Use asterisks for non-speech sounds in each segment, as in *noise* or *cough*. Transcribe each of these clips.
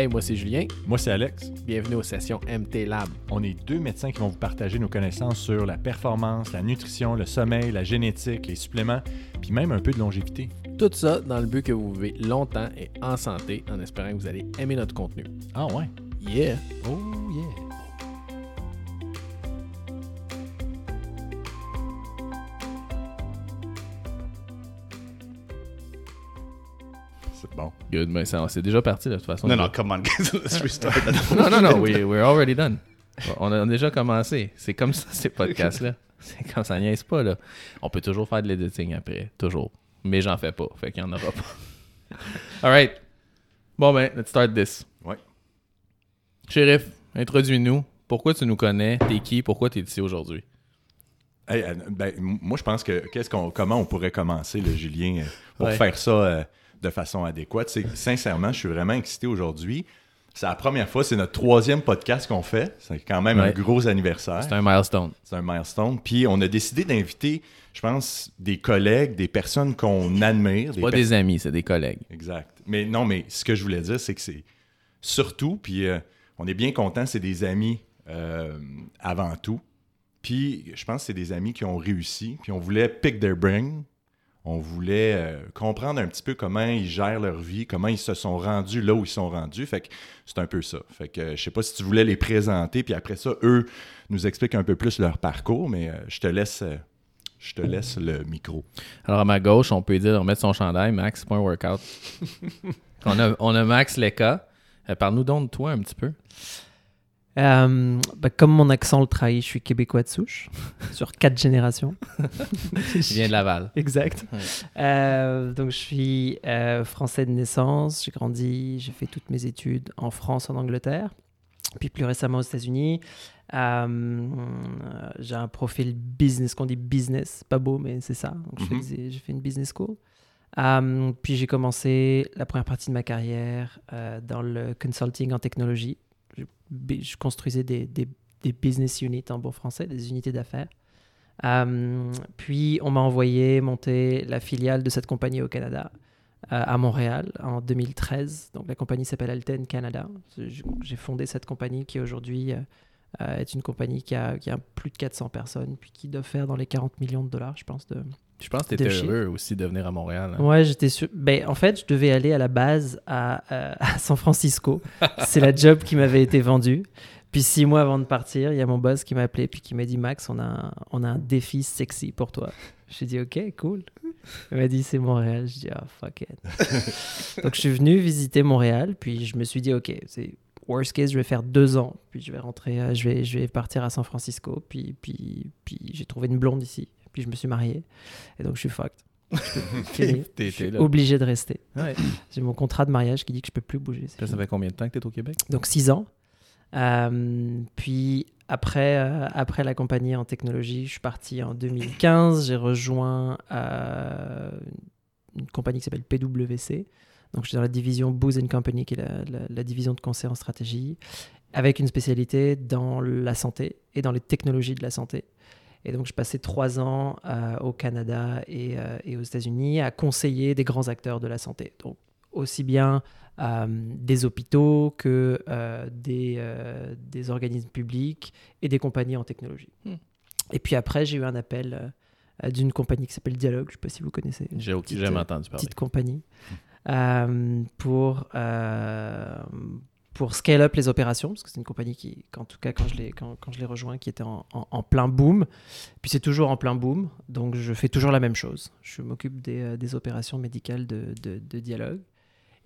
Hey, moi c'est Julien. Moi, c'est Alex. Bienvenue aux sessions MT Lab. On est deux médecins qui vont vous partager nos connaissances sur la performance, la nutrition, le sommeil, la génétique, les suppléments, puis même un peu de longévité. Tout ça dans le but que vous vivez longtemps et en santé, en espérant que vous allez aimer notre contenu. Ah ouais? Yeah! Oh yeah! Good, mais ça, c'est déjà parti de toute façon. Non, non, come on, guys. *laughs* Let's restart. non, non, non, we, we're already done. On a déjà commencé. C'est comme ça, ces podcasts-là. C'est comme ça, niaise pas, là. On peut toujours faire de l'editing après, toujours. Mais j'en fais pas, fait qu'il y en aura pas. *laughs* Alright. Bon, ben, let's start this. Ouais. Shérif, introduis-nous. Pourquoi tu nous connais? T'es qui? Pourquoi t'es ici aujourd'hui? Hey, euh, ben, moi, je pense que qu'est-ce qu'on, comment on pourrait commencer, le Julien, euh, pour Ouais. faire ça euh, de façon adéquate. C'est, sincèrement, je suis vraiment excité aujourd'hui. C'est la première fois, c'est notre troisième podcast qu'on fait. C'est quand même un gros anniversaire. C'est un milestone. C'est un milestone. Puis on a décidé d'inviter, je pense, des collègues, des personnes qu'on admire. Pas des amis, c'est des collègues. Exact. Mais non, mais ce que je voulais dire, c'est que c'est surtout, puis euh, on est bien content, c'est des amis euh, avant tout. Puis je pense que c'est des amis qui ont réussi. Puis on voulait pick their brain. On voulait euh, comprendre un petit peu comment ils gèrent leur vie, comment ils se sont rendus là où ils sont rendus. Fait que c'est un peu ça. Fait que euh, je sais pas si tu voulais les présenter, puis après ça, eux nous expliquent un peu plus leur parcours, mais euh, je te laisse, euh, je te laisse le micro. Alors, à ma gauche, on peut dire de remettre son chandail. Max, c'est pas un workout. *laughs* on, a, on a Max Leka. Euh, Parle-nous donc de toi un petit peu. Euh, bah, comme mon accent le trahit, je suis québécois de souche, *laughs* sur quatre générations. *laughs* Il vient de Laval. Exact. Ouais. Euh, donc, je suis euh, français de naissance. J'ai grandi, j'ai fait toutes mes études en France, en Angleterre, puis plus récemment aux États-Unis. Euh, j'ai un profil business, qu'on dit business, pas beau, mais c'est ça. Donc, je faisais- j'ai fait une business school. Euh, puis j'ai commencé la première partie de ma carrière euh, dans le consulting en technologie. Je, construisais des, des- business units en bon français, des unités d'affaires. Euh, puis on m'a envoyé monter la filiale de cette compagnie au Canada, euh, à Montréal, en 2013. Donc la compagnie s'appelle Alten Canada. J'ai fondé cette compagnie qui aujourd'hui euh, est une compagnie qui a, qui a plus de 400 personnes, puis qui doit faire dans les 40 millions de dollars, je pense, de, Je pense que t'étais chiffres. heureux aussi de venir à Montréal. hein. Ouais, j'étais sûr. Ben, en fait, je devais aller à la base à, euh, *laughs* à San Francisco. C'est la job qui m'avait été vendue. Puis six mois avant de partir, il y a mon boss qui m'a appelé puis qui m'a dit Max, on a un, on a un défi sexy pour toi. J'ai dit ok, cool. Il m'a dit c'est Montréal. Je dis ah fuck it. *laughs* Donc je suis venu visiter Montréal, puis je me suis dit ok, c'est worst case, je vais faire deux ans, puis je vais rentrer, euh, je vais, je vais partir à San Francisco, puis puis puis j'ai trouvé une blonde ici, puis je me suis marié, et donc je suis fucked. *laughs* Fini. Je suis obligé de rester. Ouais. *clears throat* J'ai mon contrat de mariage qui dit que je peux plus bouger. Ça, fait combien de temps que t'es au Québec? Donc six ans. Euh, puis après, euh, après la compagnie en technologie, je suis parti en 2015. J'ai rejoint euh, une compagnie qui s'appelle PwC. Donc je suis dans la division Booz Company, qui est la, la- la division de conseil en stratégie, avec une spécialité dans la santé et dans les technologies de la santé. Et donc, je passais trois ans euh, au Canada et, euh, et aux États-Unis à conseiller des grands acteurs de la santé. Donc, aussi bien euh, des hôpitaux que des, des organismes publics et des compagnies en technologie. Hmm. Et puis après, j'ai eu un appel d'une compagnie qui s'appelle Dialogue, je ne sais pas si vous connaissez. J'ai jamais entendu parler. petite compagnie euh, pour, pour scale up les opérations, parce que c'est une compagnie qui, qu'en tout cas, quand je l'ai, quand, quand je l'ai rejoint, qui était en, en- en plein boom. Puis c'est toujours en plein boom, donc je fais toujours la même chose. Je m'occupe des, euh, des opérations médicales de, de, de dialogue.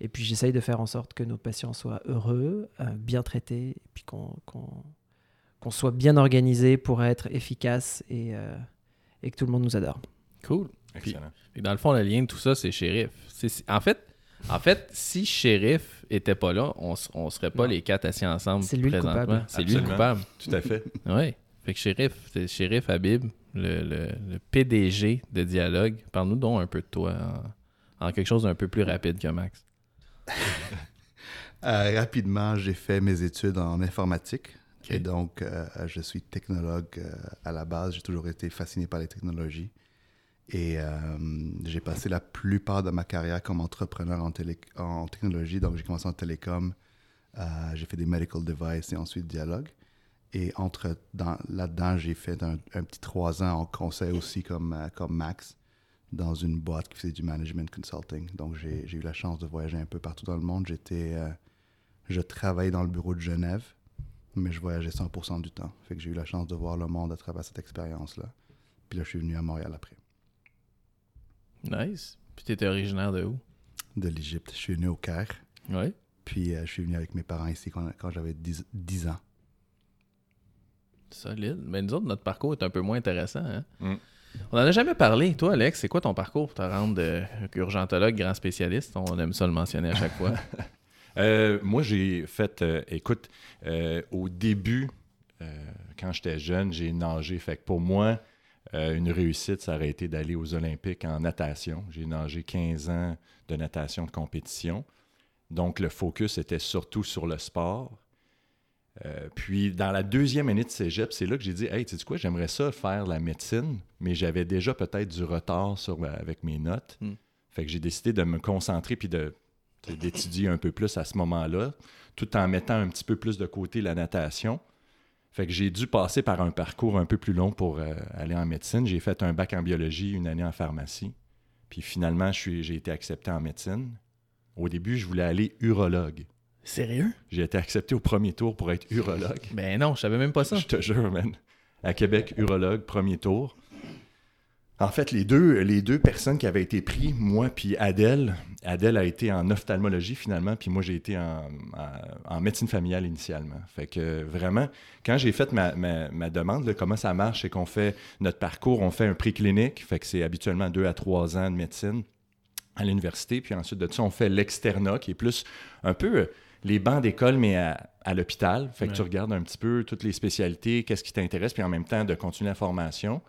Et puis j'essaye de faire en sorte que nos patients soient heureux, euh, bien traités, et puis qu'on, soit bien organisé pour être efficace et, euh, et que tout le monde nous adore. Cool. Excellent. Et dans le fond, le lien de tout ça, c'est shérif. En, fait, en fait, si shérif était pas là, on, on serait pas Non. les quatre assis ensemble C'est lui le coupable. C'est lui le Absolument. coupable. Tout à fait. *laughs* Oui. Fait que shérif, c'est shérif Habib, le, le- le PDG de Dialogue. Parle-nous donc un peu de toi en, en quelque chose d'un peu plus rapide que Max. Euh, rapidement, j'ai fait mes études en informatique. Et donc, euh, je suis technologue euh, à la base. J'ai toujours été fasciné par les technologies. Et euh, j'ai passé la plupart de ma carrière comme entrepreneur en, télé- en technologie. Donc, j'ai commencé en télécom Euh, j'ai fait des medical devices et ensuite dialogue. Et là-dedans, j'ai fait un, petit trois ans en conseil aussi comme, euh, comme Max dans une boîte qui faisait du management consulting. Donc, j'ai eu la chance de voyager un peu partout dans le monde. J'étais, euh, je travaillais dans le bureau de Genève, mais je voyageais 100% du temps. Fait que j'ai eu la chance de voir le monde à travers cette expérience-là. Puis là, je suis venu à Montréal après, Nice. Puis t'étais originaire de où? de l'Égypte. Je suis venu au Caire. Ouais. Puis euh, je suis venu avec mes parents ici quand, quand j'avais 10, 10 ans. Solide. Mais nous autres, notre parcours est un peu moins intéressant. Hein? Mm. On n'en a jamais parlé. Toi, Alex, c'est quoi ton parcours pour te rendre euh, urgentologue, grand spécialiste? On aime ça le mentionner à chaque fois. *laughs* Euh, moi, j'ai fait, euh, écoute, euh, au début, euh, quand j'étais jeune, j'ai nagé. Fait que pour moi, euh, une réussite, ça aurait été d'aller aux Olympiques en natation. J'ai nagé 15 ans de natation de compétition. Donc, le focus était surtout sur le sport. Euh, puis, dans la deuxième année de cégep, c'est là que j'ai dit Hey, tu sais quoi, j'aimerais ça faire la médecine, mais j'avais déjà peut-être du retard sur, avec mes notes. Hmm. Fait que j'ai décidé de me concentrer puis de d'étudier un peu plus à ce moment-là, tout en mettant un petit peu plus de côté la natation. Fait que j'ai dû passer par un parcours un peu plus long pour euh, aller en médecine. J'ai fait un bac en biologie, une année en pharmacie. Puis finalement, j'ai été accepté en médecine. Au début, je voulais aller urologue. Sérieux? J'ai été accepté au premier tour pour être urologue. *laughs* Ben non, je savais même pas ça. Je te jure, man. À Québec, urologue, premier tour. En fait, les deux, les deux personnes qui avaient été prises, moi puis Adèle, Adèle a été en ophtalmologie finalement, puis moi j'ai été en, en- en médecine familiale initialement. Fait que vraiment, quand j'ai fait ma, ma- ma demande, là, comment ça marche, c'est qu'on fait notre parcours, on fait un préclinique, fait que c'est habituellement deux à trois ans de médecine à l'université, puis ensuite de ça, on fait l'externat, qui est plus un peu euh, les bancs d'école, mais à, à l'hôpital. Fait que Ouais. tu regardes un petit peu toutes les spécialités, qu'est-ce qui t'intéresse, puis en même temps de continuer la formation.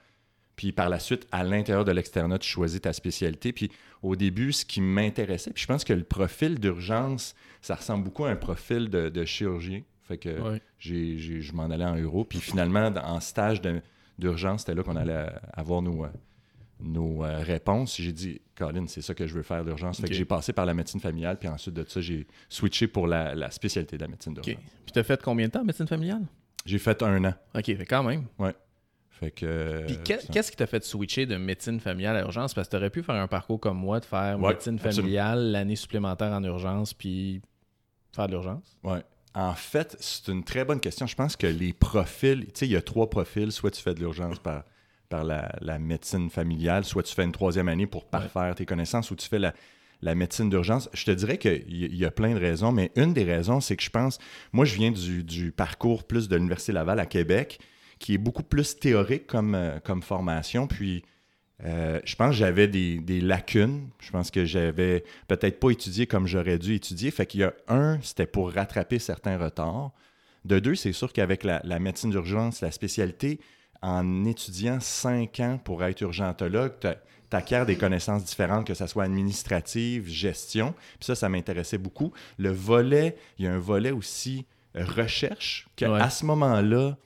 Puis par la suite, à l'intérieur de l'externat, tu choisis ta spécialité. Puis au début, ce qui m'intéressait, puis je pense que le profil d'urgence, ça ressemble beaucoup à un profil de, de chirurgien. Fait que Ouais. j'ai- j'ai- je m'en allais en euro. Puis finalement, en stage de- d'urgence, c'était là qu'on allait avoir nos, euh, nos euh, réponses. J'ai dit, Colin, c'est ça que je veux faire d'urgence. Fait que j'ai passé par la médecine familiale, puis ensuite de ça, j'ai switché pour la, la spécialité de la médecine d'urgence. Puis t'as fait combien de temps en médecine familiale? J'ai fait un an. OK, fait quand même. Fait que. euh, Puis ça- qu'est-ce qui t'a fait switcher de médecine familiale à urgence? Parce que t'aurais pu faire un parcours comme moi, de faire Ouais, médecine familiale, l'année supplémentaire en urgence, puis faire de l'urgence? Ouais. En fait, c'est une très bonne question. Je pense que les profils, tu sais, il y a trois profils. Soit tu fais de l'urgence par, par la, la médecine familiale, soit tu fais une troisième année pour parfaire tes connaissances, ou tu fais la, la médecine d'urgence. Je te dirais qu'il y, y a plein de raisons, mais une des raisons, c'est que je pense, moi, je viens du, du parcours plus de l'Université Laval à Québec, qui est beaucoup plus théorique comme, euh, comme formation. Puis, euh, je pense que j'avais des, des lacunes. Je pense que j'avais peut-être pas étudié comme j'aurais dû étudier. Fait qu'il y a un, c'était pour rattraper certains retards. De deux, c'est sûr qu'avec la, la médecine d'urgence, la spécialité, en étudiant cinq ans pour être urgentologue, tu acquiers des connaissances différentes, que ce soit administrative, gestion. Puis ça, ça m'intéressait beaucoup. Le volet, il y a un volet aussi euh, recherche, qu'à Ouais. ce moment-là,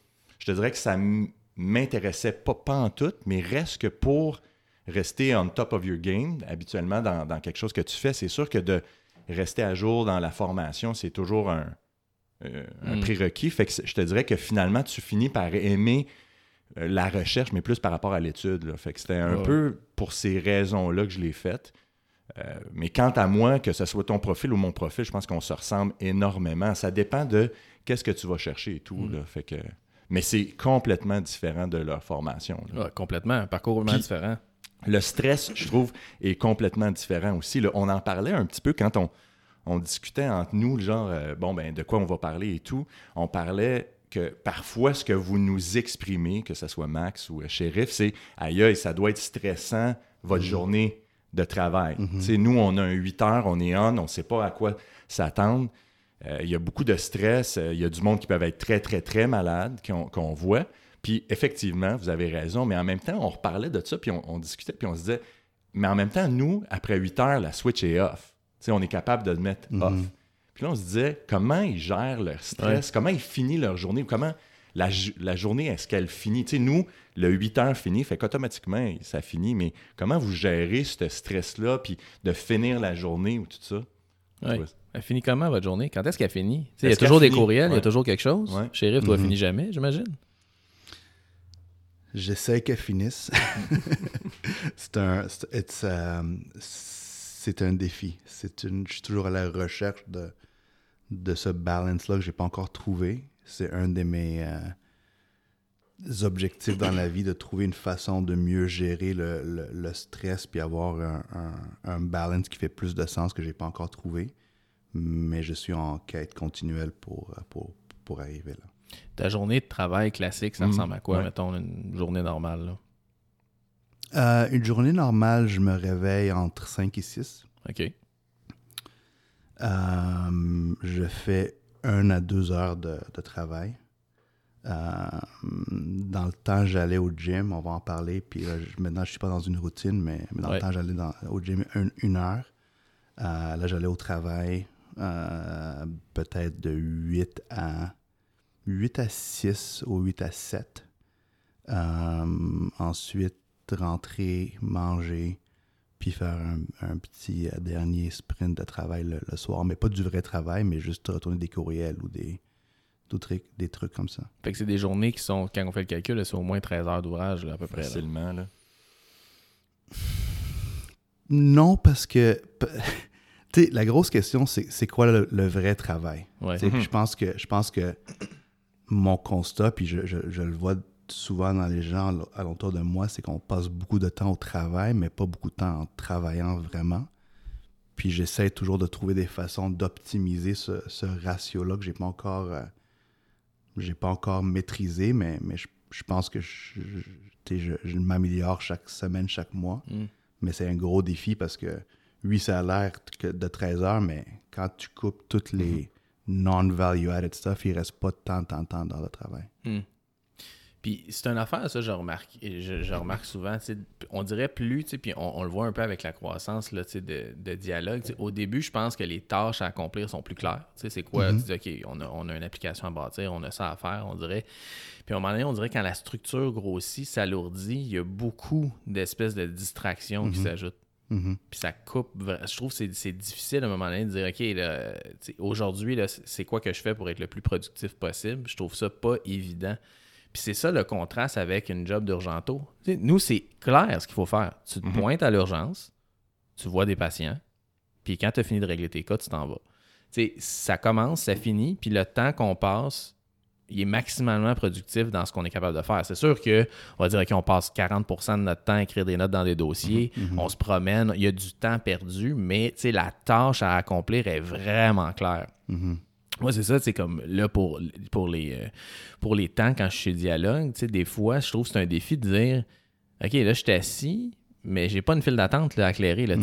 te dirais que ça m'intéressait pas, pas en tout, mais reste que pour rester on top of your game, habituellement dans, dans quelque chose que tu fais, c'est sûr que de rester à jour dans la formation, c'est toujours un, euh, un Mm. prérequis. Fait que je te dirais que finalement, tu finis par aimer euh, la recherche, mais plus par rapport à l'étude. Fait que c'était un peu pour ces raisons-là que je l'ai faite. Euh, mais quant à moi, que ce soit ton profil ou mon profil, je pense qu'on se ressemble énormément. Ça dépend de qu'est-ce que tu vas chercher et tout. Mm. là. Fait que... Mais c'est complètement différent de leur formation. là. Ouais, complètement. Un parcours vraiment Puis- différent. Le stress, je trouve, est complètement différent aussi. là. On en parlait un petit peu quand on, on discutait entre nous, genre, euh, bon, ben, de quoi on va parler et tout. On parlait que parfois, ce que vous nous exprimez, que ce soit Max ou euh, Shérif, c'est aïe, aïe, ça doit être stressant, votre journée de travail. Tu sais, Nous, on a un 8 heures, on est on, on ne sait pas à quoi s'attendre. Euh, Il y a beaucoup de stress. euh, Il y a du monde qui peuvent être très, très, très malades qu'on voit. Puis effectivement, vous avez raison, mais en même temps, on reparlait de ça, puis on, on discutait, puis on se disait, mais en même temps, nous, après 8 heures, la switch est off. Tu sais, on est capable de le mettre off. Puis là, on se disait, comment ils gèrent leur stress, comment ils finissent leur journée, comment la, journée, est-ce qu'elle finit? Tu sais, nous, le 8 heures finit, fait qu'automatiquement, ça finit, mais comment vous gérez ce stress-là, puis de finir la journée ou tout ça? Ouais. Elle finit comment votre journée? Quand est-ce qu'elle finit? Il y a toujours des courriels, il y a toujours quelque chose. Ouais. Shérif, toi, Mhm. finit jamais, j'imagine? J'essaie qu'elle finisse. *laughs* c'est un, c'est um, un défi. C'est une, je suis toujours à la recherche de, de ce balance-là que j'ai pas encore trouvé. C'est un de mes euh, objectifs dans la vie de trouver une façon de mieux gérer le, le- le stress puis avoir un, un- un balance qui fait plus de sens que j'ai pas encore trouvé. Mais je suis en quête continuelle pour, pour, pour arriver là. Ta journée de travail classique, ça Mhm. ressemble à quoi, Ouais. mettons, une journée normale? là? Euh, une journée normale, je me réveille entre 5 et 6. OK. Euh, je fais un à deux heures de, de travail. Euh, dans le temps, j'allais au gym, on va en parler. Puis là, je- maintenant, je suis pas dans une routine, mais, mais dans Ouais. le temps, j'allais au gym une, une heure. Euh, là, j'allais au travail euh, peut-être de 8 à 8 à 6 ou 8 à 7. Euh, ensuite, rentrer, manger, puis faire un, un petit euh, dernier sprint de travail le, le soir. Mais pas du vrai travail, mais juste retourner des courriels ou des, des trucs comme ça. Fait que c'est des journées qui sont, quand on fait le calcul, là, c'est au moins 13 heures d'ouvrage, là, à peu près. là. Facilement, là. Non, parce que *laughs* la grosse question, c'est quoi le, le vrai travail? Ouais. Je pense que je pense que mon constat, puis je, je- je le vois souvent dans les gens al- alentour de moi, c'est qu'on passe beaucoup de temps au travail, mais pas beaucoup de temps en travaillant vraiment. Puis j'essaie toujours de trouver des façons d'optimiser ce, ce ratio-là que j'ai pas encore euh, j'ai pas encore maîtrisé, mais, mais je, je pense que je, je, m'améliore chaque semaine, chaque mois. Mm. Mais c'est un gros défi parce que, oui, ça a l'air que de 13 heures, mais quand tu coupes toutes les non-value-added stuff, il reste pas tant, tant, tant dans le travail. Hmm. Puis c'est une affaire, ça, je remarque, je, je remarque souvent, on dirait plus, puis on, on le voit un peu avec la croissance là, de, de dialogue. Au début, je pense que les tâches à accomplir sont plus claires. C'est quoi? Mhm. Tu dis, OK, on a, on a une application à bâtir, on a ça à faire, on dirait. Puis à un moment donné, on dirait que quand la structure grossit, s'alourdit, il y a beaucoup d'espèces de distractions qui Mhm. Mhm. Puis ça coupe. Je trouve que c'est- difficile à un moment donné de dire OK, aujourd'hui, c'est quoi que je fais pour être le plus productif possible? Je trouve ça pas évident. Puis c'est ça le contraste avec une job d'urgento. Nous, c'est clair ce qu'il faut faire. Tu te Mhm. pointes à l'urgence, tu vois des patients, puis quand tu as fini de régler tes cas, tu t'en vas. Tu sais, ça commence, ça finit, puis le temps qu'on passe, il est maximalement productif dans ce qu'on est capable de faire. C'est sûr que on va dire OK, on passe 40% de notre temps à écrire des notes dans des dossiers, Mhm. on se promène, il y a du temps perdu, mais la tâche à accomplir est vraiment claire. Mhm. Moi, c'est ça, c'est comme là pour, pour, les, euh, pour les temps quand je suis chez Dialogue, des fois, je trouve que c'est un défi de dire OK, là, je suis assis, mais j'ai pas une file d'attente à éclairer. Là,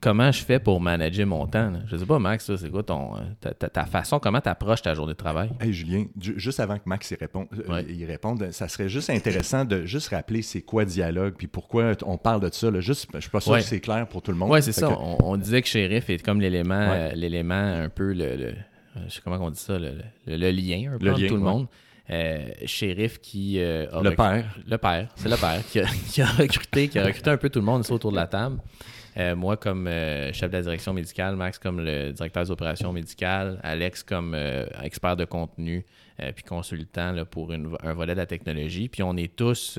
Comment je fais pour manager mon temps? là? Je sais pas, Max, c'est quoi ton, euh, ta, ta- ta façon, comment tu approches ta journée de travail? Hey Julien, ju- juste avant que Max y réponde, euh, Ouais. y réponde, ça serait juste intéressant de juste rappeler c'est quoi dialogue, puis pourquoi on parle de ça. Là. Juste, je suis pas sûr Ouais. que c'est clair pour tout le monde. Ouais, c'est ça. que- On, on disait que shérif est comme l'élément, Ouais. euh, l'élément un peu le, le- euh, je sais comment on dit ça, le, le- le lien un peu entre lien, tout le monde. Euh, shérif qui euh, a Le père. le père, c'est le père qui a, *laughs* qui a recruté, qui a recruté un peu tout le monde ici autour de la table. Euh, moi comme euh, chef de la direction médicale, Max comme le directeur des opérations médicales, Alex comme euh, expert de contenu, puis consultant là, pour une- un volet de la technologie. Puis on est tous,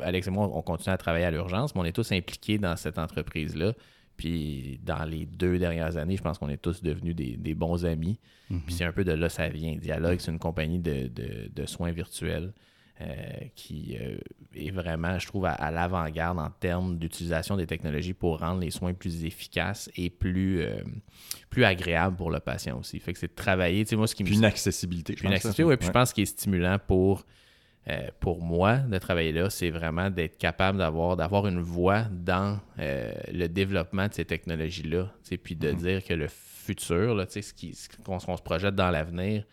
Alex et moi, on continue à travailler à l'urgence, mais on est tous impliqués dans cette entreprise-là. Puis dans les deux dernières années, je pense qu'on est tous devenus des, des bons amis. Puis c'est un peu de là ça vient. Dialogue, c'est une compagnie de, de- de soins virtuels qui euh, est vraiment, je trouve, à, à l'avant-garde en termes d'utilisation des technologies pour rendre les soins plus efficaces et plus, euh, plus agréables pour le patient aussi. Fait que c'est de travailler, tu sais, moi, ce qui me Puis une accessibilité. je puis une accessibilité, ça. ouais, puis je pense qu'il est stimulant pour, euh, pour moi de travailler là, c'est vraiment d'être capable d'avoir, d'avoir une voix dans euh, le développement de ces technologies-là. tu sais, Puis de Mhm. dire que le futur, là, tu sais, ce qui- ce qu'on qu'on se projette dans l'avenir,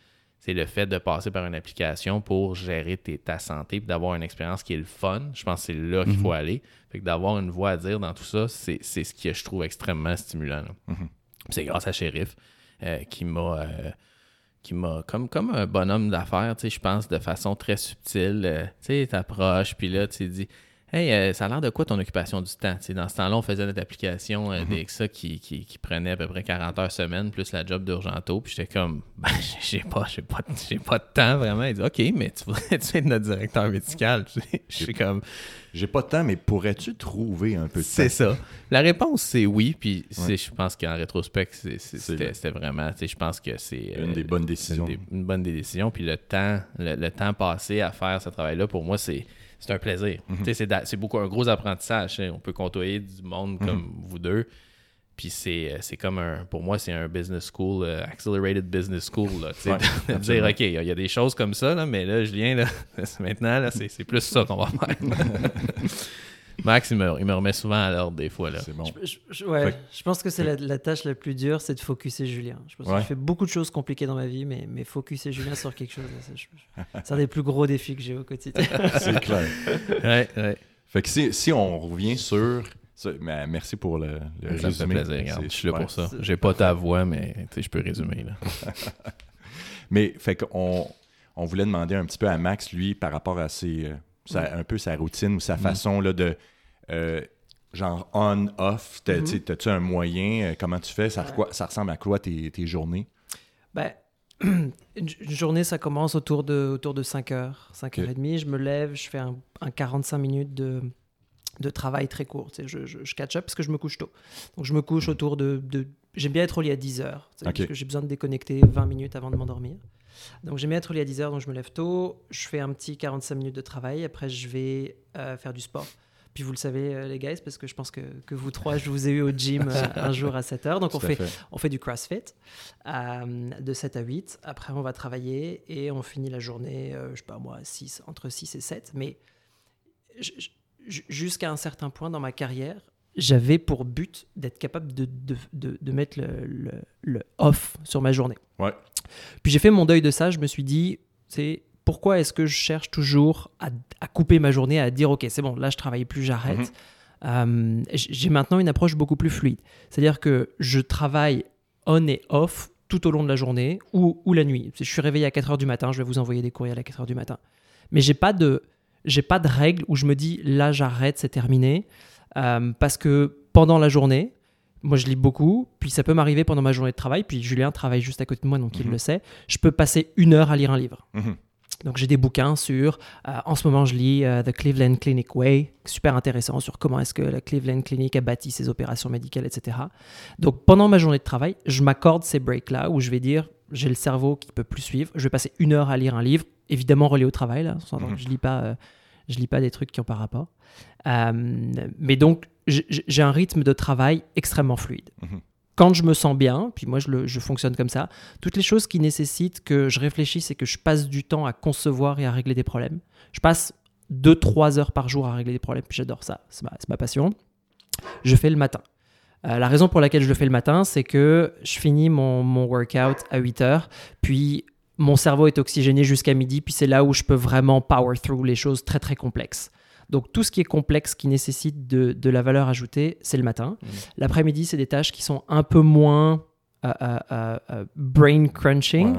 c'est le fait de passer par une application pour gérer tes- ta santé puis d'avoir une expérience qui est le fun. Je pense que c'est là qu'il Mhm. faut aller. Fait que d'avoir une voix à dire dans tout ça, c'est ce que je trouve extrêmement stimulant. Mhm. C'est grâce à Shérif euh, qui m'a euh, qui m'a comme comme un bonhomme d'affaires, je pense de façon très subtile, euh, tu sais, t'approches puis là tu dis Hey, euh, ça a l'air de quoi ton occupation du temps? Dans ce temps-là, on faisait notre application euh, DXA qui, qui, qui prenait à peu près 40 heures semaine, plus la job d'Urgento. Puis j'étais comme, *laughs* ben, j'ai pas, j'ai pas, j'ai pas de temps vraiment. Il dit, OK, mais tu voudrais *laughs* tu être notre directeur médical. *laughs* Je suis comme, J'ai pas de temps, mais pourrais-tu trouver un peu de temps? c'est ça. La réponse, c'est oui. Puis Ouais. je pense qu'en rétrospect, c'était vraiment, je pense que c'est Une euh, des bonnes décisions. Une, des- une bonne des décisions. Puis le temps, le, le temps passé à faire ce travail-là, pour moi, c'est c'est un plaisir. Mhm. C'est beaucoup un gros apprentissage. On peut côtoyer du monde Mhm. comme vous deux. Puis c'est euh, c'est comme un, pour moi, c'est un business school, euh, accelerated business school. Là, Ouais, *laughs* de dire. OK, il y, a- des choses comme ça, là, mais là, Julien, là, *laughs* maintenant, là, c'est c'est plus ça qu'on va faire. *laughs* Max, il me, il me remet souvent à l'ordre des fois. Là. C'est bon. Je, ouais, Fait je pense que c'est la, la tâche la plus dure, c'est de focuser Julien. Je pense que je fais beaucoup de choses compliquées dans ma vie, mais, mais focuser Julien sur quelque chose, c'est je- je- c'est un des plus gros défis que j'ai au quotidien. *laughs* C'est clair. Ouais, ouais. Fait que si, si on revient sur. ça- mais merci pour le, le Ça me fait résumé. plaisir, Je suis là pour ça. J'ai pas ta voix, mais je peux résumer. Là. *laughs* Mais fait qu'on on voulait demander un petit peu à Max, lui, par rapport à ses, euh, sa- un peu sa routine ou sa Mm. façon là, de. euh, genre on-off. Mhm. sais, T'as-tu un moyen? euh, comment tu fais? Ça, ressemble à quoi tes, tes journées? Ben, *clears throat* une, journée, ça commence autour de, autour de 5h, 5h30. Je me lève, je fais un, un 45 minutes de, de travail très court. Tu sais, je, je, je catch up parce que je me couche tôt. Donc, je me couche autour de. de- J'aime bien être au lit à 10h. Ok. Parce que j'ai besoin de déconnecter 20 minutes avant de m'endormir. Donc, j'aime bien être lit à 10h, donc je me lève tôt. Je fais un petit 45 minutes de travail. Après, je vais euh, faire du sport. Puis vous le savez, euh, les guys, parce que je pense que, que vous trois, je vous ai eu au gym euh, *laughs* un jour à 7h. Donc, on Tout fait, fait. on fait du CrossFit euh, de 7 à 8. Après, on va travailler et on finit la journée, euh, je sais pas moi, 6, entre 6 et 7. Mais jusqu'à un certain point dans ma carrière, j'avais pour but d'être capable de, de, de- de mettre le, le- le off sur ma journée. Ouais. Puis j'ai fait mon deuil de ça. Je me suis dit, c'est pourquoi est-ce que je cherche toujours à, à couper ma journée, à dire, OK, c'est bon, là, je travaille plus, j'arrête. Mhm. Euh, j'ai maintenant une approche beaucoup plus fluide. C'est-à-dire que je travaille on et off tout au long de la journée ou, ou la nuit. Si je suis réveillé à 4 heures du matin, je vais vous envoyer des courriels à 4 heures du matin. Mais j'ai pas de j'ai pas de règle où je me dis là j'arrête, c'est terminé. Euh, parce que pendant la journée, moi je lis beaucoup, puis ça peut m'arriver pendant ma journée de travail, puis Julien travaille juste à côté de moi, donc il Mhm. le sait. Je peux passer une heure à lire un livre. Mhm. Donc j'ai des bouquins sur, euh, en ce moment je lis euh, The Cleveland Clinic Way, super intéressant sur comment est-ce que la Cleveland Clinic a bâti ses opérations médicales, etc. Donc pendant ma journée de travail, je m'accorde ces breaks-là où je vais dire, j'ai le cerveau qui peut plus suivre, je vais passer une heure à lire un livre, évidemment relié au travail, là, Mhm. je lis pas, euh, je lis pas des trucs qui ont pas rapport. Euh, mais donc j'ai un rythme de travail extrêmement fluide. Mhm. Quand je me sens bien, puis moi je, le- je fonctionne comme ça, toutes les choses qui nécessitent que je réfléchisse et que je passe du temps à concevoir et à régler des problèmes. Je passe 2-3 heures par jour à régler des problèmes, puis j'adore ça, c'est ma, c'est ma passion. Je fais le matin. Euh, la raison pour laquelle je le fais le matin, c'est que je finis mon, mon workout à 8 heures, puis mon cerveau est oxygéné jusqu'à midi, puis c'est là où je peux vraiment power through les choses très très complexes. Donc tout ce qui est complexe, qui nécessite de, de la valeur ajoutée, c'est le matin. Mhm. L'après-midi, c'est des tâches qui sont un peu moins euh, euh, euh, brain crunching.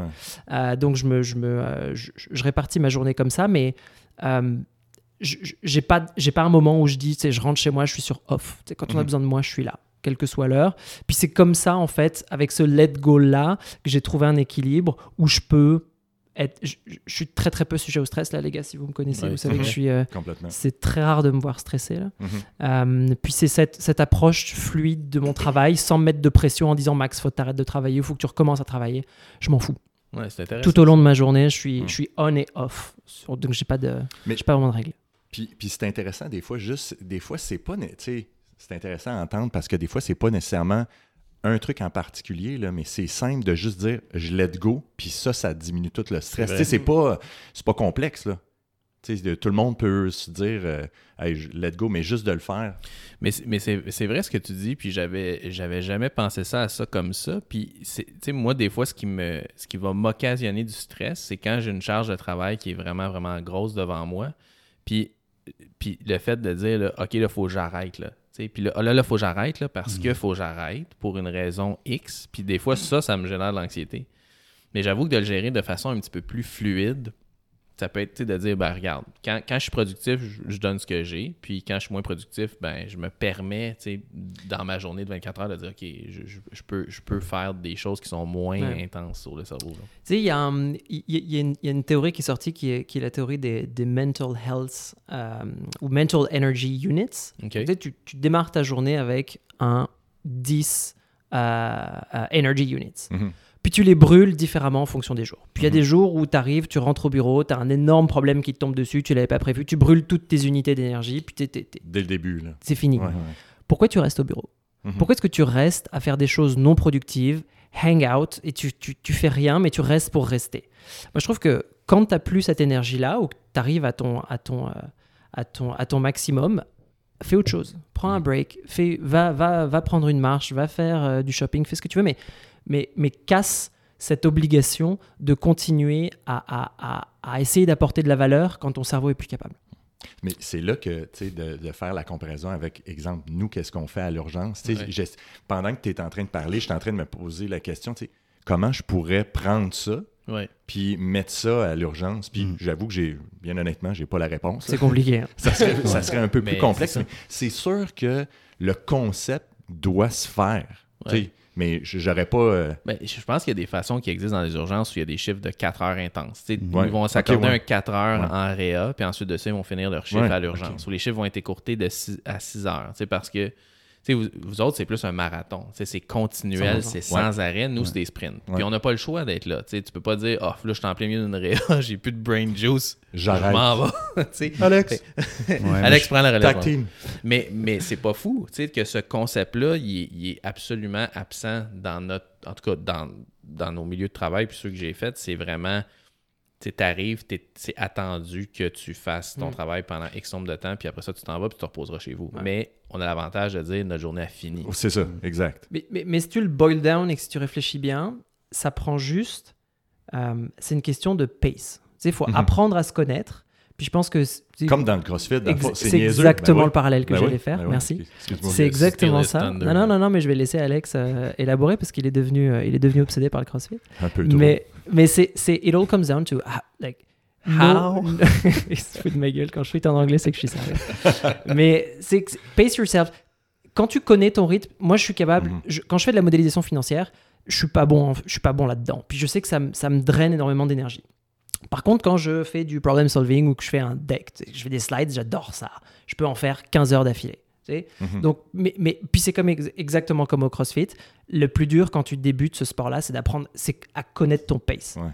Ouais, donc je me, je me, je, je répartis ma journée comme ça, mais j'ai pas, j'ai pas un moment où je dis, tu sais, je rentre chez moi, je suis sur off. Tu sais, quand on a Mhm. besoin de moi, je suis là, quelle que soit l'heure. Puis c'est comme ça, en fait, avec ce let go là, que j'ai trouvé un équilibre où je peux être. Je, je suis très très peu sujet au stress là, les gars. Si vous me connaissez, Ouais, vous savez que je *laughs* suis. euh, Complètement. c'est très rare de me voir stressé là. Mhm. Euh, puis c'est cette, cette approche fluide de mon travail sans me mettre de pression en disant Max, faut que t'arrêtes de travailler, il faut que tu recommences à travailler. Je m'en fous. Ouais, c'est intéressant. Tout au long de ma journée, je suis, Mm. je suis on et off. Sur- Donc j'ai pas de, Mais- pas vraiment de règles. Puis, puis c'est intéressant, des fois, juste, des fois, c'est pas, tu sais, c'est intéressant à entendre parce que des fois, c'est pas nécessairement un truc en particulier, là, mais c'est simple de juste dire je let go, puis ça, ça diminue tout le stress. C'est Tu sais, vrai. c'est pas, pas complexe, là. Tout le monde peut se dire euh, Hey, je- let go, mais juste de le faire. Mais, c'est- mais c'est c'est vrai ce que tu dis, puis j'avais j'avais jamais pensé ça à ça comme ça. Puis, moi, des fois, ce qui, me, ce qui va m'occasionner du stress, c'est quand j'ai une charge de travail qui est vraiment, vraiment grosse devant moi. Puis, puis le fait de dire, là, OK, là, faut que j'arrête, Puis là, là, là, faut que j'arrête, parce que faut que j'arrête pour une raison X. Puis des fois, ça, ça me génère de l'anxiété. Mais j'avoue que de le gérer de façon un petit peu plus fluide, Ça peut être de dire, ben regarde, quand, quand je suis productif, je, je donne ce que j'ai. Puis quand je suis moins productif, ben je me permets, dans ma journée de 24 heures, de dire, OK, je, je- je peux, je peux faire des choses qui sont moins Ouais. intenses sur le cerveau. Tu sais, il y, a un- il y a- y une- il y a une théorie qui est sortie qui est, qui est la théorie des, des mental health euh, ou mental energy units. Tu, démarres ta journée avec un 10 euh, euh, energy units. Mhm. Puis tu les brûles différemment en fonction des jours. Puis il y a Mhm. des jours où tu arrives, tu rentres au bureau, tu as un énorme problème qui te tombe dessus, tu l'avais pas prévu, tu brûles toutes tes unités d'énergie, puis t'es- t'es- t'es- Dès le début, là. c'est fini. Ouais, ouais. Pourquoi tu restes au bureau? Mhm. Pourquoi est-ce que tu restes à faire des choses non productives, hang out, et tu, tu, tu fais rien, mais tu restes pour rester? Moi, je trouve que quand tu n'as plus cette énergie-là, ou que tu arrives à ton, à, ton, euh, à, ton, à ton maximum, fais autre chose. Prends un break, fais, va, va, va prendre une marche, va faire euh, du shopping, fais ce que tu veux, mais, mais, mais casse cette obligation de continuer à, à, à, à essayer d'apporter de la valeur quand ton cerveau est plus capable. Mais c'est là que, tu sais, de, de faire la comparaison avec, exemple, nous, qu'est-ce qu'on fait à l'urgence? Tu sais, Ouais. j'ai- Pendant que tu es en train de parler, je suis en train de me poser la question, tu sais, comment je pourrais prendre ça Ouais. puis mettre ça à l'urgence? Puis Mm. j'avoue que j'ai, bien honnêtement, j'ai pas la réponse. C'est compliqué. hein. Ça serait, ça serait un peu plus Mais complexe, c'est ça. mais c'est sûr que le concept doit se faire. Ouais. Mais j'aurais pas. euh, Ben, je pense qu'il y a des façons qui existent dans les urgences où il y a des chiffres de 4 heures intenses. Ouais. Ils vont s'accorder ouais. un 4 heures Ouais. en réa, puis ensuite de ça, ils vont finir leur chiffre à l'urgence. Où les chiffres vont être écourtés de six- à 6 heures. Tu sais, Parce que vous, vous autres, c'est plus un marathon. C'est continuel, 100%. c'est sans arrêt. Nous, c'est des sprints. Ouais. Puis on n'a pas le choix d'être là. Tu sais, tu peux pas dire, oh, là, je suis en plein milieu d'une réa, *laughs* j'ai plus de brain juice. Je J'arrête. m'en vais. *laughs* Alex, Ouais, *laughs* Alex je- prend la relève. ouais. Mais, mais c'est pas fou, tu sais, que ce concept-là, il est, il est absolument absent dans notre, en tout cas, dans, dans nos milieux de travail. Puis ceux que j'ai faits, c'est vraiment, tu sais, t'arrives, t'es- c'est attendu que tu fasses ton Mm. travail pendant X nombre de temps, puis après ça, tu t'en vas, puis tu te reposeras chez vous. Ouais. Mais on a l'avantage de dire, notre journée a fini. C'est ça, exact. Mais, mais, mais si tu le boil down et que si tu réfléchis bien, ça prend juste. euh, c'est une question de pace. Tu sais, il faut Mhm. apprendre à se connaître. Puis je pense que. Comme dans le CrossFit, c'est exactement Ben le parallèle que Ben j'allais oui, faire. ben. Merci. Excuse-moi. C'est exactement ça. Non, non, non, non, mais je vais laisser Alex euh, élaborer parce qu'il est devenu, euh, il est devenu obsédé par le CrossFit. Un peu trop. Mais, mais c'est, c'est, it all comes down to, like, How? *laughs* no- il se fout de ma gueule quand je suis en anglais, c'est que je suis sérieux. *laughs* mais c'est que- pace yourself. Quand tu connais ton rythme, moi je suis capable, Mhm. je- quand je fais de la modélisation financière, je suis pas bon, je suis pas bon là-dedans. Puis je sais que ça, me- ça me draine énormément d'énergie. Par contre, quand je fais du problem solving ou que je fais un deck, je fais des slides, j'adore ça. Je peux en faire 15 heures d'affilée. Mhm. Donc, mais, mais puis c'est comme ex- exactement comme au CrossFit. Le plus dur quand tu débutes ce sport-là, c'est d'apprendre c'est à connaître ton pace. Ouais.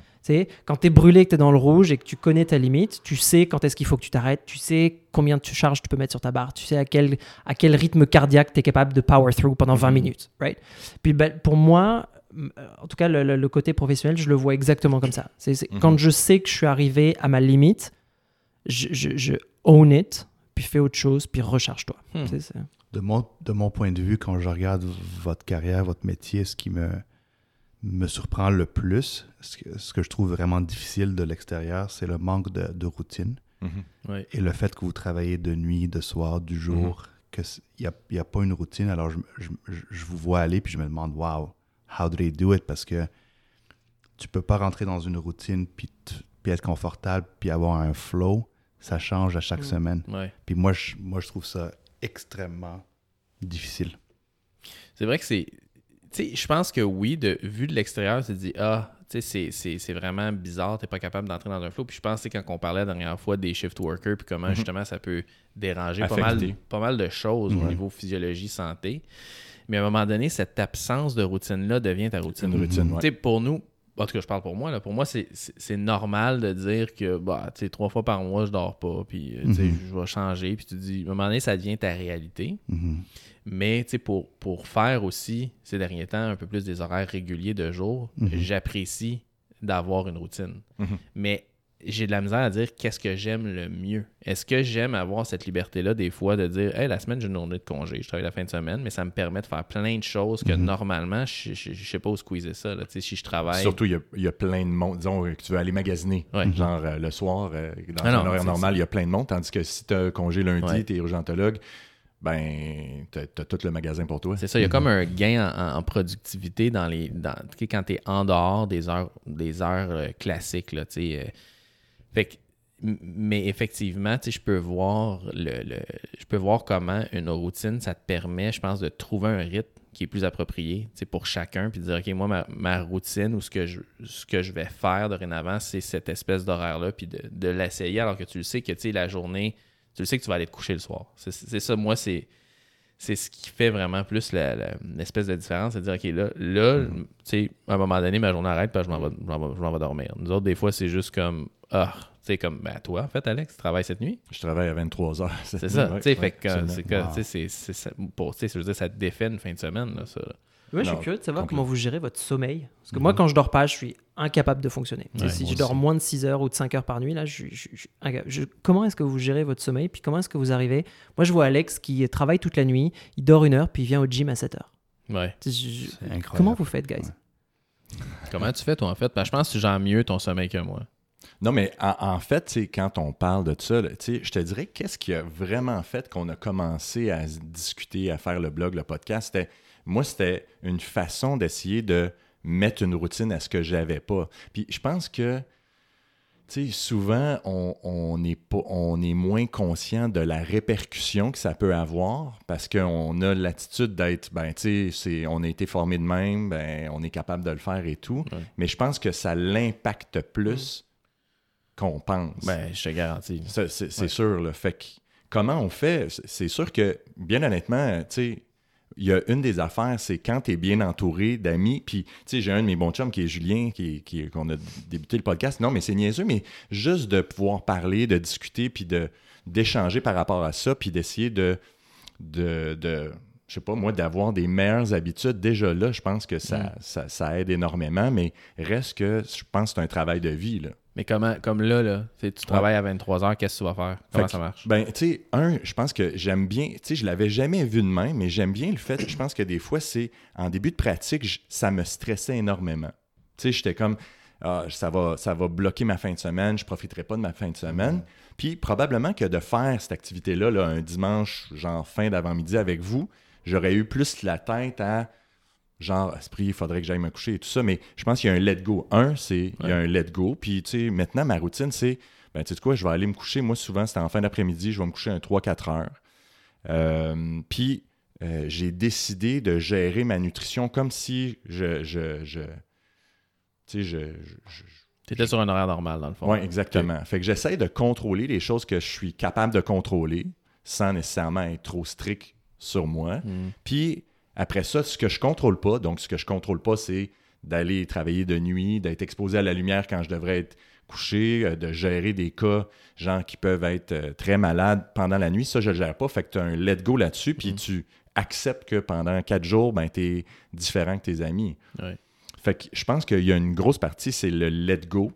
Quand tu es brûlé, que tu es dans le rouge et que tu connais ta limite, tu sais quand est-ce qu'il faut que tu t'arrêtes, tu sais combien de charges tu peux mettre sur ta barre, tu sais à quel, à quel rythme cardiaque tu es capable de power through pendant 20 Mhm. minutes. Right? Puis ben, pour moi, en tout cas, le, le- le côté professionnel, je le vois exactement comme ça. C'est, Mhm. Quand je sais que je suis arrivé à ma limite, je, je, je own it, puis fais autre chose, puis recharge-toi. Hmm. De mon, de mon point de vue, quand je regarde votre carrière, votre métier, ce qui me, me surprend le plus, ce que, ce que je trouve vraiment difficile de l'extérieur, c'est le manque de, de routine Mhm. Et le fait que vous travaillez de nuit, de soir, du jour, qu'il n'y a, il y a pas une routine. Alors, je, je, vous vois aller puis je me demande, wow, how do they do it? Parce que tu peux pas rentrer dans une routine puis, puis être confortable puis avoir un flow. Ça change à chaque Mm. semaine. Ouais. Puis moi je, moi, je trouve ça extrêmement difficile. C'est vrai que c'est. Tu sais, je pense que oui, de vu de l'extérieur, tu te dis, ah, tu sais, c'est- c'est c'est vraiment bizarre, t'es pas capable d'entrer dans un flow. Puis je pense, sais, quand on parlait la dernière fois des shift workers, puis comment Mhm. justement ça peut déranger pas mal, pas mal de choses au niveau physiologie, santé. Mais à un moment donné, cette absence de routine-là devient ta routine. Une routine, ouais. Tu sais, pour nous, en tout cas, je parle pour moi, là, pour moi, c'est- normal de dire que, bah, tu sais, trois fois par mois, je dors pas, puis, euh, Mhm. je vais changer, puis tu te dis, à un moment donné, ça devient ta réalité. Mhm. Mais tu sais, pour, pour faire aussi ces derniers temps un peu plus des horaires réguliers de jour, Mhm. j'apprécie d'avoir une routine. Mais j'ai de la misère à dire qu'est-ce que j'aime le mieux. Est-ce que j'aime avoir cette liberté-là des fois de dire Hey, la semaine, j'ai une journée de congé, je travaille la fin de semaine, mais ça me permet de faire plein de choses que Mhm. normalement, je je sais pas où squeezer ça. Là. Tu sais, Si je travaille. Surtout, il y, a, il y a plein de monde. Disons euh, que tu veux aller magasiner. Ouais. Genre euh, le soir, euh, dans Ah un horaire normal, il y a plein de monde. Tandis que si tu as congé lundi, Ouais. tu es urgentologue, ben, tu as, tout le magasin pour toi. C'est ça, il y a comme un gain en, productivité dans les. Dans, quand tu es en dehors des heures, des heures classiques. Là, tu sais. Fait que m- mais effectivement, tu sais, je peux voir le, le- je peux voir comment une routine, ça te permet, je pense, de trouver un rythme qui est plus approprié tu sais, pour chacun, puis de dire, OK, moi, ma, ma routine ou ce que, je, ce que je vais faire dorénavant, c'est cette espèce d'horaire-là, puis de, de l'essayer alors que tu le sais que, tu sais, la journée, tu le sais que tu vas aller te coucher le soir. C'est ça, moi, c'est c'est ce qui fait vraiment plus l'espèce de différence, c'est de dire, OK, là, là tu sais, à un moment donné, ma journée arrête, puis je m'en vais, vais dormir. Nous autres, des fois, c'est juste comme, ah, tu sais, comme, ben, toi, en fait, Alex, tu travailles cette nuit? Je travaille à 23 heures. C'est ça, tu sais, fait que, c'est que, Wow. tu sais, c'est- c'est ça, pour, tu sais, je veux dire, ça te défait une fin de semaine, là, ça. Moi, je suis curieux de savoir comment vous gérez votre sommeil. Parce que moi, quand je dors pas, je suis incapable de fonctionner. Ouais, si je dors aussi. moins de 6 heures ou de 5 heures par nuit, là, je, je- je- comment est-ce que vous gérez votre sommeil? Puis comment est-ce que vous arrivez? Moi, je vois Alex qui travaille toute la nuit, il dort une heure, puis il vient au gym à 7 heures. Ouais. Incroyable. Comment vous faites, guys? Ouais. Comment tu fais, toi, en fait? Ben, je pense que tu gères mieux ton sommeil que moi. Non, mais en, en fait, quand on parle de ça, je te dirais qu'est-ce qui a vraiment fait qu'on a commencé à discuter, à faire le blog, le podcast, c'était moi, c'était une façon d'essayer de mettre une routine à ce que j'avais pas. Puis je pense que souvent, on, on est pas, on est moins conscient de la répercussion que ça peut avoir parce qu'on a l'attitude d'être, ben, tu sais, c'est- on a été formé de même, ben, on est capable de le faire et tout. Ouais. Mais je pense que ça l'impacte plus qu'on pense. Ben, je te garantis. C'est Ouais. sûr. Là. Fait que, comment on fait? C'est- C'est sûr que, bien honnêtement, tu sais, il y a une des affaires, c'est quand tu es bien entouré d'amis. Puis, tu sais, j'ai un de mes bons chums qui est Julien, qui, qui, qu'on a débuté le podcast. Non, mais c'est niaiseux, mais juste de pouvoir parler, de discuter, puis de, d'échanger par rapport à ça, puis d'essayer de, de, de je sais pas, moi, d'avoir des meilleures habitudes. Déjà là, je pense que ça, Mm. ça, ça aide énormément, mais reste que je pense que c'est un travail de vie. Là. Mais comment, comme là, là, tu travailles à 23 heures, qu'est-ce que tu vas faire? Comment Fait ça marche? Ben, tu sais, un, je pense que j'aime bien, tu sais, je l'avais jamais vu de même, mais j'aime bien le fait, je pense que des fois, c'est, en début de pratique, je- ça me stressait énormément. Tu sais, j'étais comme, ah, ça, va, ça va bloquer ma fin de semaine, je profiterai pas de ma fin de semaine. Puis probablement que de faire cette activité-là, là, un dimanche, genre fin d'avant-midi avec vous, j'aurais eu plus la tête à, genre, esprit, il faudrait que j'aille me coucher et tout ça, mais je pense qu'il y a un let go. Un, c'est, il y a un let go, puis tu sais, maintenant, ma routine, c'est, ben, tu sais quoi, je vais aller me coucher. Moi, souvent, c'était en fin d'après-midi, je vais me coucher un 3-4 heures. Euh, puis, euh, j'ai décidé de gérer ma nutrition comme si je. je, je tu sais, je. Tu étais sur un horaire normal, dans le fond. oui, exactement. Fait que j'essaie de contrôler les choses que je suis capable de contrôler sans nécessairement être trop strict sur moi. Mm. Puis après ça, ce que je contrôle pas, donc ce que je contrôle pas, c'est d'aller travailler de nuit, d'être exposé à la lumière quand je devrais être couché, euh, de gérer des cas, gens qui peuvent être euh, très malades pendant la nuit. Ça, je le gère pas. Fait que tu as un let go là-dessus, puis Mhm. tu acceptes que pendant quatre jours, ben, tu es différent que tes amis. Ouais. Fait que je pense qu'il y a une grosse partie, c'est le let go,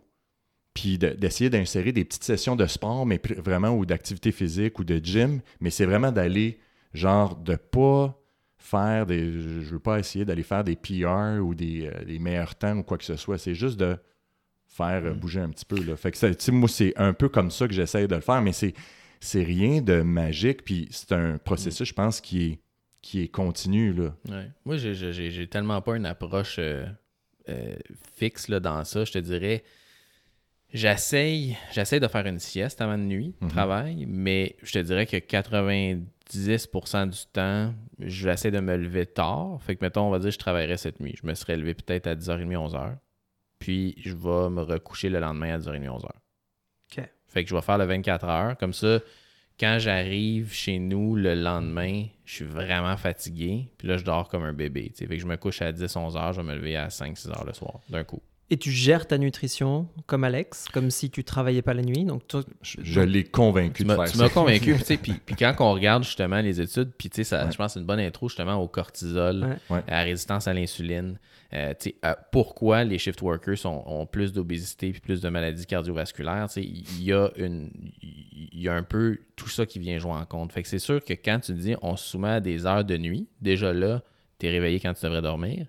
puis de- d'essayer d'insérer des petites sessions de sport, mais vraiment, ou d'activité physique ou de gym, mais c'est vraiment d'aller, genre, de pas faire des. Je veux pas essayer d'aller faire des PR ou des, euh, des meilleurs temps ou quoi que ce soit. C'est juste de faire euh, Mm. bouger un petit peu. Là. Fait que ça, moi, c'est un peu comme ça que j'essaie de le faire, mais c'est, c'est rien de magique, puis c'est un processus, je pense, qui est, qui est continu. Là. Ouais. Moi, j'ai- j'ai j'ai- tellement pas une approche euh, euh, fixe là, dans ça. Je te dirais, j'essaye j'essaye de faire une sieste avant de nuit, Mhm. travail, mais je te dirais que 90% du temps, j'essaie de me lever tard. Fait que, mettons, on va dire, je travaillerais cette nuit. Je me serais levé peut-être à 10h30, 11h. Puis, je vais me recoucher le lendemain à 10h30, 11h. OK. Fait que je vais faire le 24 heures. Comme ça, quand j'arrive chez nous le lendemain, je suis vraiment fatigué. Puis là, je dors comme un bébé. tu sais. Fait que je me couche à 10, 11 heures, je vais me lever à 5, 6 heures le soir, d'un coup. Et tu gères ta nutrition comme Alex, comme si tu travaillais pas la nuit. Donc, toi, Je, je l'ai convaincu Tu de m'as faire tu ça. m'as convaincu. puis, *laughs* tu sais, puis, puis quand on regarde justement les études, puis tu sais, ça, Ouais. je pense que c'est une bonne intro justement au cortisol, Ouais. À la résistance à l'insuline. Euh, tu sais, euh, pourquoi les shift workers ont, ont plus d'obésité puis plus de maladies cardiovasculaires. tu sais, Il y, a une, il y a un peu tout ça qui vient jouer en compte. Fait que c'est sûr que quand tu dis on se soumet à des heures de nuit, déjà là, tu es réveillé quand tu devrais dormir.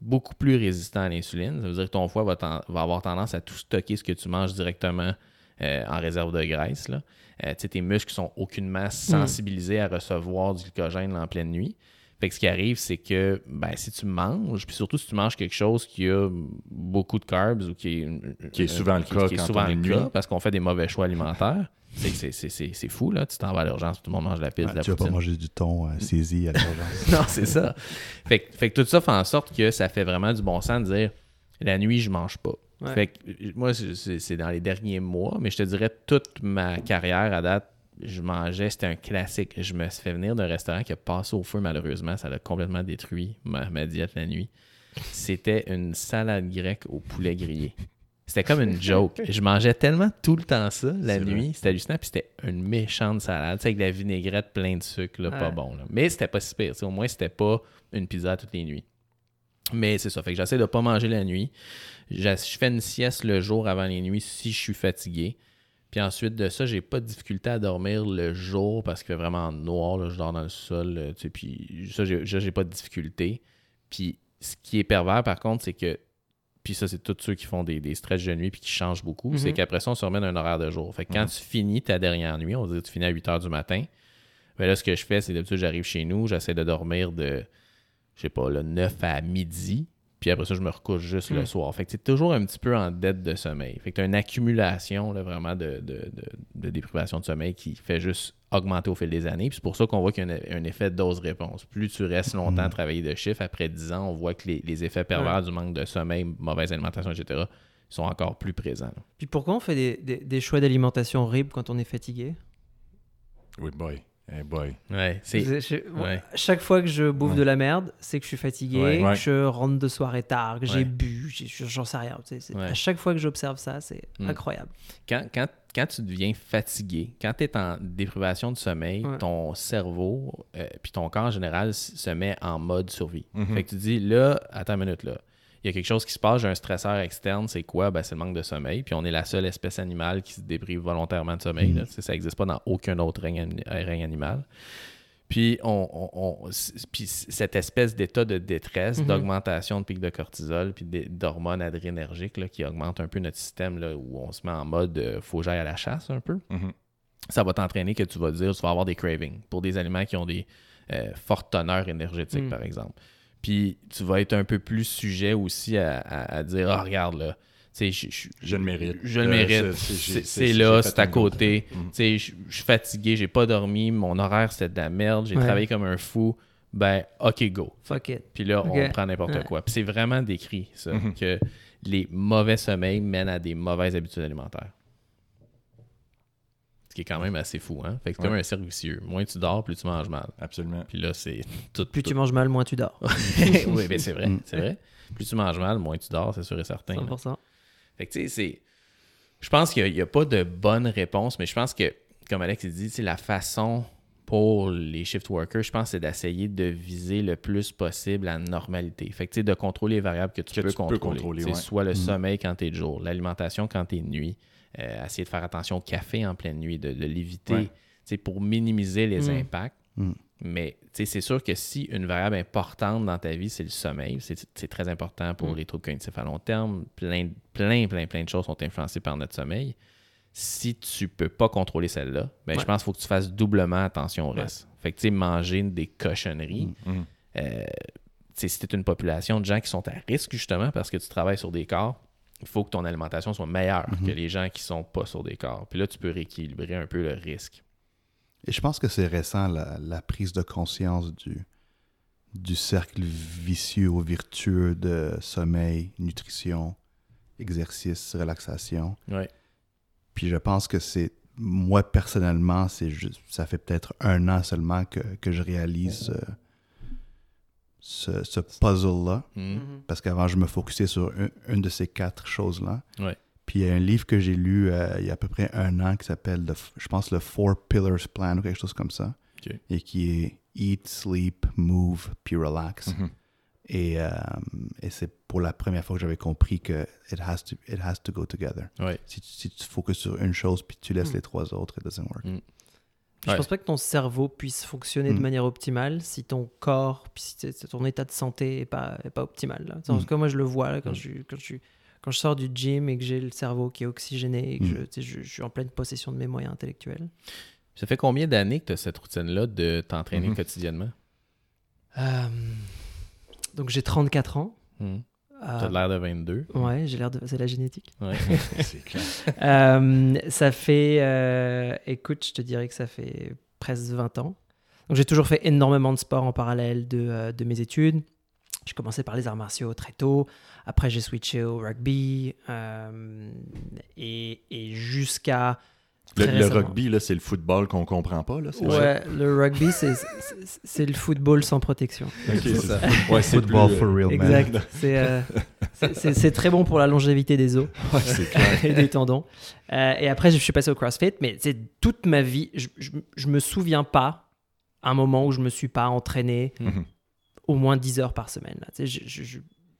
Beaucoup plus résistant à l'insuline. Ça veut dire que ton foie va, avoir tendance à tout stocker ce que tu manges directement euh, en réserve de graisse. Là. Euh, tes muscles sont aucunement sensibilisés à recevoir du glycogène en pleine nuit. Fait que ce qui arrive, c'est que ben, si tu manges, puis surtout si tu manges quelque chose qui a beaucoup de carbs ou qui est, Qui est souvent le cas qui est quand souvent on est le nuit. cas parce qu'on fait des mauvais choix alimentaires, c'est, c'est, c'est, c'est, c'est fou, là. Tu t'en vas à l'urgence, tout le monde mange de la pizza, Ouais, de la tu vas pas manger du thon euh, *laughs* saisi à l'urgence. Non, c'est ça. Fait, que- fait que tout ça fait en sorte que ça fait vraiment du bon sens de dire la nuit, je mange pas. Ouais. Fait que euh, moi, c'est- dans les derniers mois, mais je te dirais toute ma carrière à date, je mangeais, c'était un classique. Je me suis fait venir d'un restaurant qui a passé au feu, malheureusement. Ça a complètement détruit ma, ma diète la nuit. C'était une salade grecque au poulet grillé. C'était comme une joke. *laughs* Je mangeais tellement tout le temps ça la nuit. C'était hallucinant. Puis c'était une méchante salade, tu sais, avec de la vinaigrette plein de sucre, là, pas bon. là. Mais c'était pas si pire. Au moins, c'était pas une pizza toutes les nuits. Mais c'est ça. Fait que j'essaie de pas manger la nuit. Je fais une sieste le jour avant les nuits si je suis fatigué. Puis ensuite de ça, j'ai pas de difficulté à dormir le jour parce qu'il fait vraiment noir. là, je dors dans le sol. là, tu sais, puis ça, j'ai pas de difficulté. Puis ce qui est pervers, par contre, c'est que. Puis ça, c'est tous ceux qui font des, des stretches de nuit puis qui changent beaucoup. Mhm. C'est qu'après ça, on se remet d'un horaire de jour. Fait que quand tu finis ta dernière nuit, on dit que tu finis à 8 h du matin. Ben là, ce que je fais, c'est d'habitude, j'arrive chez nous, j'essaie de dormir de, je sais pas, le 9 à midi. Puis après ça, je me recouche juste le Mm. soir. Fait que c'est toujours un petit peu en dette de sommeil. Fait que tu as une accumulation là, vraiment de, de, de, de déprivation de sommeil qui fait juste augmenter au fil des années. Puis c'est pour ça qu'on voit qu'il y a un, un effet de dose-réponse. Plus tu restes longtemps à travailler de chiffre, après 10 ans, on voit que les, les effets pervers du manque de sommeil, mauvaise alimentation, etc., sont encore plus présents. là. Puis pourquoi on fait des, des- des choix d'alimentation horribles quand on est fatigué? Oui, boy. Hey boy. Ouais, c'est. Je- je- ouais. Chaque fois que je bouffe Ouais. de la merde, c'est que je suis fatigué, Ouais. que je rentre de soirée tard, que j'ai Ouais. bu, j'ai- j'en sais rien. tu sais. À chaque fois que j'observe ça, c'est Mm. incroyable. quand, quand, quand tu deviens fatigué, quand tu es en déprivation de sommeil, Ouais. ton cerveau euh, puis ton corps en général se met en mode survie. Fait que tu dis là, attends une minute là. Il y a quelque chose qui se passe, j'ai un stresseur externe, c'est quoi? Ben, c'est le manque de sommeil. Puis on est la seule espèce animale qui se déprive volontairement de sommeil. sais, Ça n'existe pas dans aucun autre règne, ani- règne animal. Puis, on, on- on- c- puis c- cette espèce d'état de détresse, Mhm. d'augmentation de pic de cortisol, puis d'hormones adrénergiques là, qui augmentent un peu notre système, là, où on se met en mode euh, faut que j'aille à la chasse un peu, Mhm. ça va t'entraîner que tu vas dire, tu vas avoir des cravings pour des aliments qui ont des euh, fortes teneurs énergétiques, Mm. par exemple. Puis tu vas être un peu plus sujet aussi à, à- à dire, ah, regarde là, tu sais, je, je- Je le mérite. je le Euh, mérite. c'est- c'est- C'est c'est là, c'est à côté. travail. Tu sais, je je suis fatigué, j'ai pas dormi, mon horaire c'était de la merde, j'ai Ouais. travaillé comme un fou. Ben, ok, go. Fuck it. Puis là, on prend n'importe Ouais. quoi. Puis c'est vraiment décrit, ça, Mhm. que les mauvais sommeils mènent à des mauvaises habitudes alimentaires. Ce qui est quand même assez fou, hein? Fait que c'est comme Ouais. un cercle vicieux. Moins tu dors, plus tu manges mal. Absolument. Puis là, c'est *laughs* tout. Plus tout- tu manges mal, moins tu dors. *laughs* oui, ben c'est vrai, Mm. c'est vrai. Plus tu manges mal, moins tu dors, c'est sûr et certain. là. 100%. Fait que tu sais, c'est. Je pense qu'il n'y a, pas de bonne réponse, mais je pense que, comme Alex il dit, la façon pour les shift workers, je pense, c'est d'essayer de viser le plus possible la normalité. Fait que tu sais, de contrôler les variables que tu, Que peux, tu peux contrôler. contrôler, ouais. Soit le Mm. sommeil quand tu es de jour, l'alimentation quand tu es de nuit, euh, essayer de faire attention au café en pleine nuit, de, de l'éviter, Ouais. pour minimiser les Mm. impacts. Mm. Mais c'est sûr que si une variable importante dans ta vie, c'est le sommeil, c'est très important pour Mm. les troubles cognitifs à long terme. Plein, plein, plein, plein de choses sont influencées par notre sommeil. Si tu peux pas contrôler celle-là, ben, Ouais. je pense qu'il faut que tu fasses doublement attention au Ouais. reste. Fait que tu sais, manger des cochonneries, euh, si tu une population de gens qui sont à risque justement parce que tu travailles sur des corps, il faut que ton alimentation soit meilleure Mhm. que les gens qui sont pas sur des corps. Puis là, tu peux rééquilibrer un peu le risque. Et je pense que c'est récent, la, la prise de conscience du, du cercle vicieux ou vertueux de sommeil, nutrition, exercice, relaxation. Ouais. Puis je pense que c'est, moi personnellement, c'est juste, ça fait peut-être un an seulement que, que je réalise euh, ce, ce puzzle-là. Mhm. Mhm. Parce qu'avant, je me focusais sur un- une de ces quatre choses-là. Ouais. Puis il y a un livre que j'ai lu euh, il y a à peu près un an qui s'appelle, je pense, le Four Pillars Plan ou quelque chose comme ça. Et qui est Eat, Sleep, Move, puis Relax. Mhm. Et, euh, et c'est pour la première fois que j'avais compris que it has to, it has to go together. Ouais. Si tu, si tu te focuses sur une chose puis tu laisses Mm. les trois autres, it doesn't work. Je Ouais. pense pas que ton cerveau puisse fonctionner de Mm. manière optimale si ton corps, si ton état de santé est pas, est pas optimal. Là. En Mm. tout cas, moi, je le vois là, quand, Mm. je, quand, je, quand je sors du gym et que j'ai le cerveau qui est oxygéné et que Mm. je, suis en pleine possession de mes moyens intellectuels. Ça fait combien d'années que tu as cette routine-là de t'entraîner Mhm. quotidiennement? Euh, donc j'ai 34 ans. Euh, T'as l'air de 22. ouais, j'ai l'air de. C'est la génétique. Ouais. *laughs* C'est clair. Euh, ça fait. euh, écoute, je te dirais que ça fait presque 20 ans. Donc j'ai toujours fait énormément de sport en parallèle de, euh, de mes études. J'ai commencé par les arts martiaux très tôt. Après, j'ai switché au rugby. euh, et et jusqu'à. Le, rugby, c'est le football qu'on comprend pas. Là, c'est ça? Ouais, le rugby, c'est- le football sans protection. Ok, c'est ça. ça. *laughs* Ouais, Football plus, for real, man. Exact. C'est euh, c'est- très bon pour la longévité des os *laughs* ouais, clair. *laughs* et des tendons. Euh, et après, je suis passé au CrossFit, mais c'est toute ma vie. Je, je, je me souviens pas un moment où je me suis pas entraîné Mhm. au moins 10 heures par semaine. là. Tu sais, je- je- je-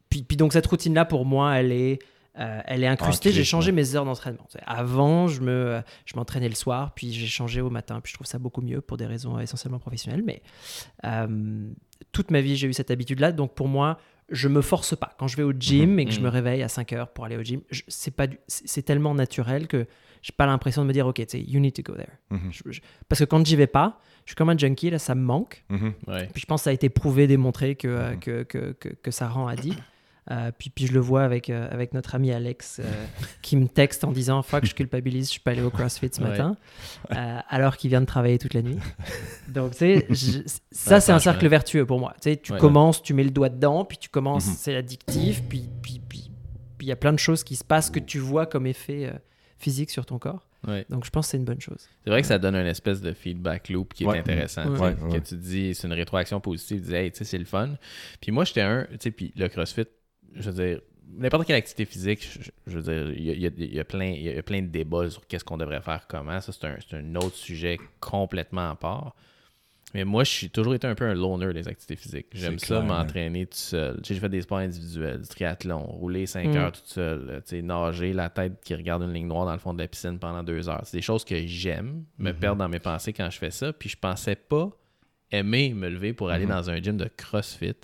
Puis, puis donc cette routine-là, pour moi, elle est, euh, elle est incrustée. Ancrée, J'ai changé ouais. mes heures d'entraînement. Avant, je me, je m'entraînais le soir, puis j'ai changé au matin. Puis je trouve ça beaucoup mieux pour des raisons essentiellement professionnelles. Mais euh, toute ma vie, j'ai eu cette habitude-là. Donc pour moi, je me force pas. Quand je vais au gym et que je Mhm. me réveille à 5 heures pour aller au gym, je- c'est pas, du- c'est c'est tellement naturel que j'ai pas l'impression de me dire, ok, tu sais, you need to go there. Mhm. Je- je- parce que quand j'y vais pas, je suis comme un junkie, là, ça me manque. Mhm. Ouais. Puis je pense que ça a été prouvé, démontré que, euh, Mhm. que, que, que, que ça rend addict. Euh, puis, puis je le vois avec, euh, avec notre ami Alex euh, *laughs* qui me texte en disant Fuck, je culpabilise, je suis pas allé au CrossFit ce Ouais. matin, *laughs* euh, alors qu'il vient de travailler toute la nuit. *laughs* Donc, tu sais, je- ça, Ouais, c'est un cercle vertueux pour moi. Tu sais, tu Ouais. commences, tu mets le doigt dedans, puis tu commences, Mhm. c'est addictif, puis puis puis puis il y a plein de choses qui se passent que tu vois comme effet euh, physique sur ton corps. Ouais. Donc, je pense que c'est une bonne chose. C'est vrai que ça donne une espèce de feedback loop qui est Ouais. intéressant. Ouais. que tu te dis, c'est une rétroaction positive. Tu dis, hey, tu sais, c'est le fun. Puis moi, j'étais un, tu sais, puis le CrossFit, je veux dire, n'importe quelle activité physique, je, je veux dire, il y a, il y a- il y a plein, il y a plein de débats sur qu'est-ce qu'on devrait faire, comment. Ça, c'est un, c'est un autre sujet complètement à part. Mais moi, je suis toujours été un peu un loner des activités physiques. J'aime ça m'entraîner tout seul. J'ai fait des sports individuels, du triathlon, rouler 5 Mm. heures tout seul, là, tu sais, nager, la tête qui regarde une ligne noire dans le fond de la piscine pendant deux heures. C'est des choses que j'aime, me Mhm. perdre dans mes pensées quand je fais ça. Puis je pensais pas aimer me lever pour aller Mhm. dans un gym de CrossFit,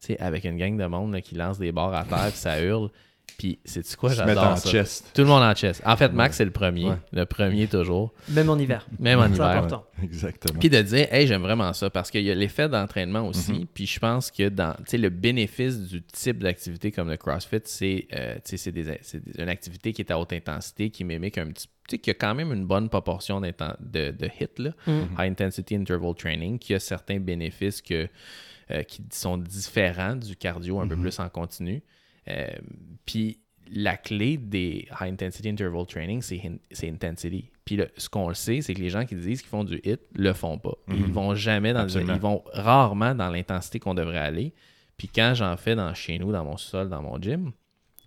sais, avec une gang de monde là, qui lance des barres à terre, puis ça hurle. Puis c'est quoi, j'adore ça. chest. Tout le monde en chest. En fait, Max, Ouais. c'est le premier. Ouais. Le premier toujours. Même en hiver. Même en C'est hiver. important. Exactement. Puis de dire, hey, j'aime vraiment ça parce qu'il y a l'effet d'entraînement aussi. Mhm. Puis je pense que dans tu sais, le bénéfice du type d'activité comme le CrossFit, c'est euh, tu sais, c'est des- c'est des- une activité qui est à haute intensité, qui mimique un petit tu sais, qui a quand même une bonne proportion de, de hits, là. Mm. High Intensity Interval Training, qui a certains bénéfices que, euh, qui sont différents du cardio un peu Mhm. plus en continu. Euh, Puis la clé des High Intensity Interval Training, c'est in- c'est intensity. Puis le- ce qu'on le sait, c'est que les gens qui disent qu'ils font du hit le font pas. Mhm. Ils vont jamais dans Absolument. ils vont rarement dans l'intensité qu'on devrait aller. Puis quand j'en fais dans chez nous, dans mon sol, dans mon gym,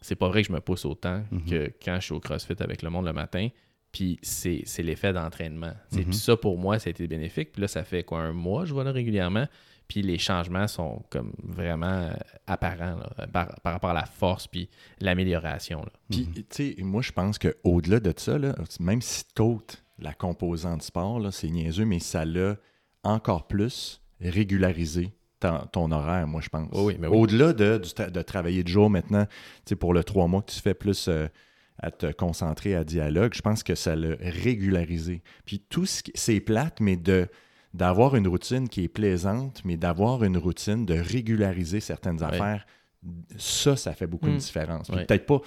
c'est pas vrai que je me pousse autant Mhm. que quand je suis au CrossFit avec le monde le matin. Puis c'est l'effet d'entraînement. Puis ça, pour moi, ça a été bénéfique. Puis là, ça fait quoi, un mois, je vois là régulièrement. Puis les changements sont comme vraiment euh, apparents là, par, par rapport à la force puis l'amélioration. Puis, tu sais, moi, je pense qu'au-delà de ça, là, même si t'ôtes la composante sport, là, c'est niaiseux, mais ça l'a encore plus régularisé ton, ton horaire, moi, je pense. Oui, oui, mais oui. Au-delà de, de travailler de jour maintenant, tu sais, pour le trois mois que tu fais plus euh, à te concentrer à dialogue, je pense que ça l'a régularisé. Puis tout ce qui, c'est plate, mais de d'avoir une routine qui est plaisante, mais d'avoir une routine de régulariser certaines affaires, ça, ça fait beaucoup Mm. de différence. Puis Ouais. peut-être pas,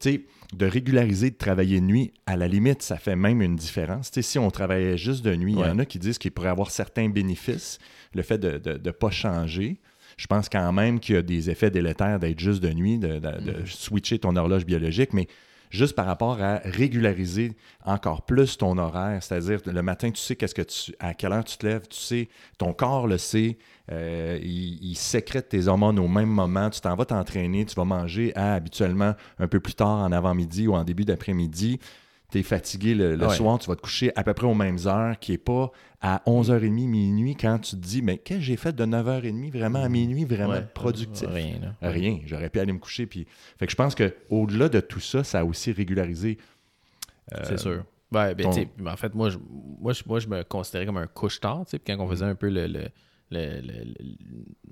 tu sais, de régulariser de travailler de nuit, à la limite, ça fait même une différence. Tu sais, si on travaillait juste de nuit, il y en a qui disent qu'il pourrait avoir certains bénéfices, le fait de ne pas changer. Je pense quand même qu'il y a des effets délétères d'être juste de nuit, de, de- de Mhm. switcher ton horloge biologique, mais juste par rapport à régulariser encore plus ton horaire, c'est-à-dire le matin, tu sais qu'est-ce que tu, à quelle heure tu te lèves, tu sais, ton corps le sait, euh, il, il sécrète tes hormones au même moment, tu t'en vas t'entraîner, tu vas manger à, habituellement un peu plus tard en avant-midi ou en début d'après-midi. Tu es fatigué le, le Ouais. soir, tu vas te coucher à peu près aux mêmes heures, qui n'est pas à 11h30, minuit, quand tu te dis, mais qu'est-ce que j'ai fait de 9h30 vraiment à minuit, vraiment Ouais. productif? Rien. là. Rien. J'aurais pu aller me coucher. Puis... Fait que je pense qu'au-delà de tout ça, ça a aussi régularisé. euh, C'est sûr. Ouais, ben, ton- en fait, moi je, moi, je, moi, je me considérais comme un couche-tard, quand on faisait un peu le, le, le-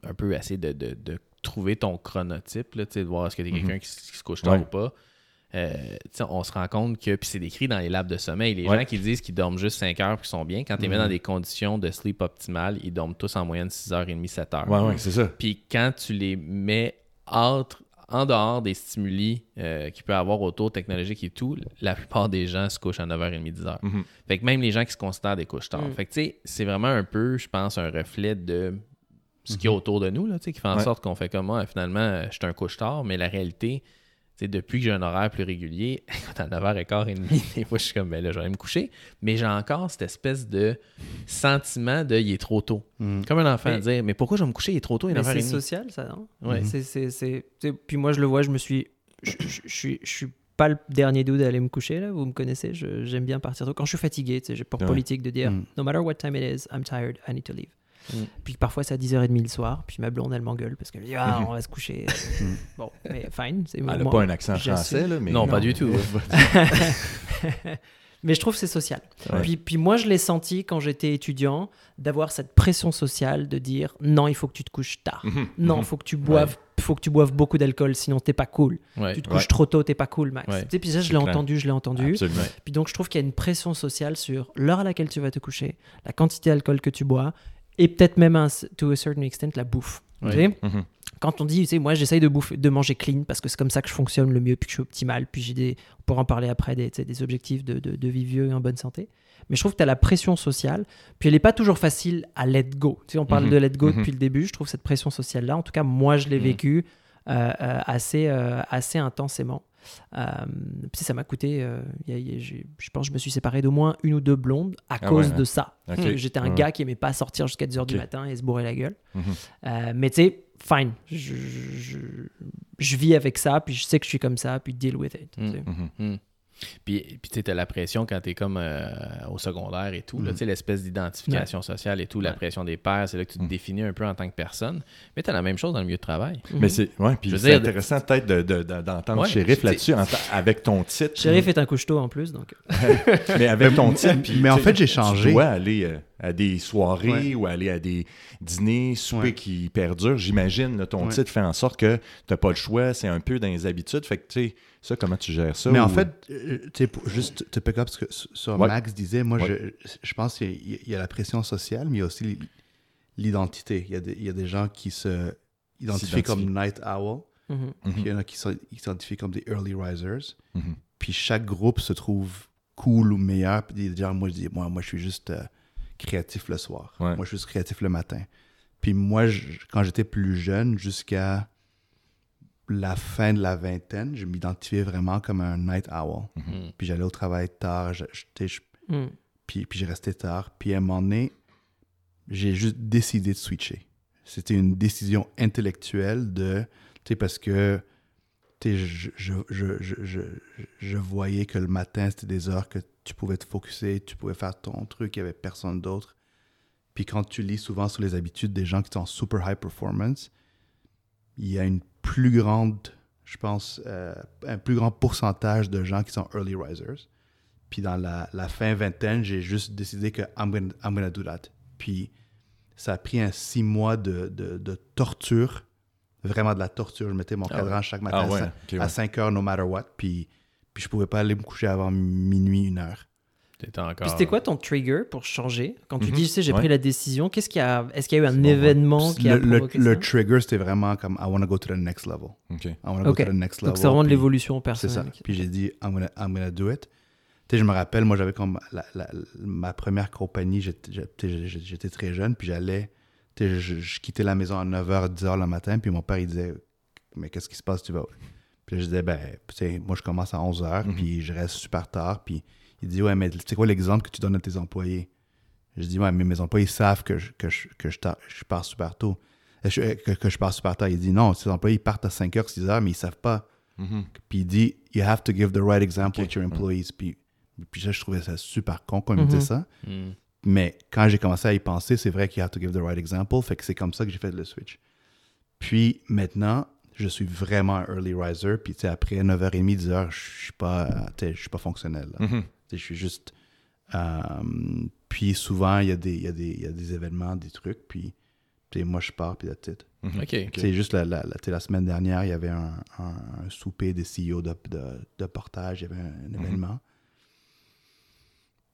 un peu essayer de, de- de trouver ton chronotype, là, de voir est-ce que tu es quelqu'un qui, se couche tard Ouais. ou pas. Euh, on se rend compte que, puis c'est décrit dans les labs de sommeil, les Ouais. gens qui disent qu'ils dorment juste 5 heures puis qu'ils sont bien, quand tu les mets Mhm. dans des conditions de sleep optimales, ils dorment tous en moyenne 6h30, 7h. Ouais, ouais, c'est ça. Puis quand tu les mets entre- en dehors des stimuli euh, qu'il peut avoir autour technologiques et tout, la plupart des gens se couchent à 9h30, 10h. Mhm. Fait que même les gens qui se considèrent des couches tard. Mm. Fait que tu sais, c'est vraiment un peu, je pense, un reflet de ce qu'il y a autour de nous, là, tu sais, qui fait en Mhm. Ouais. sorte qu'on fait comme moi, finalement, euh, je suis un couche tard, mais la réalité, tu sais, depuis que j'ai un horaire plus régulier, *laughs* écoute, à 9h15, des fois, je suis comme, ben là, je vais aller me coucher, mais j'ai encore cette espèce de sentiment de, il est trop tôt. Mm. Comme un enfant à Mais- dire, mais pourquoi je vais me coucher, il est trop tôt, il est Mais c'est 9h30. social, ça, non? Ouais. C'est- c'est- Puis moi, je le vois, je me suis. Je, je- je suis, je suis pas le dernier dude à aller me coucher, là. Vous me connaissez, j'aime bien partir tôt. Quand je suis fatigué, tu sais, j'ai pour Ouais. politique de dire Mm. No matter what time it is, I'm tired, I need to leave. Mm. Puis parfois, c'est à 10h30 le soir, puis ma blonde, elle m'engueule parce qu'elle me dit Ah, Mhm. on va se coucher. Mm. bon, mais fine. c'est Elle n'a pas un accent français, là, mais. Non, pas du tout. *laughs* Mais je trouve que c'est social. Ouais. Puis, puis moi, je l'ai senti quand j'étais étudiant, d'avoir cette pression sociale de dire non, il faut que tu te couches tard. Mhm, Non, il faut que tu boives, faut que tu boives beaucoup d'alcool, sinon t'es pas cool. Ouais. Tu te Ouais. couches trop tôt, t'es pas cool, Max. Ouais. Tu sais, Puis ça, je l'ai entendu, je l'ai entendu. Absolument. Puis donc, je trouve qu'il y a une pression sociale sur l'heure à laquelle tu vas te coucher, la quantité d'alcool que tu bois, et peut-être même, un, to a certain extent, la bouffe. Tu Ouais. sais Mhm. quand on dit, tu sais, moi j'essaye de, bouffer, de manger clean parce que c'est comme ça que je fonctionne le mieux, puis que je suis optimal, puis j'ai des, on pourra en parler après, des, tu sais, des objectifs de, de, de vie vieux et en bonne santé. Mais je trouve que tu as la pression sociale, puis elle n'est pas toujours facile à let go. Tu sais, on parle Mhm. de let go Mhm. depuis le début, je trouve cette pression sociale-là, en tout cas, moi je l'ai Mhm. vécu euh, euh, assez, euh, assez intensément. Euh, ça m'a coûté, euh, il y a- il y a- j'ai- je pense que je me suis séparé d'au moins une ou deux blondes à Ah cause ouais, de ça. J'étais un Ouais. gars qui aimait pas sortir jusqu'à 10h du matin et se bourrer la gueule. Mhm. Euh, mais tu sais, fine. Je, je, je vis avec ça, puis je sais que je suis comme ça, puis deal with it. Mm. Puis, puis tu sais, t'as la pression quand t'es comme euh, au secondaire et tout, là, tu sais, l'espèce d'identification sociale et tout, la Ouais. pression des pairs, c'est là que tu te Mm. définis un peu en tant que personne. Mais t'as la même chose dans le milieu de travail. Mais Mhm. c'est ouais, puis c'est intéressant peut-être de- de- de- d'entendre Ouais, Shérif là-dessus avec ton titre. Shérif est un couche-tôt en plus, donc. *laughs* Mais avec ton titre. puis, mais en tu fait, j'ai Tu changé. dois aller euh, à des soirées Ouais. ou aller à des dîners, soupers Ouais. qui perdurent. J'imagine, ton Ouais. titre fait en sorte que tu n'as pas le choix. C'est un peu dans les habitudes. Fait que, tu sais, ça, comment tu gères ça? Mais en fait, euh, tu sais, pour juste te pick up ce que sur Ouais. Max disait, moi, Ouais. je, je pense qu'il y, a- il y a la pression sociale, mais il y a aussi l'i- l'identité. Il y, a des, il y a des gens qui se identifient comme night owl, Mhm. Mhm. puis il y en a qui se- qui s'identifient comme des early risers. Mhm. Puis chaque groupe se trouve cool ou meilleur. Puis des gens, moi, je dis, moi, moi je suis juste euh, créatif le soir. Ouais. Moi, je suis juste créatif le matin. Puis moi, je- quand j'étais plus jeune, jusqu'à la fin de la vingtaine, je m'identifiais vraiment comme un night owl. Mm. Puis j'allais au travail tard, je- je- tu sais, je- Mm. puis, puis je restais tard. Puis à un moment donné, j'ai juste décidé de switcher. C'était une décision intellectuelle de, tu sais, parce que, tu sais, je, je, je, je, je, je voyais que le matin, c'était des heures que tu pouvais te focuser, tu pouvais faire ton truc, il n'y avait personne d'autre. Puis quand tu lis souvent sur les habitudes des gens qui sont en super high performance, il y a une plus grande, je pense, euh, un plus grand pourcentage de gens qui sont early risers. Puis dans la, la fin vingtaine, j'ai juste décidé que I'm gonna, I'm gonna do that. Puis ça a pris un six mois de, de, de torture, vraiment de la torture. Je mettais mon Ah cadran chaque matin Ah ouais, à, ouais. à 5 heures, no matter what. Puis, puis je pouvais pas aller me coucher avant minuit, une heure. T'étais encore. Puis c'était quoi ton trigger pour changer? Quand tu Mhm. dis, tu sais, j'ai Ouais. pris la décision, qu'est-ce qu'il y a Est-ce qu'il y a eu un bon, événement qui a Le, le, provoqué le ça? trigger, c'était vraiment comme I want to go to the next level. OK. I want to Ok. go to the next level. Donc c'est vraiment de Puis- l'évolution C'est ça. personnelle. Puis j'ai dit, I'm gonna, I'm gonna do it. Tu sais, je me rappelle, moi, j'avais comme la- la- ma première compagnie, j'étais très jeune, puis j'allais, tu sais, je, je quittais la maison à 9h, 10h le matin, puis mon père, il disait, mais qu'est-ce qui se passe, tu vas? Puis je disais, ben, tu sais, moi, je commence à 11h, Mhm. puis je reste super tard, puis il dit, ouais, mais c'est quoi l'exemple que tu donnes à tes employés? Je dis, ouais, mais mes employés savent que je, que je, que je, pars super tôt. Euh, je- que, que je pars super tard. Il dit, non, ces employés, ils partent à 5h, 6h, mais ils savent pas. Mhm. Puis il dit, you have to give the right example to your employees. Puis, puis ça, je trouvais ça super con quand il me Mhm. disait ça. Mm. Mais quand j'ai commencé à y penser, c'est vrai qu'il have to give the right example. Fait que c'est comme ça que j'ai fait le switch. Puis maintenant, je suis vraiment un early riser. Puis tu sais, après 9h30, 10h, je suis pas, euh, je suis pas fonctionnel. là. Mhm. Je suis juste. euh, puis souvent, il y, a des, il, y a des, il y a des événements, des trucs. Puis moi, je pars, puis. Mhm. OK. C'est juste la, la, la, tu sais, la semaine dernière, il y avait un, un- un souper des CEO de, de, de portage, il y avait un, Mhm. événement.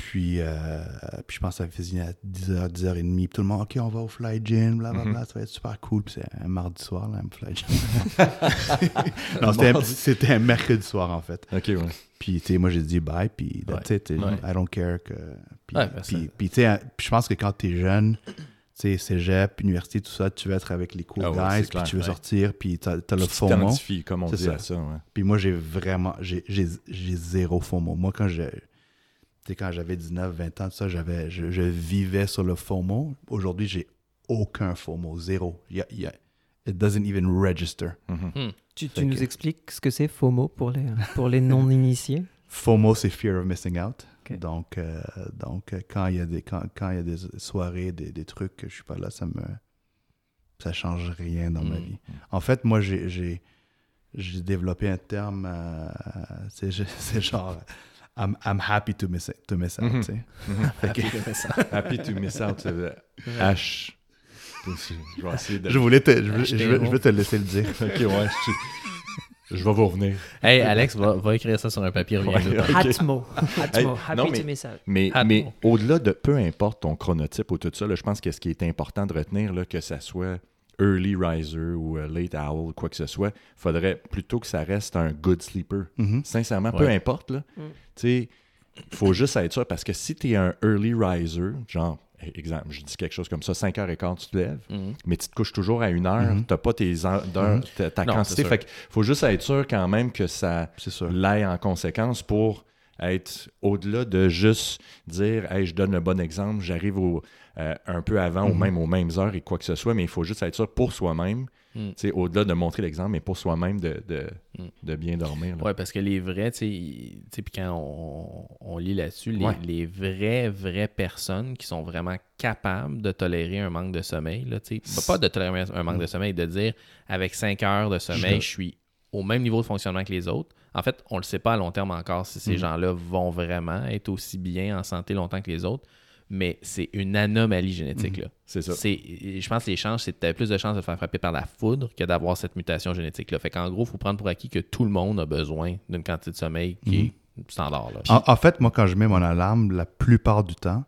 Puis, euh, puis je pense que ça faisait à 10h, 10h30. Puis tout le monde, OK, on va au Fly Gin, blablabla, Mhm. ça va être super cool. Puis c'est un mardi soir, là, un Fly Gin. *laughs* non, c'était un, mercredi soir, en fait. OK, ouais. Puis, tu sais, moi, j'ai dit bye, puis that's Ouais. it. tu sais, Ouais. I don't care que... Puis, Ouais, ben, puis, tu sais, je pense que quand t'es jeune, tu sais, cégep, université, tout ça, tu veux être avec les cool Ah guys, puis clair, tu veux sortir, puis t'as t'as le Tu FOMO. t'identifies, comme on C'est dit ça. à ça. Puis moi, j'ai vraiment, j'ai j'ai- j'ai zéro FOMO. Moi, quand je... Tu sais, quand j'avais 19, 20 ans, tout ça, j'avais, je, je vivais sur le FOMO. Aujourd'hui, j'ai aucun FOMO, zéro. Il y a- il y a- it doesn't even register. Mhm. Tu, Fait tu nous que- expliques ce que c'est FOMO pour les, pour les non-initiés? FOMO, c'est fear of missing out. Donc, euh, donc euh, quand il y a des quand, quand il y a des soirées, des, des trucs que je suis pas là, ça me ça change rien dans ma Mm. vie. En fait, moi, j'ai j'ai j'ai développé un terme, euh, c'est *laughs* c'est genre I'm, I'm happy to miss, it- to miss out. Mhm. tu sais. Mhm. Fait que- Happy to miss out. *laughs* le H. Je vais essayer de. je voulais te, je, veux- je, je veux te laisser le dire. *laughs* Ok, ouais. Je, je vais vous revenir. Hey, Alex, va, va écrire ça sur un papier. reviens Ouais. Hatmo. Hey, Hatmo. Happy non, mais- to miss out. Mais, mais au-delà de peu importe ton chronotype ou tout ça, là, je pense que ce qui est important de retenir, là, que ça soit early riser ou euh, late owl, quoi que ce soit, faudrait plutôt que ça reste un good sleeper. Mhm. Sincèrement, peu Ouais. importe. Là, Mm. Tu sais, il faut juste être sûr parce que si tu es un early riser, genre, exemple, je dis quelque chose comme ça, 5h15, tu te lèves, Mhm. mais tu te couches toujours à une heure, Mhm. tu n'as pas tes heures, Mhm. ta, ta Non, quantité. Fait faut juste être sûr quand même que ça l'aille en conséquence pour être au-delà de juste dire hey, je donne le bon exemple, j'arrive au, euh, un peu avant ou Mhm. même aux mêmes heures et quoi que ce soit, mais il faut juste être sûr pour soi-même, Mm. au-delà de montrer l'exemple, mais pour soi-même de, de, Mm. de bien dormir. Ouais, parce que les vrais, tu sais, puis quand on, on lit là-dessus, les, Ouais. les vraies, vraies personnes qui sont vraiment capables de tolérer un manque de sommeil, là, pas de tolérer un manque de sommeil, de dire avec 5 heures de sommeil, Je- je suis au même niveau de fonctionnement que les autres. En fait, on le sait pas à long terme encore si ces gens-là vont vraiment être aussi bien en santé longtemps que les autres, mais c'est une anomalie génétique, là. C'est ça. C'est, je pense que les chances, c'est que tu as plus de chances de te faire frapper par la foudre que d'avoir cette mutation génétique-là. Fait qu'en gros, il faut prendre pour acquis que tout le monde a besoin d'une quantité de sommeil qui est standard. Là. En, en fait, moi, quand je mets mon alarme, la plupart du temps,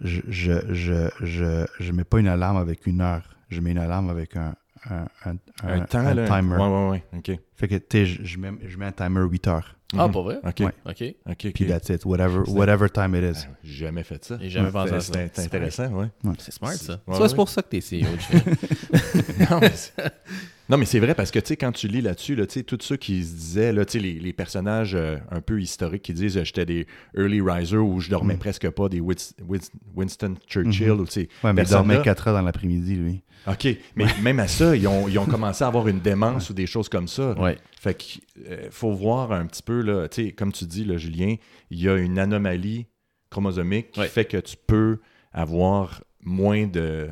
je je, je, je, je mets pas une alarme avec une heure. Je mets une alarme avec un, un, un, un, temps, un là. timer. Ouais, ouais, ouais. OK. Fait que, tu sais, je, je mets, je mets un timer 8 heures. Ah, Mhm. pas vrai? OK. Ouais. OK. OK. Puis that's it. Whatever, whatever time it is. Ah, J'ai jamais fait ça. J'ai jamais pensé à C'est ça. c'est intéressant, ouais. C'est smart, ça. Ouais, Ça, ouais. c'est pour ça que t'es CEO. *laughs* *laughs* Non, mais *laughs* non, mais c'est vrai parce que, tu sais, quand tu lis là-dessus, là, tu sais, tous ceux qui se disaient, là, tu sais, les, les personnages euh, un peu historiques qui disent euh, j'étais des early risers ou je dormais Mm. presque pas, des Wins- Wins- Winston Churchill Mhm. ou, tu sais. Ouais, mais il dormait là. 4 heures dans l'après-midi, lui. OK, mais même à ça, ils ont, ils ont *laughs* commencé à avoir une démence ou des choses comme ça. ouais. Fait qu'il euh, faut voir un petit peu, là, tu sais, comme tu dis, là, Julien, il y a une anomalie chromosomique qui fait que tu peux avoir moins de,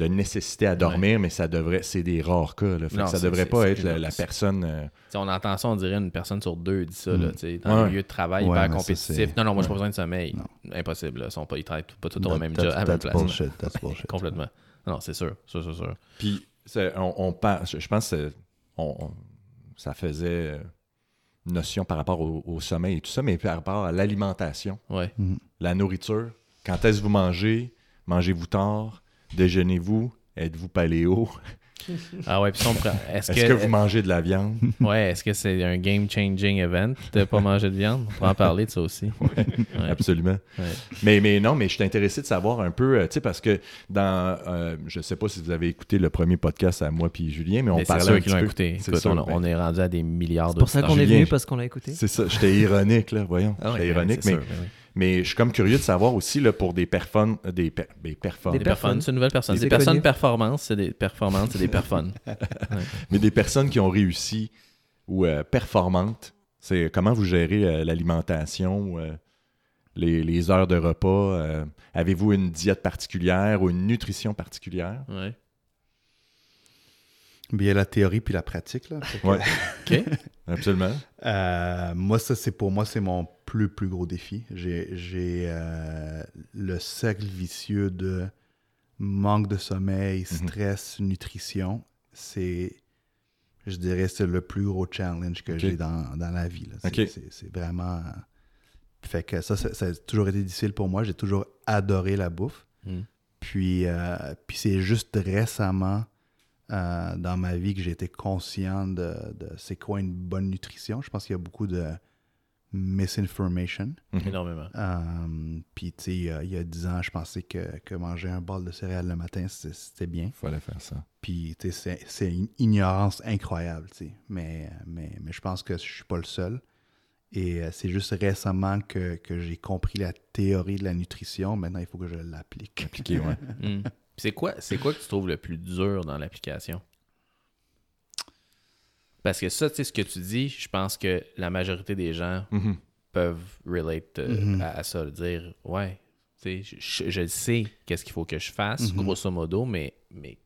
de nécessité à dormir, mais ça devrait, c'est des rares cas. Là, Non, ça devrait pas être la, personne. euh, on entend ça, on dirait une personne sur deux dit ça, Mm. là, tu sais, dans Ouais. le milieu de travail, Ouais, hyper compétitif. non, non, moi, j'ai ouais. pas besoin de sommeil. Non. Impossible. là. Ils, sont pas, ils travaillent pas tous au même job, à même place. bullshit. That's *laughs* bullshit. Complètement. Non, c'est sûr. sûr, sûr, sûr. Puis, on, on parle- je je pense que c'est- on- on- ça faisait euh, notion par rapport au, au sommeil et tout ça, mais par rapport à l'alimentation, Ouais. Mhm. la nourriture. Quand est-ce que vous mangez? Mangez-vous tard? Déjeunez-vous Êtes-vous paléo? *laughs* Ah ouais, puis si on prend- Est-ce Est-ce que, que vous mangez de la viande? *laughs* Ouais, est-ce que c'est un game-changing event de pas manger de viande? On pourra en parler de ça aussi. *laughs* Ouais. Absolument. Ouais. Mais, mais non, mais je suis intéressé de savoir un peu, euh, tu sais, parce que dans, euh, je sais pas si vous avez écouté le premier podcast à moi puis Julien, mais on Mais c'est parlait sûr un qu'ils écouté. C'est Écoute, sûr, on, ben, on est rendu à des milliards C'est de pour ça qu'on est venu parce qu'on l'a écouté. C'est ça, j'étais ironique, là, voyons. Ah ouais, j'étais ouais, ironique, c'est mais, sûr, oui. Mais je suis comme curieux de savoir aussi, là, pour des personnes, des, per- des personnes, Des personnes, c'est une nouvelle personne. Des Des personnes connues. performances, c'est des performances, c'est des personnes. *laughs* mais des personnes qui ont réussi ou euh, performantes, c'est comment vous gérez euh, l'alimentation, euh, les, les heures de repas, euh, avez-vous une diète particulière ou une nutrition particulière? Mais il y a la théorie puis la pratique. Là. Que, Ouais. *laughs* OK. Absolument. euh, moi, ça, c'est pour moi, c'est mon plus, plus gros défi. J'ai euh, le cercle vicieux de manque de sommeil, Mhm. stress, nutrition, c'est, je dirais, c'est le plus gros challenge que j'ai dans, dans la vie. C'est, vraiment. Fait que ça, ça, ça a toujours été difficile pour moi. J'ai toujours adoré la bouffe. Mm. Puis, euh, puis c'est juste récemment euh, dans ma vie que j'ai été conscient de, de c'est quoi une bonne nutrition. Je pense qu'il y a beaucoup de misinformation. Mhm. Énormément. Euh, puis, tu sais, il y a- il y a 10 ans, je pensais que, que manger un bol de céréales le matin, c'est- c'était bien. Fallait faire ça. Puis, tu sais, c'est- c'est une ignorance incroyable, tu sais. Mais, mais, mais je pense que je suis pas le seul. Et euh, c'est juste récemment que, que j'ai compris la théorie de la nutrition. Maintenant, il faut que je l'applique. Appliqué, ouais. *laughs* Mm. Puis C'est quoi, c'est quoi que tu trouves le plus dur dans l'application? Parce que ça, tu sais, ce que tu dis, je pense que la majorité des gens Mhm. peuvent relate euh, Mhm. à, à ça, de dire ouais, tu sais, je, je- je sais qu'est-ce qu'il faut que je fasse, Mhm. grosso modo, mais, mais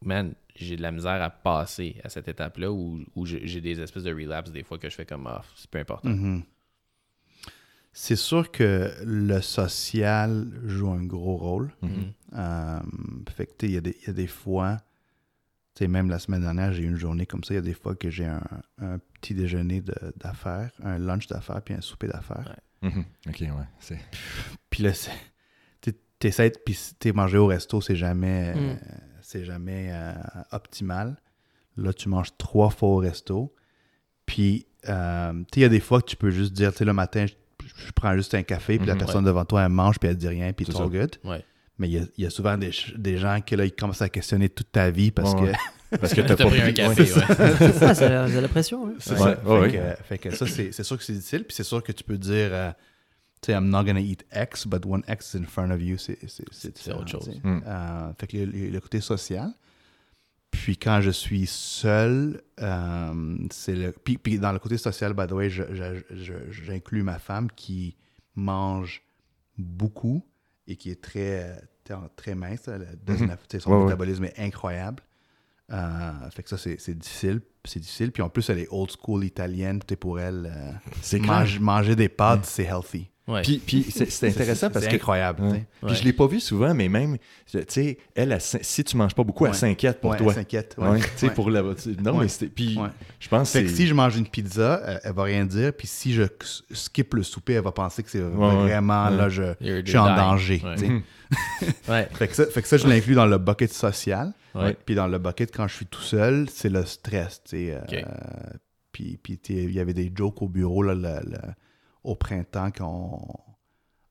man, j'ai de la misère à passer à cette étape-là où, où j'ai des espèces de relapses des fois que je fais comme ah, c'est peu important. C'est sûr que le social joue un gros rôle. Euh, fait que, tu sais, il y, a des- il y a des fois, sais, même la semaine dernière, j'ai eu une journée comme ça. Il y a des fois que j'ai un, un petit déjeuner d'affaires, un lunch d'affaires, puis un souper d'affaires. Mhm. Ok, ouais. C'est... *laughs* Puis là, c'est- tu essaies de puis t'es manger au resto, c'est jamais, euh, Mm. c'est jamais euh, optimal. Là, tu manges trois fois au resto. Puis, euh, tu sais, il y a des fois que tu peux juste dire, tu sais, le matin, je, je prends juste un café, puis la Mhm, personne devant toi, elle mange, puis elle dit rien, puis it's all good. Ouais. Mais il y a, il y a souvent des, des gens qui, là, ils commencent à questionner toute ta vie parce Ouais, que... Parce que *laughs* T'as pas pris un café, ouais. ouais. *laughs* C'est ça, c'est la, pression. hein. C'est Ouais, ça. ouais, fait, ouais. Que, fait que ça, c'est sûr que c'est difficile. Puis c'est sûr que tu peux dire, euh, tu sais, I'm not gonna eat X, but when X is in front of you, c'est autre chose. tu sais. Mm. Euh, fait que le, le- le côté social. Puis quand je suis seul, euh, c'est le. Puis, puis dans le côté social, by the way, j'inclus ma femme qui mange beaucoup et qui est très, très, très mince. Mhm. son Ouais, ouais. métabolisme est incroyable. Euh, fait que ça, c'est difficile. C'est difficile. Puis en plus, elle est old school italienne. Pour elle, euh, mange- manger des pâtes, c'est healthy. Ouais. Puis, puis c'est, c'est intéressant C'est- parce c'est que. incroyable. Ouais. tu sais. Puis je l'ai pas vu souvent, mais même, tu sais, elle, si tu manges pas beaucoup, elle s'inquiète pour Ouais, toi. elle s'inquiète. Tu sais, Ouais. pour la. Non, Ouais. mais c'était. Puis Ouais. je pense Fait que c'est. si je mange une pizza, elle, elle va rien dire. Puis si je skip le souper, elle va penser que c'est ouais. vraiment Ouais. là, je, je suis en danger. *laughs* Fait, que ça, fait que ça, je l'inclus dans le bucket social. Ouais. Puis dans le bucket, quand je suis tout seul, c'est le stress. tu sais, euh, puis puis tu sais, il y avait des jokes au bureau là, au printemps quand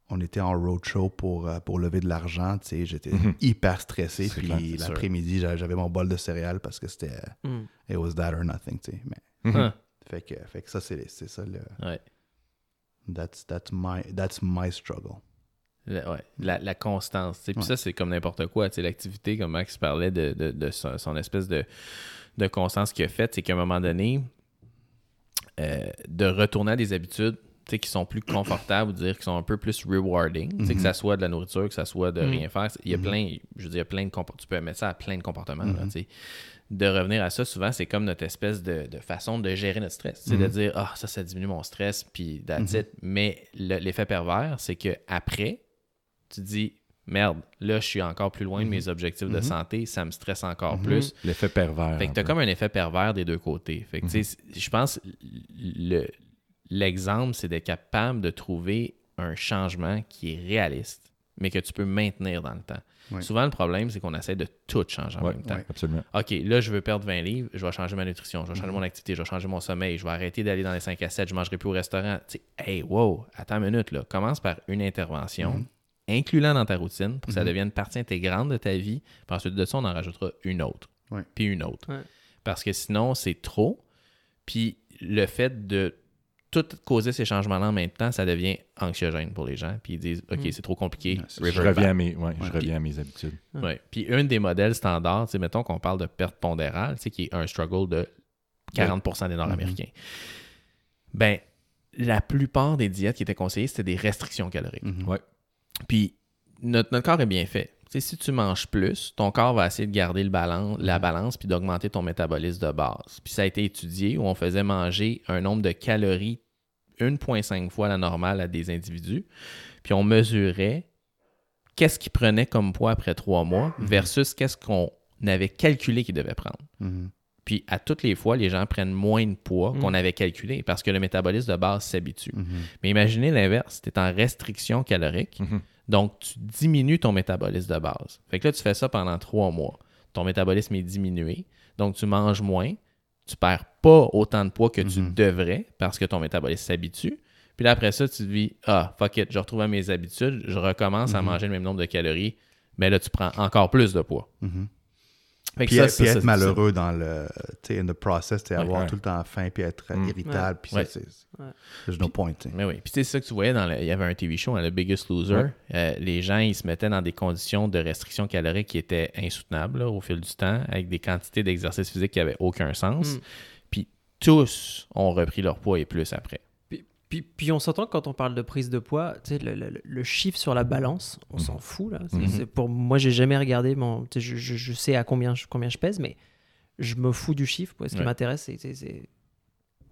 on, on était en roadshow pour, euh, pour lever de l'argent. tu sais, J'étais Mhm. hyper stressé. Puis l'après-midi, j'a- j'avais mon bol de céréales parce que c'était Mm. it was that or nothing. tu sais. Mais, Mhm. Hein. fait, que, fait que ça, c'est c'est ça le. Ouais. That's, that's, my, that's my struggle. La, ouais, la, la constance. Puis Ouais. ça, c'est comme n'importe quoi. tu sais, L'activité, comme Max parlait de, de, de son, son espèce de, de constance qu'il a faite, c'est qu'à un moment donné, euh, de retourner à des habitudes qui sont plus confortables, ou dire qui sont un peu plus rewarding, que Mhm. ça soit de la nourriture, que ça soit de Mhm. rien faire. Il y a Mhm. plein, je veux dire, plein de tu peux mettre ça à plein de comportements. sais. de revenir à ça, souvent, c'est comme notre espèce de, de façon de gérer notre stress. C'est de dire, ah, ça, ça diminue mon stress, puis that's it. Mais le- l'effet pervers, c'est que après, tu dis, merde, là, je suis encore plus loin de mes objectifs de santé, ça me stresse encore plus. L'effet pervers. Fait que t'as peu. comme un effet pervers des deux côtés. Fait que, tu sais, je pense, le- l'exemple, c'est d'être capable de trouver un changement qui est réaliste, mais que tu peux maintenir dans le temps. Souvent, le problème, c'est qu'on essaie de tout changer en même temps. ouais. Absolument. OK, là, je veux perdre 20 livres, je vais changer ma nutrition, je vais changer Mhm. mon activité, je vais changer mon sommeil, je vais arrêter d'aller dans les 5 à 7, je mangerai plus au restaurant. Tu sais, hey, wow, attends une minute, là. Commence par une intervention, Mhm. inclus-la dans ta routine pour que ça Mhm. devienne partie intégrante de ta vie. Puis ensuite de ça, on en rajoutera une autre. Puis une autre. Parce que sinon, c'est trop. Puis le fait de tout causer ces changements-là en même temps, ça devient anxiogène pour les gens. Puis ils disent, OK, Mhm. c'est trop compliqué. Ouais, c'est- Je reviens, à mes, ouais, je Ouais. reviens à mes habitudes. Ouais. Puis un des modèles standards, sais, mettons qu'on parle de perte pondérale, sais, qui est un struggle de 40% des Nord-Américains. Ben, la plupart des diètes qui étaient conseillées, c'était des restrictions caloriques. Ouais. Puis notre, notre corps est bien fait. Tu sais, si tu manges plus, ton corps va essayer de garder le balance, la balance puis d'augmenter ton métabolisme de base. Puis ça a été étudié où on faisait manger un nombre de calories 1,5 fois la normale à des individus. Puis on mesurait qu'est-ce qu'il prenait comme poids après trois mois versus qu'est-ce qu'on avait calculé qu'il devait prendre. Mhm. Puis à toutes les fois, les gens prennent moins de poids qu'on avait calculé parce que le métabolisme de base s'habitue. Mhm. Mais imaginez l'inverse, tu es en restriction calorique, Mhm. Donc tu diminues ton métabolisme de base. Fait que là, tu fais ça pendant trois mois. Ton métabolisme est diminué, donc tu manges moins, tu perds pas autant de poids que tu Mhm. devrais parce que ton métabolisme s'habitue. Puis là, après ça, tu te dis Ah, fuck it, je retrouve à mes habitudes, je recommence à Mhm. manger le même nombre de calories, mais là, tu prends encore plus de poids. Mhm. Puis, ça, être- ça, puis ça, être malheureux dans le, in the process, Ouais, avoir ouais. tout le temps faim, puis être euh, Mm. irritable, puis Ouais. ça, c'est... Ouais. There's no point, tu sais. Mais oui. Puis c'est ça que tu voyais dans le- il y avait un TV show, hein, le Biggest Loser. Ouais. Euh, les gens, ils se mettaient dans des conditions de restriction calorique qui étaient insoutenables là, au fil du temps, avec des quantités d'exercice physique qui n'avaient aucun sens. Mm. Puis tous ont repris leur poids et plus après. Puis, on s'entend que quand on parle de prise de poids, tu sais, le, le- le chiffre sur la balance, on Mhm. s'en fout là. Mhm. c'est pour moi, j'ai jamais regardé mon, je, je- je sais à combien je, combien je pèse, mais je me fous du chiffre. Ce qui m'intéresse, c'est- c'est c'est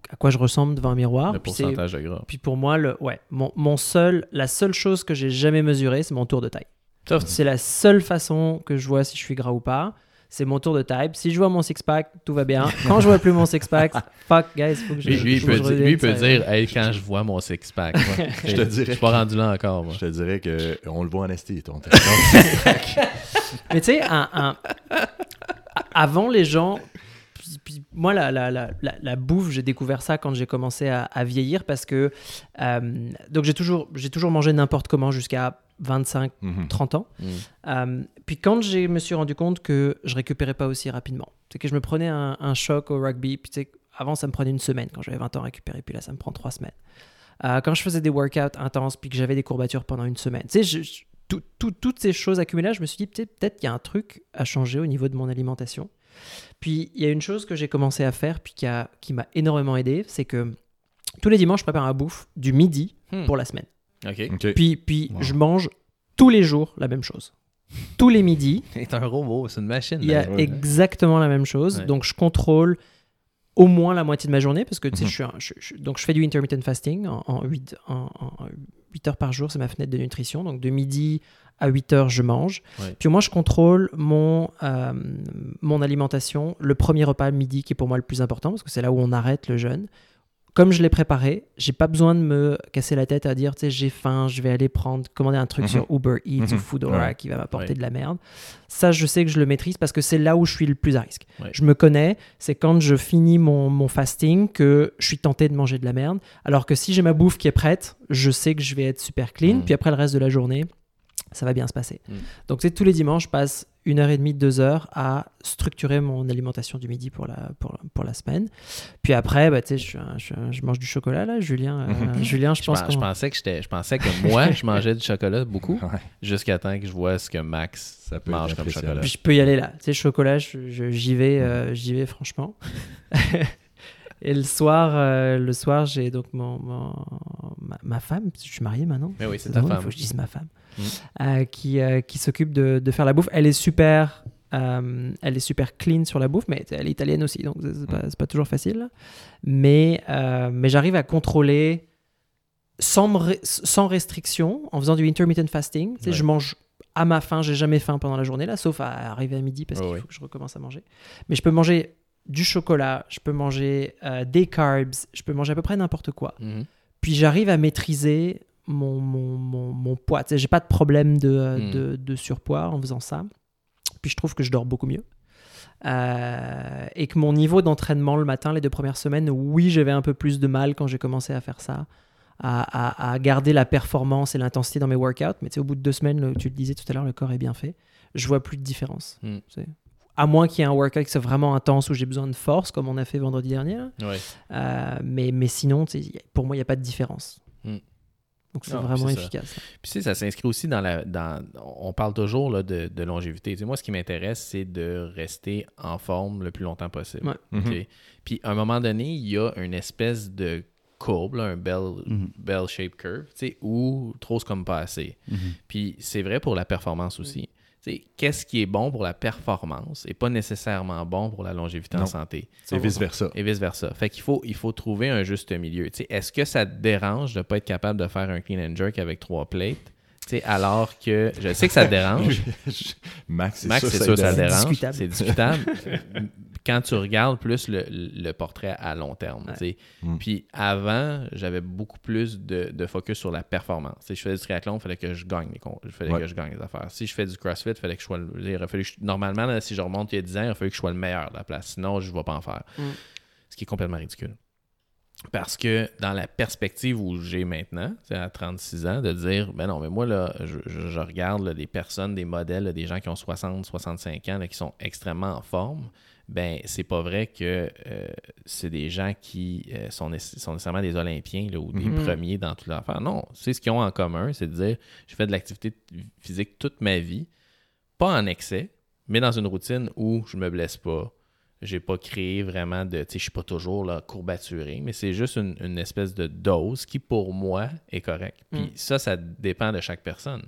à quoi je ressemble devant un miroir. le Puis pourcentage de gras. Puis pour moi, le, ouais, mon, mon seul, la seule chose que j'ai jamais mesurée, c'est mon tour de taille. C'est la seule façon que je vois si je suis gras ou pas. C'est mon tour de taille. Si je vois mon six-pack, tout va bien. Quand je vois plus mon six-pack, *laughs* fuck, guys, faut que je. Lui, lui, il faut peut, que je dire, lui, il peut dire Hey, quand je vois mon six-pack. *laughs* Je te dirais Je suis pas rendu là encore. Moi. Je te dirais qu'on le voit en ST, ton *laughs* Mais tu sais, un- un- avant les gens. puis- puis moi, la, la, la, la, la bouffe, j'ai découvert ça quand j'ai commencé à, à vieillir parce que. euh, donc, j'ai toujours, j'ai toujours mangé n'importe comment jusqu'à 25, Mhm. 30 ans. Mm. Euh, puis quand je me suis rendu compte que je récupérais pas aussi rapidement, c'est que je me prenais un, un choc au rugby, puis tu sais, avant ça me prenait une semaine quand j'avais 20 ans à récupérer, puis là ça me prend trois semaines. Euh, quand je faisais des workouts intenses, puis que j'avais des courbatures pendant une semaine, tu sais, je- je- tout- tout- toutes ces choses accumulées, je me suis dit peut-être peut-être qu'il y a un truc à changer au niveau de mon alimentation. Puis il y a une chose que j'ai commencé à faire, puis qui a- qui m'a énormément aidé, c'est que tous les dimanches, je prépare un bouffe du midi Hmm. pour la semaine. Puis, puis Wow. je mange tous les jours la même chose. Tous les midis, *laughs* C'est un robot, c'est une machine. il y a ouais. exactement la même chose. Ouais. Donc, je contrôle au moins la moitié de ma journée parce que tu sais, Mhm. je suis un- je- je- donc je fais du intermittent fasting en, en 8, en, en 8 heures par jour, c'est ma fenêtre de nutrition. Donc, de midi à 8 heures, je mange. Ouais. Puis moi, je contrôle mon, euh, mon alimentation, le premier repas midi qui est pour moi le plus important parce que c'est là où on arrête le jeûne. Comme je l'ai préparé, j'ai pas besoin de me casser la tête à dire, tu sais, j'ai faim, je vais aller prendre, commander un truc Mhm. sur Uber Eats ou Mhm. Foodora Ouais. qui va m'apporter Ouais. de la merde. Ça, je sais que je le maîtrise parce que c'est là où je suis le plus à risque. Ouais. Je me connais, c'est quand je finis mon, mon fasting que je suis tenté de manger de la merde. Alors que si j'ai ma bouffe qui est prête, je sais que je vais être super clean. Mhm. Puis après le reste de la journée, ça va bien se passer. Donc, tu sais, tous les dimanches, je passe une heure et demie, deux heures à structurer mon alimentation du midi pour la, pour, pour la semaine. Puis après, bah, tu sais, je, je, je mange du chocolat, là, Julien. euh, Mhm. *laughs* Julien, je Je, pense pens- je qu'on- pensais que je pensais que moi, je mangeais du chocolat beaucoup *laughs* Ouais. jusqu'à temps que je vois ce que Max Ça peut mange comme chocolat. Puis je peux y aller là. Tu sais, chocolat, je- je- j'y vais, euh, j'y vais franchement. *laughs* Et le soir, euh, le soir, j'ai donc mon, mon- ma, ma femme, je suis marié maintenant. Mais oui, c'est ta drôle, Il femme. faut que je dise ma femme, Mm. euh, qui, euh, qui s'occupe de, de faire la bouffe. Elle est super, elle est super clean sur la bouffe, mais elle est italienne aussi, donc c'est pas, pas toujours facile. Mais, mais j'arrive à contrôler sans, sans restriction, en faisant du intermittent fasting. Ouais. Je mange à ma faim, j'ai jamais faim pendant la journée, là, sauf à arriver à midi parce Ouais, qu'il faut que je recommence à manger. Mais je peux manger du chocolat, je peux manger euh, des carbs, je peux manger à peu près n'importe quoi. Mhm. Puis j'arrive à maîtriser mon, mon, mon, mon poids. J'ai pas de problème de, euh, Mm. de, de surpoids en faisant ça. Puis je trouve que je dors beaucoup mieux. Euh, et que mon niveau d'entraînement le matin, les deux premières semaines, oui, j'avais un peu plus de mal quand j'ai commencé à faire ça, à, à- à garder la performance et l'intensité dans mes workouts. Mais tu sais, au bout de deux semaines, le- tu le disais tout à l'heure, le corps est bien fait. Je vois plus de différence. Mm. À moins qu'il y ait un workout qui soit vraiment intense où j'ai besoin de force, comme on a fait vendredi dernier. Ouais. Euh, mais, mais sinon, pour moi, il n'y a pas de différence. Mm. Donc c'est vraiment c'est ça. efficace. Puis tu sais, ça s'inscrit aussi dans la. Dans, on parle toujours là, de, de longévité. Tu sais, moi, ce qui m'intéresse, c'est de rester en forme le plus longtemps possible. Ouais. Mhm. OK? Puis à un moment donné, il y a une espèce de courbe, là, un bell, Mhm. bell shape curve, tu sais, où trop c'est comme pas assez. Mhm. Puis c'est vrai pour la performance aussi. Qu'est-ce qui est bon pour la performance et pas nécessairement bon pour la longévité en santé? Et vice-versa. Et vice-versa. Fait qu'il faut, il faut trouver un juste milieu. Est-ce que ça te dérange de ne pas être capable de faire un clean and jerk avec trois plates? Alors que je sais que ça te *laughs* dérange. Max, c'est Max, sûr, c'est ça sûr, lui ça dérange. C'est discutable. *laughs* Quand tu regardes plus le, le portrait à long terme. Mm. Puis avant, j'avais beaucoup plus de, de focus sur la performance. Sais, je faisais du triathlon, il fallait que je gagne les con- il fallait Ouais. que je gagne les affaires. Si je fais du CrossFit, il fallait que je sois le- il fallu Normalement, là, si je remonte il y a 10 ans, il fallu que je sois le meilleur de la place. Sinon, je ne vais pas en faire. Mm. Ce qui est complètement ridicule. Parce que dans la perspective où j'ai maintenant, c'est à 36 ans, de dire, ben non, mais moi, là, je, je- je regarde là, des personnes, des modèles, là, des gens qui ont 60, 65 ans, là, qui sont extrêmement en forme, ben c'est pas vrai que euh, c'est des gens qui euh, sont, nécess- sont nécessairement des Olympiens là, ou des Mhm. premiers dans toute l'affaire. Non, c'est ce qu'ils ont en commun, c'est de dire, j'ai fait de l'activité physique toute ma vie, pas en excès, mais dans une routine où je me blesse pas, j'ai pas créé vraiment de. Tu sais, je suis pas toujours là, courbaturé, mais c'est juste une, une espèce de dose qui, pour moi, est correcte. Puis Mm. ça, ça dépend de chaque personne.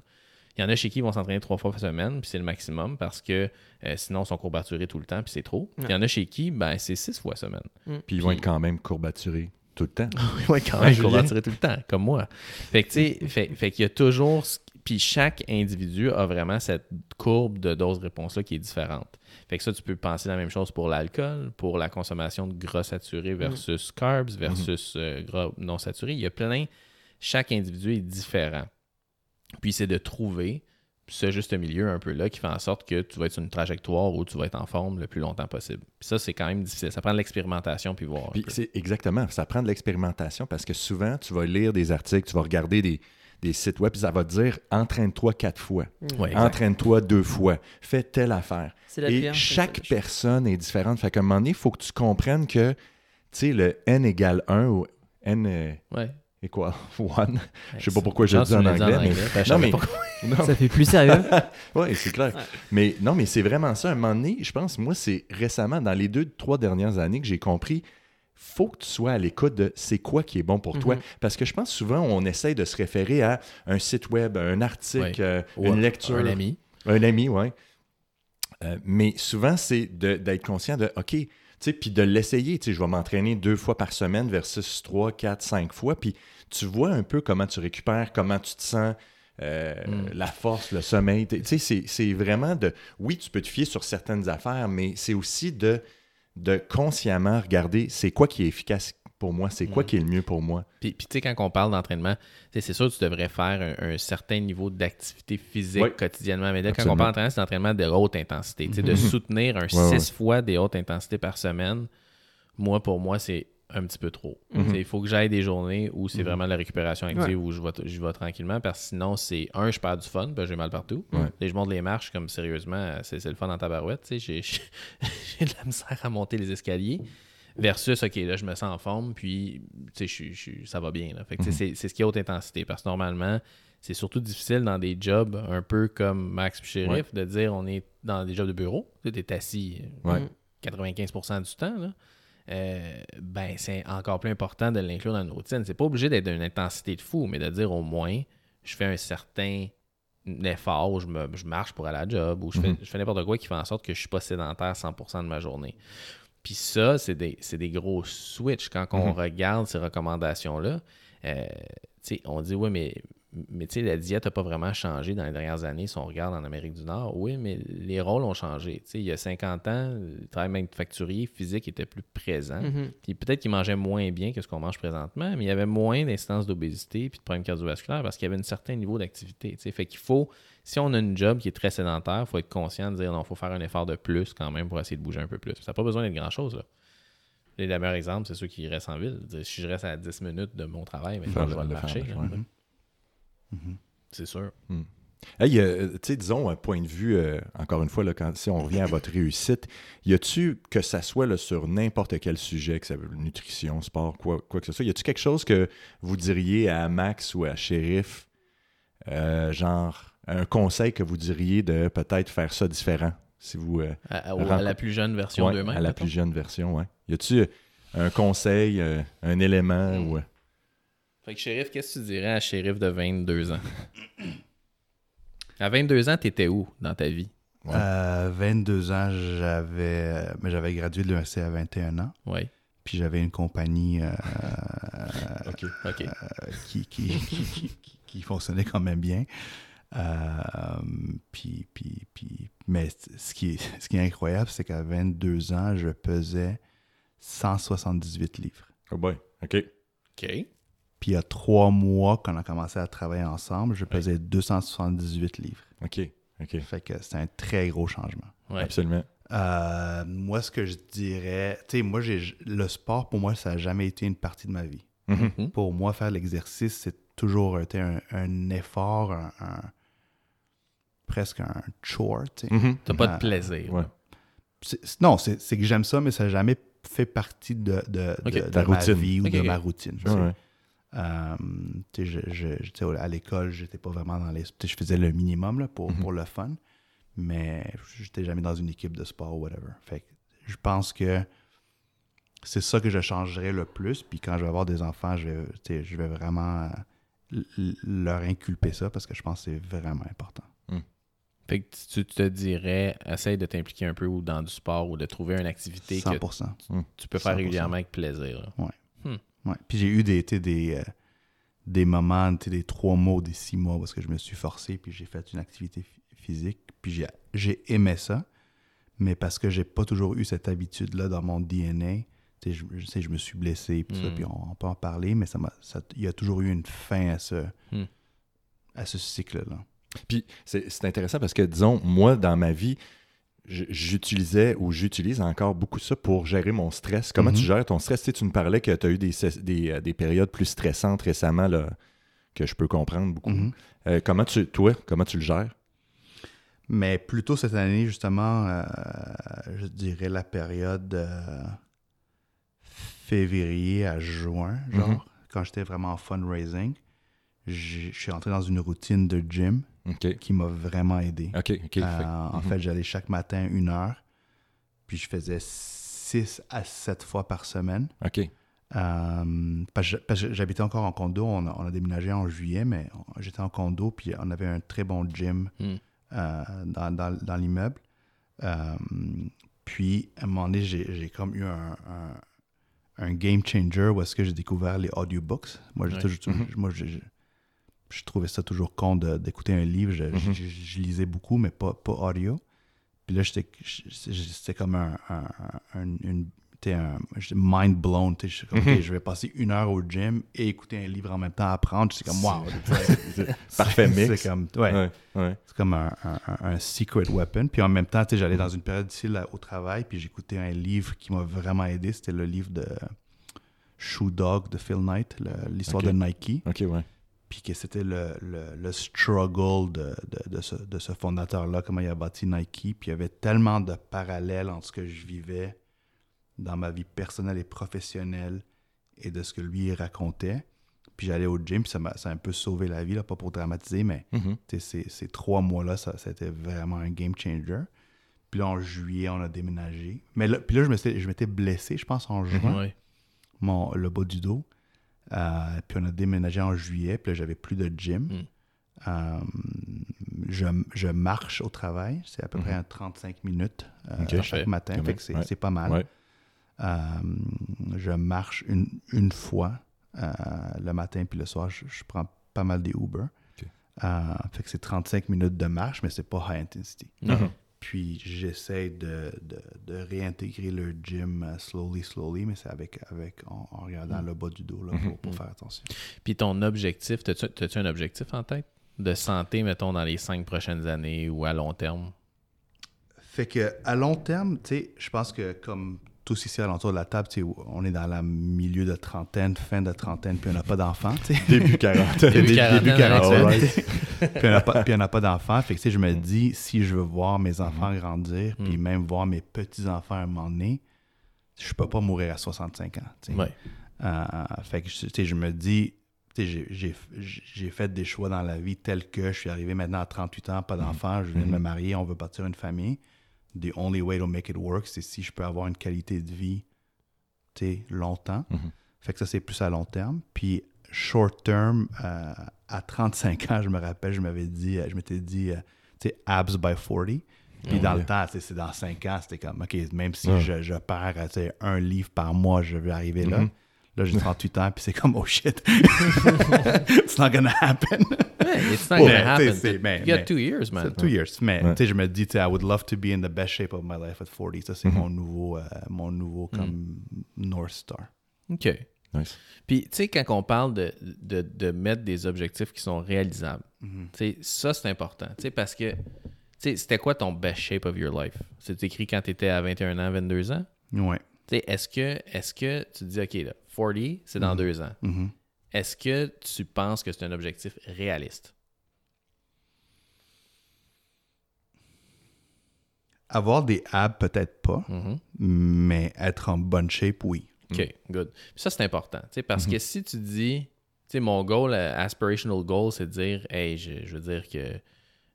Il y en a chez qui ils vont s'entraîner trois fois par semaine, puis c'est le maximum parce que euh, sinon, ils sont courbaturés tout le temps, puis c'est trop. Il y en a chez qui, ben, c'est six fois semaine. Puis ils vont être quand même courbaturés tout le temps. *laughs* Oui, quand même, même, Julien. courbaturé tout le temps, comme moi. Fait que, tu sais, fait, fait qu'il y a toujours. Puis chaque individu a vraiment cette courbe de dose-réponse-là qui est différente. Fait que ça, tu peux penser la même chose pour l'alcool, pour la consommation de gras saturés versus carbs versus euh, gras non saturés. Il y a plein. Chaque individu est différent. Puis c'est de trouver ce juste milieu un peu là qui fait en sorte que tu vas être sur une trajectoire où tu vas être en forme le plus longtemps possible. Puis ça, c'est quand même difficile. Ça prend de l'expérimentation puis voir. Puis c'est exactement, ça prend de l'expérimentation parce que souvent, tu vas lire des articles, tu vas regarder des, des sites web, puis ça va te dire entraîne-toi quatre fois, Ouais, exact. entraîne-toi deux fois, fais telle affaire. C'est la Et pire, chaque ça. personne est différente. Fait qu'à un moment donné, il faut que tu comprennes que, tu sais, le n égale 1 ou n euh, *laughs* Ouais. equal 1, je sais pas pourquoi je le dis en anglais, mais- je Non, mais- *laughs* non, Ça fait plus sérieux. *laughs* Oui, c'est clair. Mais non, mais c'est vraiment ça. À un moment donné, je pense, moi, c'est récemment, dans les deux, trois dernières années, que j'ai compris faut que tu sois à l'écoute de c'est quoi qui est bon pour toi. Mhm. Parce que je pense souvent, on essaye de se référer à un site web, un article, Ouais. euh, Ou une un- lecture. Un ami. Un ami, oui. mais souvent, c'est d'être conscient de OK, puis de l'essayer. Tu sais, je vais m'entraîner deux fois par semaine versus trois, quatre, cinq fois. Puis tu vois un peu comment tu récupères, comment tu te sens, euh, Mm. la force, le sommeil. Tu sais, c'est- c'est vraiment de. Oui, tu peux te fier sur certaines affaires, mais c'est aussi de, de consciemment regarder c'est quoi qui est efficace pour moi, c'est quoi Mm. qui est le mieux pour moi? Puis, puis tu sais, quand on parle d'entraînement, c'est sûr que tu devrais faire un, un certain niveau d'activité physique Oui. quotidiennement. Mais là, quand on parle d'entraînement, c'est l'entraînement de haute intensité. Tu sais, de soutenir un Ouais, six fois des hautes intensités par semaine, moi, pour moi, c'est un petit peu trop. Mhm. Tu sais, Il faut que j'aille des journées où c'est Mhm. vraiment la récupération active, où je vais, je vais tranquillement, parce que sinon, c'est un, je perds du fun, ben, j'ai mal partout. Ouais. Et je monte les marches comme sérieusement, c'est le fun dans ta barouette. tu sais, J'ai *laughs* j'ai de la misère à monter les escaliers. Versus, OK, là, je me sens en forme, puis, tu sais, je suis- je ça va bien. Là. Fait que, sais, c'est ce qui est haute intensité. Parce que normalement, c'est surtout difficile dans des jobs un peu comme Max Sheriff de dire on est dans des jobs de bureau. Tu es assis euh, Ouais. Mm. 95% du temps. Là. Euh, ben, c'est encore plus important de l'inclure dans une routine. C'est pas obligé d'être d'une intensité de fou, mais de dire au moins, je fais un certain effort où je, me, je marche pour aller à la job, ou je fais, Mhm. je fais n'importe quoi qui fait en sorte que je suis pas sédentaire 100% de ma journée. Puis ça, c'est des, des gros switches. Quand on Mhm. regarde ces recommandations-là, euh, on dit, oui, mais, mais la diète n'a pas vraiment changé dans les dernières années si on regarde en Amérique du Nord. Oui, mais les rôles ont changé. Il y a 50 ans, le travail manufacturier physique était plus présent. Mhm. Puis peut-être qu'ils mangeaient moins bien que ce qu'on mange présentement, mais il y avait moins d'incidence d'obésité puis de problèmes cardiovasculaires parce qu'il y avait un certain niveau d'activité. Fait qu'il faut, si on a une job qui est très sédentaire, il faut être conscient de dire non, il faut faire un effort de plus quand même pour essayer de bouger un peu plus. Ça n'a pas besoin d'être grand-chose. Là. Et le meilleur exemple, c'est ceux qui restent en ville. Si je reste à 10 minutes de mon travail, ben, je vais le- marcher. Mhm. C'est sûr. Hey, euh, tu sais, disons, un point de vue, euh, encore une fois, là, quand, si on revient à votre réussite, y a-tu, que ça soit là, sur n'importe quel sujet, que ça veut nutrition, sport, quoi, quoi que ce soit, y a-tu quelque chose que vous diriez à Max ou à Sheriff, euh, genre, un conseil que vous diriez de peut-être faire ça différent, si vous... euh, À, à- à la plus jeune version ouais, d'eux-mêmes. à la mettons. plus jeune version, ouais. Y a-tu un conseil, euh, un élément Hmm. ou... euh, Fait que shérif, qu'est-ce que tu dirais à shérif de 22 ans? à 22 ans, t'étais où dans ta vie? Ouais. À 22 ans, j'avais mais j'avais gradué de l'université à 21 ans. Oui. Puis j'avais une compagnie euh, *laughs* qui, qui- qui fonctionnait quand même bien. Euh, puis, puis, puis, mais ce qui est, *laughs* ce qui est incroyable, c'est qu'à 22 ans, je pesais 178 livres. Oh boy. OK. OK. Puis il y a trois mois, quand on a commencé à travailler ensemble, je pesais 278 livres. OK. OK. Fait que c'est un très gros changement. Ouais. Absolument. Euh, moi, ce que je dirais, tu sais, moi, j'ai, le sport, pour moi, ça n'a jamais été une partie de ma vie. Mhm. Mhm. Pour moi, faire l'exercice, c'est toujours été un, un effort, un, un- presque un chore, tu. Mhm. T'as pas de Euh, plaisir. ouais. non, c'est, que j'aime ça, mais ça n'a jamais fait partie de, de, Ok, de- ta de ma routine. vie ou de ma routine. tu Ouais. Euh, je, je- je- à l'école, j'étais pas vraiment dans les. Je faisais le minimum là, pour, pour le fun, mais j'étais jamais dans une équipe de sport ou whatever. Fait que je pense que c'est ça que je changerais le plus. Puis quand je vais avoir des enfants, je vais, je vais vraiment euh, leur inculper ça parce que je pense que c'est vraiment important. Fait que tu te dirais, essaye de t'impliquer un peu ou dans du sport ou de trouver une activité que 100%. tu peux faire 100%. régulièrement avec plaisir. là. Ouais. Puis j'ai eu des, des, euh, des moments, des trois mois, des six mois, parce que je me suis forcé, puis j'ai fait une activité phy- physique, puis j'ai, aimé ça, mais parce que j'ai pas toujours eu cette habitude-là dans mon DNA, je, je sais, je me suis blessé, puis, ça, Mm. puis on, on peut en parler, mais ça il y a toujours eu une fin à ce, Mm. à ce cycle-là. Puis c'est intéressant parce que, disons, moi, dans ma vie, j'utilisais ou j'utilise encore beaucoup ça pour gérer mon stress. Comment Mhm. tu gères ton stress? Tu, sais, tu me parlais que tu as eu des, euh, des périodes plus stressantes récemment là, que je peux comprendre beaucoup. Mhm. Euh, comment tu, toi, comment tu le gères? Mais plutôt cette année, justement, euh, je dirais la période euh, février à juin, genre, Mhm. quand j'étais vraiment en fundraising, je suis entré dans une routine de gym Qui m'a vraiment aidé. Euh, fait- En mhm. fait, j'allais chaque matin une heure, puis je faisais six à sept fois par semaine. OK. Euh, parce que j'habitais encore en condo, on a, on a déménagé en juillet, mais j'étais en condo, puis on avait un très bon gym Hmm. euh, dans, dans- dans l'immeuble. Puis, à un moment donné, j'ai comme eu un, un- un game changer où est-ce que j'ai découvert les audiobooks. Moi, j'ai Ouais. toujours- Mhm. moi je, trouvais ça toujours con d'écouter un livre. Je, Mhm. je- je lisais beaucoup, mais pas, pas audio. Puis là, j'étais- c'était comme un, un, un- une, un- j'étais mind blown. Je suis comme, Mhm. Je vais passer une heure au gym et écouter un livre en même temps, apprendre. C'est comme, wow. *laughs* Parfait C'est mix. comme, ouais, Ouais, ouais. c'est comme un, un- secret weapon. Puis en même temps, j'allais dans une période difficile à- au travail, puis j'écoutais un livre qui m'a vraiment aidé. C'était le livre de Shoe Dog de Phil Knight, l'histoire de Nike. OK, ouais. Puis que c'était le, le- le struggle de, de- de ce, de ce fondateur-là, comment il a bâti Nike. Puis il y avait tellement de parallèles entre ce que je vivais dans ma vie personnelle et professionnelle et de ce que lui racontait. Puis j'allais au gym, puis ça m'a ça a un peu sauvé la vie, là, pas pour dramatiser, mais Mhm. sais, ces, ces trois mois-là, ça, ça a été vraiment un game changer. Puis là, en juillet, on a déménagé. Mais là, puis là, je m'étais blessé, je pense, en juin, Ouais. mon, le bas du dos. Euh, puis on a déménagé en juillet, puis là, j'avais plus de gym. Mm. Euh, je, je marche au travail, c'est à peu près à 35 minutes euh, chaque matin, fait que c'est ouais. pas mal. Ouais. Euh, je marche une, une fois le matin, puis le soir, je, je prends pas mal des Uber. Fait que c'est 35 minutes de marche, mais c'est pas high intensity. Mhm. Puis j'essaie de, de, de réintégrer le gym euh, slowly, slowly, mais c'est avec, avec en, en regardant le bas du dos là, pour, pour faire attention. Puis ton objectif, t'as-tu un objectif en tête? De santé, mettons, dans les cinq prochaines années ou à long terme? Fait que à long terme, tu sais, je pense que comme tous ici alentour de la table, tu sais, on est dans le milieu de trentaine, fin de trentaine, puis on n'a pas d'enfants. *laughs* Début 40. Début quarantaine, quarantaine. Alright. puis on n'a pas, puis on n'a pas d'enfants. Fait que, tu sais, je me dis, si je veux voir mes enfants grandir, puis Mm. même voir mes petits-enfants à un moment donné, je peux pas mourir à 65 ans, tu sais. Ouais. Euh, fait que, tu sais, je me dis, tu sais, j'ai- j'ai j'ai fait des choix dans la vie tels que je suis arrivé maintenant à 38 ans, pas d'enfants, je viens de me marier, on veut partir une famille. The only way to make it work, c'est si je peux avoir une qualité de vie, longtemps. Mhm. Fait que ça, c'est plus à long terme. Puis, short term, euh, à 35 ans, je me rappelle, je m'avais dit, euh, je m'étais dit, euh, tu sais, abs by 40. Puis dans le temps, c'est dans 5 ans, c'était comme, OK, même si Ouais. je, je perds un livre par mois, je vais arriver là. Mhm. Là, j'ai 38 ans, puis c'est comme, oh shit. *laughs* It's not gonna happen. Yeah, it's not gonna happen. mais- you got two years, man. Two years. Mais Ouais. tu sais, je me dis, tu sais, I would love to be in the best shape of my life at 40. Ça, c'est Mhm. mon nouveau, euh, mon nouveau comme North Star. OK. Nice. Puis, tu sais, quand on parle de, de, de mettre des objectifs qui sont réalisables, tu sais, ça, c'est important. Tu sais, parce que, tu sais, c'était quoi ton best shape of your life? C'est écrit quand tu étais à 21 ans, 22 ans? Ouais. Tu sais, est-ce que, est que tu te dis, OK, là, 40, c'est dans Mhm. deux ans. Mhm. Est-ce que tu penses que c'est un objectif réaliste? Avoir des abs, peut-être pas, Mhm. mais être en bonne shape, oui. OK, good. Puis ça, c'est important. Parce que si tu dis, tu sais, mon goal, euh, aspirational goal, c'est de dire, hey, je, je veux dire que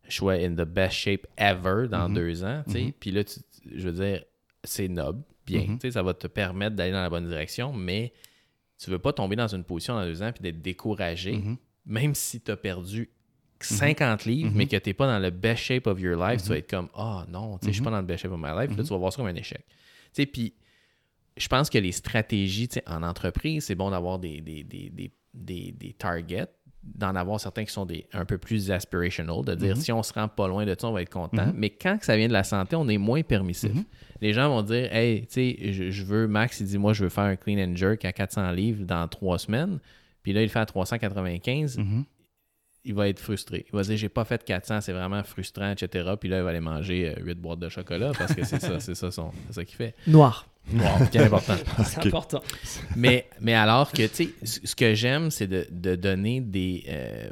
je sois in the best shape ever dans deux ans. Puis là, tu- je veux dire, c'est noble, bien. Mhm. sais, Ça va te permettre d'aller dans la bonne direction, mais tu veux pas tomber dans une position dans deux ans puis d'être découragé, Mhm. même si tu as perdu 50 livres, Mhm. mais que tu n'es pas dans le best shape of your life, tu vas être comme, ah non, tu sais, je suis pas dans le best shape of my life. Là, tu vas voir ça comme un échec. Puis je pense que les stratégies, en entreprise, c'est bon d'avoir des, des, des, des, des, des targets, d'en avoir certains qui sont des, un peu plus aspirational, de dire Mhm. si on se rend pas loin de ça, on va être content. Mhm. Mais quand ça vient de la santé, on est moins permissif. Mhm. Les gens vont dire Hey, tu sais, je, je veux, Max, il dit Moi, je veux faire un clean and jerk à 400 livres dans trois semaines. Puis là, il fait à 395 Mhm. il va être frustré. Il va dire j'ai pas fait 400, c'est vraiment frustrant, etc. Puis là, il va aller manger 8 boîtes de chocolat parce que c'est ça, *laughs* c'est ça, son- ça qu'il fait. Noir. Wow, bien important. *laughs* C'est important. Mais, mais alors que, tu sais, ce que j'aime, c'est de, de donner des, euh,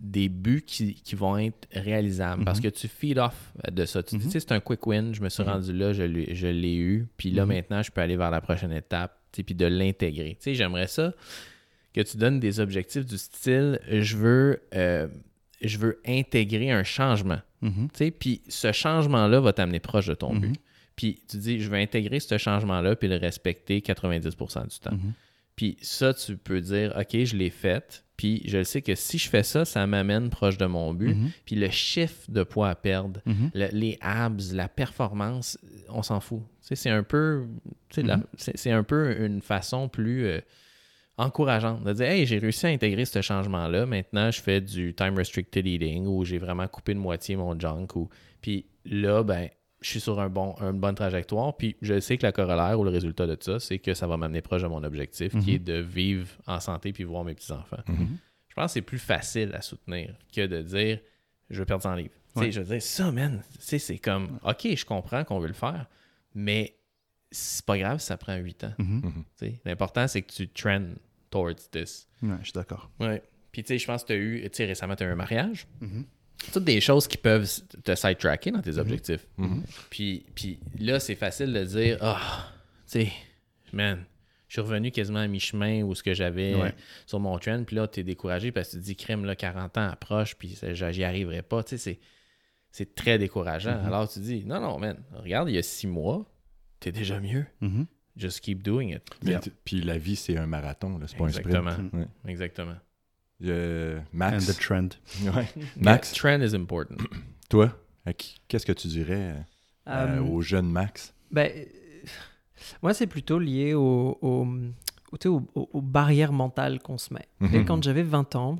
des buts qui, qui vont être réalisables parce que tu feed off de ça. Tu dis, tu sais, c'est un quick win, je me suis Mhm. rendu là, je l'ai, je l'ai eu, puis là, Mhm. maintenant, je peux aller vers la prochaine étape, tu sais, puis de l'intégrer. Tu sais, j'aimerais ça que tu donnes des objectifs du style, je veux, euh, je veux intégrer un changement. Mhm. Puis ce changement-là va t'amener proche de ton Mhm. but. Puis tu dis, je vais intégrer ce changement-là puis le respecter 90% du temps. Mhm. Puis ça, tu peux dire, OK, je l'ai fait. Puis je sais que si je fais ça, ça m'amène proche de mon but. Mhm. Puis le chiffre de poids à perdre, Mhm. le- les abs, la performance, on s'en fout. C'est un peu, c'est c'est un peu une façon plus euh, encourageante de dire, hey, j'ai réussi à intégrer ce changement-là. Maintenant, je fais du time restricted eating ou j'ai vraiment coupé de moitié mon junk. Ou... Puis là, ben, je suis sur un bon, une bonne trajectoire. Puis je sais que la corollaire ou le résultat de ça, c'est que ça va m'amener proche de mon objectif qui Mhm. est de vivre en santé puis voir mes petits-enfants. Mhm. Je pense que c'est plus facile à soutenir que de dire je veux perdre 100 livres. Tu sais, Ouais. Je veux dire, ça, man, tu sais, c'est comme OK, je comprends qu'on veut le faire, mais c'est pas grave si ça prend 8 ans. Mhm. Mhm. Tu sais, L'important, c'est que tu trends towards this. Ouais, je suis d'accord. Ouais. Puis, tu sais, je pense que tu as eu, tu sais, récemment, tu as eu un mariage. Mhm. Toutes des choses qui peuvent te sidetracker dans tes objectifs. Mhm. Puis, puis là, c'est facile de dire, ah, tu sais, man, je suis revenu quasiment à mi-chemin où ce que j'avais Ouais. sur mon trend. Puis là, tu es découragé parce que tu te dis, crème, là, 40 ans approche, puis j'y arriverai pas. Tu sais, c'est, c'est très décourageant. Mhm. Alors, tu dis, non, non, man, regarde, il y a six mois, tu es déjà mieux. Mhm. Just keep doing it. Puis la vie, c'est un marathon, c'est pas un Exactement. sprint. Ouais. Exactement. Euh, And Max, the trend. *laughs* Ouais. Max, Yeah, trend is important. *clears throat* toi, qu'est-ce que tu dirais euh, Euh, au jeune Max? Ben, euh, moi, c'est plutôt lié au, au- au- tu sais, aux, barrières mentales qu'on se met. Et Mhm. quand j'avais 20 ans,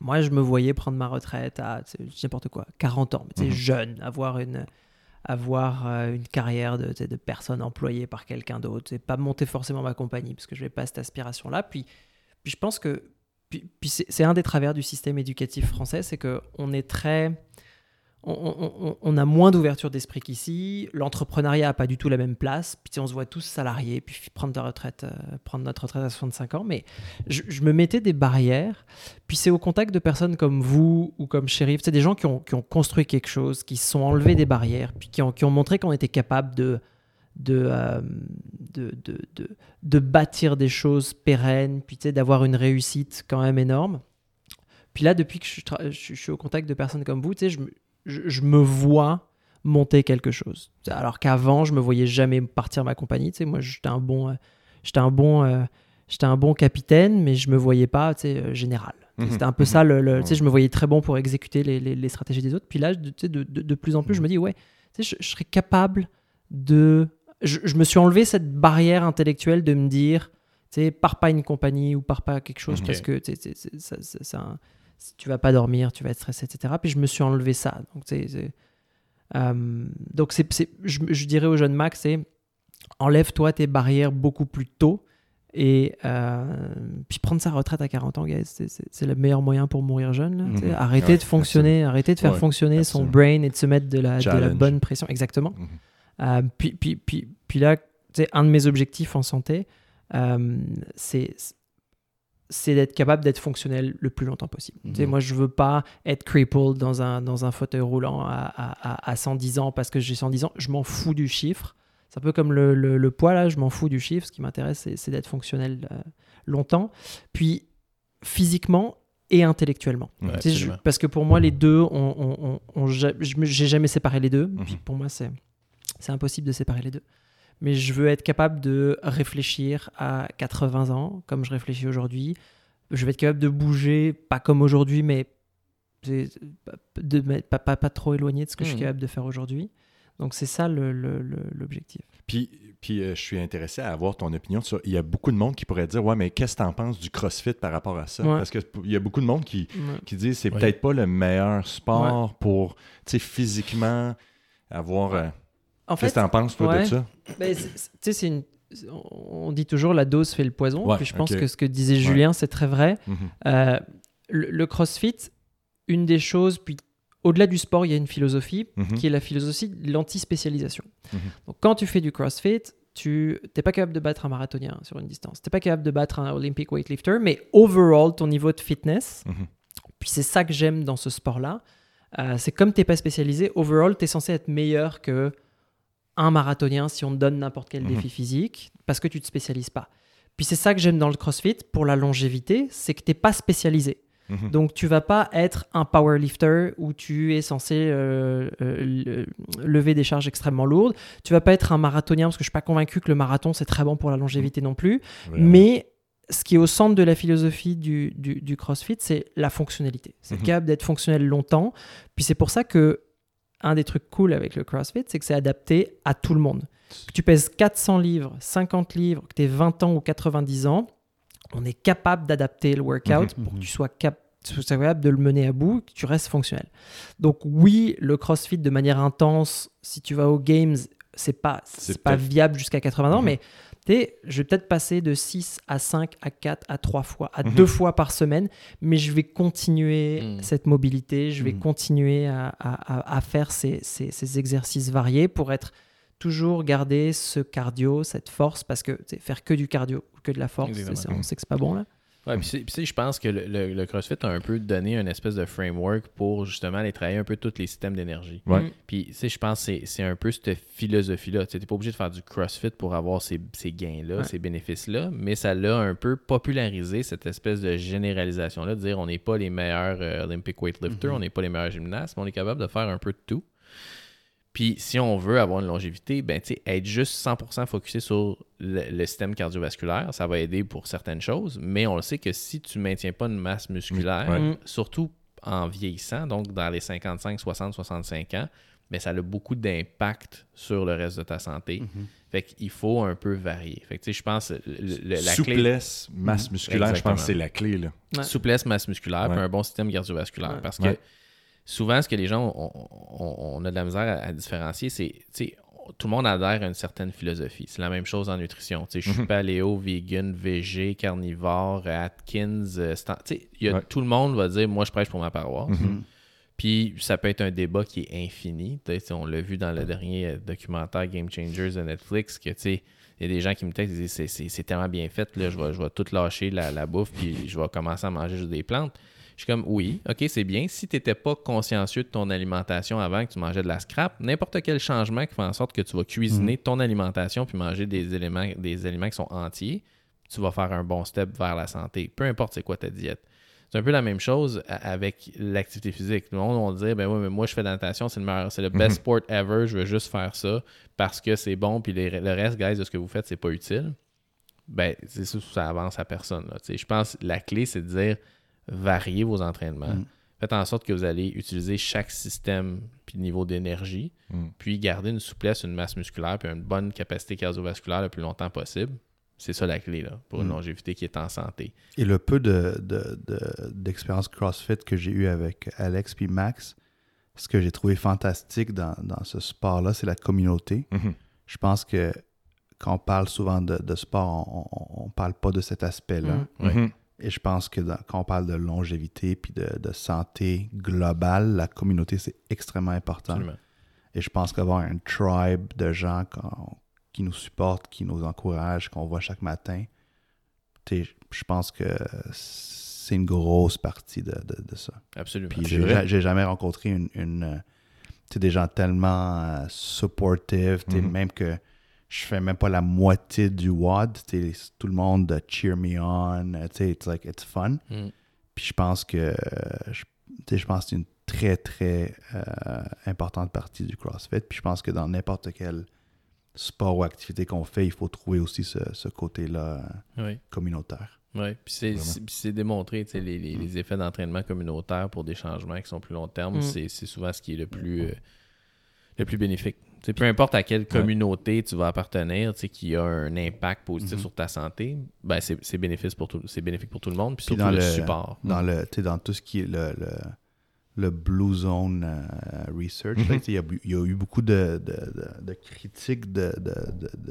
moi, je me voyais prendre ma retraite à n'importe quoi, 40 ans, mais Mhm. jeune, avoir une, avoir euh, une carrière de, de personne employée par quelqu'un d'autre, et pas monter forcément ma compagnie, parce que je n'avais pas cette aspiration-là. Puis, puis je pense que puis, c'est un des travers du système éducatif français, c'est qu'on est très on, a moins d'ouverture d'esprit qu'ici. L'entrepreneuriat n'a pas du tout la même place. Puis on se voit tous salariés, puis prendre, de retraite, euh, prendre notre retraite à 65 ans. Mais je, me mettais des barrières. Puis c'est au contact de personnes comme vous ou comme Shérif, c'est des gens qui ont, construit quelque chose, qui se sont enlevés des barrières, puis qui ont montré qu'on était capable de, de, euh, de, de, de- de bâtir des choses pérennes, puis d'avoir une réussite quand même énorme. Puis là, depuis que je, tra- je- je suis au contact de personnes comme vous, je, me- je, me vois monter quelque chose. Alors qu'avant, je me voyais jamais partir ma compagnie. Moi, j'étais un bon, euh, j'étais un bon, euh, j'étais un bon capitaine, mais je me voyais pas, général. Mhm. C'était un peu ça. Le, le- Ouais. je me voyais très bon pour exécuter les, les- les stratégies des autres. Puis là, de, de, de- plus en plus, je me dis, ouais, je, je serais capable de. Je, je me suis enlevé cette barrière intellectuelle de me dire, Tu sais, pars pas une compagnie ou pars pas quelque chose parce que ça- ça- ça- tu vas pas dormir, tu vas être stressé, etc. Puis je me suis enlevé ça. Donc, c'est- euh, donc c'est, je, je dirais au jeune Max, c'est enlève-toi tes barrières beaucoup plus tôt. Et euh, puis prendre sa retraite à 40 ans, guys, c'est, le meilleur moyen pour mourir jeune. là. Sais, Arrêter Ouais, de fonctionner, arrêter de faire Ouais, fonctionner son brain et de se mettre de la, de la Challenge. bonne pression. Exactement. Mhm. Euh, puis, puis, puis, puis là, un de mes objectifs en santé, euh, c'est c'est d'être capable d'être fonctionnel le plus longtemps possible. Tu sais, Mhm. moi, je veux pas être crippled dans un, dans un fauteuil roulant à, à, à- à 110 ans parce que j'ai 110 ans. Je m'en fous du chiffre. C'est un peu comme le, le, le poids, là, je m'en fous du chiffre. Ce qui m'intéresse, c'est d'être fonctionnel euh, longtemps. Puis, physiquement et intellectuellement. Ouais, Tu sais, je- parce que pour moi, les deux, on, on, on- j'ai jamais séparé les deux. Mhm. Puis pour moi, c'est c'est impossible de séparer les deux. Mais je veux être capable de réfléchir à 80 ans, comme je réfléchis aujourd'hui. Je veux être capable de bouger, pas comme aujourd'hui, mais de, mais pas, pas, pas trop éloigné de ce que je suis Mhm. capable de faire aujourd'hui. Donc c'est ça le- le- le- l'objectif. Puis, puis euh, je suis intéressé à avoir ton opinion sur. Il y a beaucoup de monde qui pourrait dire Ouais, mais qu'est-ce que tu en penses du CrossFit par rapport à ça? Ouais. Parce qu'il y a beaucoup de monde qui, Ouais. qui disent c'est Oui. peut-être pas le meilleur sport pour, tu sais, physiquement avoir. euh, En Qu'est-ce fait, que tu en penses, toi, ouais. de ça? Ben, tu sais, c'est une. On dit toujours la dose fait le poison. Ouais, puis je pense que ce que disait Julien, c'est très vrai. Mhm. Euh, le, le CrossFit, une des choses, puis au-delà du sport, il y a une philosophie Mhm. qui est la philosophie de l'anti-spécialisation. Mhm. Donc quand tu fais du CrossFit, tu n'es pas capable de battre un marathonien sur une distance. Tu n'es pas capable de battre un Olympic weightlifter, mais overall, ton niveau de fitness, puis c'est ça que j'aime dans ce sport-là, euh, c'est comme tu n'es pas spécialisé, overall, tu es censé être meilleur que un marathonien si on te donne n'importe quel Mhm. défi physique, parce que tu te spécialises pas. Puis c'est ça que j'aime dans le CrossFit, pour la longévité, c'est que tu n'es pas spécialisé. Mhm. Donc tu vas pas être un powerlifter où tu es censé euh, euh, le- lever des charges extrêmement lourdes. Tu vas pas être un marathonien parce que je suis pas convaincu que le marathon c'est très bon pour la longévité non plus. Mais ce qui est au centre de la philosophie du, du, du CrossFit, c'est la fonctionnalité. C'est Mhm. capable d'être fonctionnel longtemps. Puis c'est pour ça que un des trucs cool avec le CrossFit, c'est que c'est adapté à tout le monde. Que tu pèses 400 livres, 50 livres, que tu aies 20 ans ou 90 ans, on est capable d'adapter le workout Mhm. pour que tu sois, capable de le mener à bout, que tu restes fonctionnel. Donc oui, le CrossFit de manière intense, si tu vas aux Games, c'est pas, C'est pas viable jusqu'à 80 ans, Mhm. mais je vais peut-être passer de 6 à 5 à 4 à 3 fois, à Mhm. 2 fois par semaine, mais je vais continuer Mhm. cette mobilité, je vais Mhm. continuer à, à- à- à faire ces, ces- ces exercices variés pour être toujours garder ce cardio, cette force, parce que faire que du cardio ou que de la force, on sait que c'est pas bon là. Ouais, puis je pense que le, le- le CrossFit a un peu donné une espèce de framework pour justement aller travailler un peu tous les systèmes d'énergie. Ouais. Mm. Puis, tu sais, je pense que c'est- c'est un peu cette philosophie-là. Tu n'es pas obligé de faire du CrossFit pour avoir ces, ces gains-là, Ouais. ces bénéfices-là, mais ça l'a un peu popularisé, cette espèce de généralisation-là, de dire on n'est pas les meilleurs euh, Olympic weightlifters, Mhm. on n'est pas les meilleurs gymnastes, mais on est capable de faire un peu de tout. Puis, si on veut avoir une longévité, ben, tu sais, être juste 100% focusé sur le, le système cardiovasculaire, ça va aider pour certaines choses, mais on le sait que si tu maintiens pas une masse musculaire, Ouais. Mm. surtout en vieillissant, donc dans les 55, 60, 65 ans, mais ça a beaucoup d'impact sur le reste de ta santé. Mhm. Fait qu'il faut un peu varier. Fait que tu sais, je pense le- le- la clé, Souplesse, masse musculaire, je pense que c'est la clé. Là. Ouais. souplesse, masse musculaire, puis un bon système cardiovasculaire. Ouais. Parce que Ouais. Souvent, ce que les gens ont, ont- on a de la misère à, à différencier, c'est, tout le monde adhère à une certaine philosophie. C'est la même chose en nutrition. Je suis Mhm. paléo, vegan, végé, carnivore, Atkins. euh, y a- Ouais. tout le monde va dire, moi, je prêche pour ma paroisse. Mhm. Puis ça peut être un débat qui est infini. On l'a vu dans le dernier euh, documentaire Game Changers de Netflix, que tu sais, il y a des gens qui me textent, ils disent c'est tellement bien fait, là, je vais, je vais tout lâcher la, la bouffe, puis je vais commencer à manger juste des plantes. Je suis comme, oui, ok, c'est bien. Si tu n'étais pas consciencieux de ton alimentation avant que tu mangeais de la scrap, n'importe quel changement qui fait en sorte que tu vas cuisiner ton alimentation puis manger des éléments, des aliments qui sont entiers, tu vas faire un bon step vers la santé. Peu importe c'est quoi ta diète. C'est un peu la même chose avec l'activité physique. Le monde va dire, ben oui, mais moi je fais de la natation, c'est le meilleur, c'est le best Mhm. sport ever, je veux juste faire ça parce que c'est bon, puis les- le reste, guys, de ce que vous faites, c'est pas utile. Ben, c'est ça, ça avance à personne. là. Je pense que la clé, c'est de dire variez vos entraînements. Mhm. Faites en sorte que vous allez utiliser chaque système puis niveau d'énergie, Mhm. puis garder une souplesse, une masse musculaire, puis une bonne capacité cardiovasculaire le plus longtemps possible. C'est ça la clé là, pour une Mm. longévité qui est en santé. Et le peu de, de- de- d'expérience CrossFit que j'ai eu avec Alex puis Max, ce que j'ai trouvé fantastique dans, dans ce sport-là, c'est la communauté. Mhm. Je pense que quand on parle souvent de, de sport, on ne parle pas de cet aspect-là. Mm. Ouais. Et je pense que dans- quand on parle de longévité puis de, de santé globale, la communauté, c'est extrêmement important. Absolument. Et je pense qu'avoir un tribe de gens qui nous supportent, qui nous encouragent, qu'on voit chaque matin, je pense que c'est une grosse partie de, de- de ça. Absolument. Puis j'ai jamais rencontré une, une, euh, des gens tellement euh, supportive, Mhm. même que je fais même pas la moitié du sais, tout le monde euh, cheer me on, euh, it's like, it's fun. Mm. Puis je pense que euh, je, tu sais, je pense que c'est une très, très euh, importante partie du CrossFit. Puis je pense que dans n'importe quel sport ou activité qu'on fait, il faut trouver aussi ce, ce côté-là Oui. communautaire. Oui, puis c'est, démontré, les, les- les effets d'entraînement communautaire pour des changements qui sont plus long terme, Mm. c'est, c'est souvent ce qui est le plus, euh, le plus bénéfique. Peu importe à quelle communauté tu vas appartenir, tu sais, qui a un impact positif Mhm. sur ta santé, ben c'est, bénéfice pour tout, c'est bénéfique pour tout le monde, puis surtout dans le, le- support. Dans, sais, dans tout ce qui est le, le, le Blue Zone euh, Research, Mhm. il y, a, y eu beaucoup de, de, de- de critiques de, de,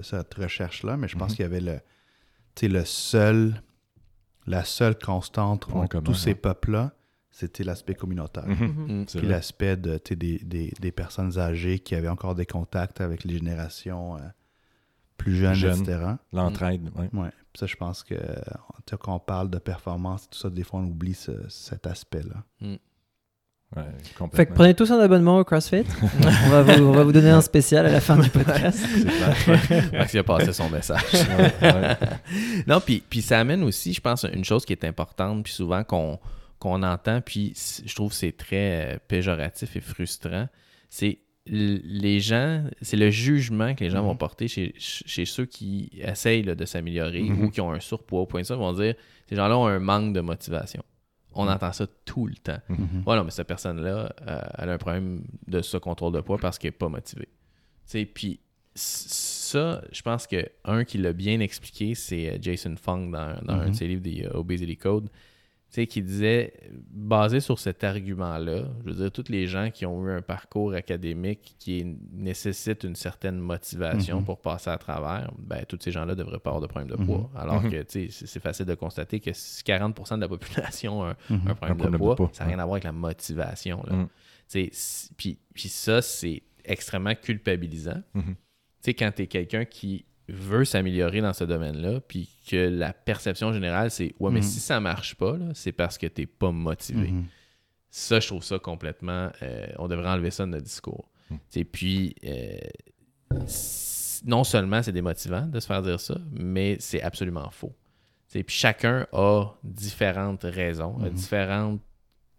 cette recherche-là, mais je pense Mhm. qu'il y avait le, tu sais, le seul, la seule constante entre tous ces peuples-là, c'était l'aspect communautaire. Mhm. Mhm. Mm. C'est Puis l'aspect de, des, des, des personnes âgées qui avaient encore des contacts avec les générations euh, plus jeunes, etc. L'entraide, ouais. Ouais. Puis ça, je pense que quand on parle de performance, tout ça, des fois, on oublie ce- cet aspect-là. Ouais, Fait que prenez tous un abonnement au CrossFit. *laughs* on, va vous, on va vous donner un spécial à la fin du podcast. *laughs* *laughs* Max il a passé son message. Ouais, ouais. non, puis, puis ça amène aussi, je pense, une chose qui est importante, puis souvent qu'on qu'on entend, puis je trouve que c'est très euh, péjoratif et frustrant, c'est les gens, c'est le jugement que les gens Mhm. vont porter chez, chez ceux qui essayent là, de s'améliorer Mhm. ou qui ont un surpoids au point de ça, ils vont dire, ces gens-là ont un manque de motivation. On Mhm. entend ça tout le temps. Mhm. Ouais, non, mais cette personne-là, euh, elle a un problème de ce contrôle de poids parce qu'elle n'est pas motivée. Puis ça, je pense que un qui l'a bien expliqué, c'est euh, Jason Fung dans, dans un Mhm. de ses livres des euh, Obesity Code, qui disait, basé sur cet argument-là, je veux dire, tous les gens qui ont eu un parcours académique qui nécessite une certaine motivation Mhm. pour passer à travers, ben, tous ces gens-là devraient pas avoir de problème de Mhm. poids. Alors Mhm. que, tu sais, c'est facile de constater que si 40% de la population a un, un problème, problème de de poids, ça n'a rien à voir avec la motivation. Puis, ça, c'est extrêmement culpabilisant. Tu sais, quand tu es quelqu'un qui veut s'améliorer dans ce domaine-là, puis que la perception générale, c'est Ouais, mais Mhm. si ça marche pas, c'est parce que tu pas motivé. Mhm. Ça, je trouve ça complètement. euh, on devrait enlever ça de notre discours. Mm. Tu sais, Puis, euh, non seulement c'est démotivant de se faire dire ça, mais c'est absolument faux. Puis chacun a différentes raisons, a Mhm. différents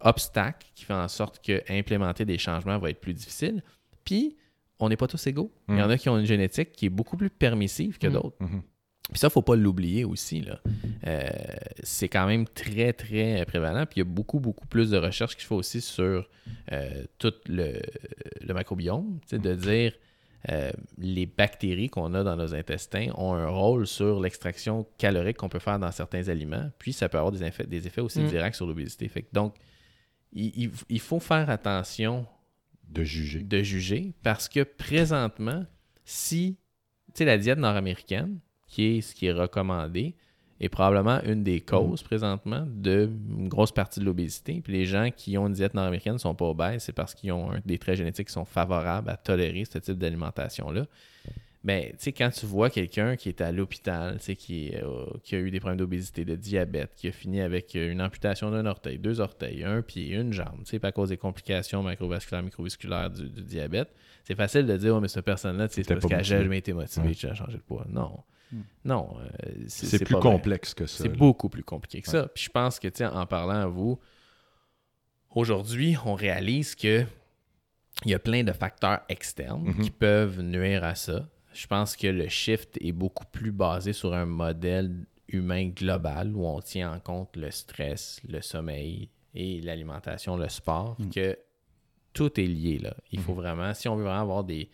obstacles qui font en sorte que implémenter des changements va être plus difficile. Puis, on n'est pas tous égaux. Il y en a qui ont une génétique qui est beaucoup plus permissive que Mm. d'autres. Mhm. Puis ça, faut pas l'oublier aussi. Là. Euh, c'est quand même très, très prévalent. Puis il y a beaucoup, beaucoup plus de recherches qui se font aussi sur euh, tout le, le sais, De dire euh, les bactéries qu'on a dans nos intestins ont un rôle sur l'extraction calorique qu'on peut faire dans certains aliments. Puis ça peut avoir des effets, des effets aussi Mm. directs sur l'obésité. Fait que donc, il, il- il faut faire attention De juger. de juger parce que présentement, si tu sais, la diète nord-américaine, qui est ce qui est recommandé, est probablement une des causes présentement d'une grosse partie de l'obésité. Puis les gens qui ont une diète nord-américaine ne sont pas obèses, c'est parce qu'ils ont un- des traits génétiques qui sont favorables à tolérer ce type d'alimentation-là. Mais tu sais, quand tu vois quelqu'un qui est à l'hôpital, tu sais, qui, est, euh, qui a eu des problèmes d'obésité, de diabète, qui a fini avec euh, une amputation d'un orteil, deux orteils, un pied, une jambe, tu sais, puis à cause des complications macrovasculaires, microvasculaires du, du diabète, c'est facile de dire, oh, mais cette personne-là, tu sais, c'est parce pas qu'elle a motivée. jamais été motivée, Ouais. tu as changé de poids. Non. Hmm. Non. euh, C'est plus pas vrai. complexe que ça. C'est beaucoup plus compliqué que ça. Puis je pense que, tu sais, en parlant à vous, aujourd'hui, on réalise que il y a plein de facteurs externes Mhm. qui peuvent nuire à ça. Je pense que le shift est beaucoup plus basé sur un modèle humain global où on tient en compte le stress, le sommeil et l'alimentation, le sport, Mhm. que tout est lié là. Il faut Mhm. vraiment, si on veut vraiment avoir des,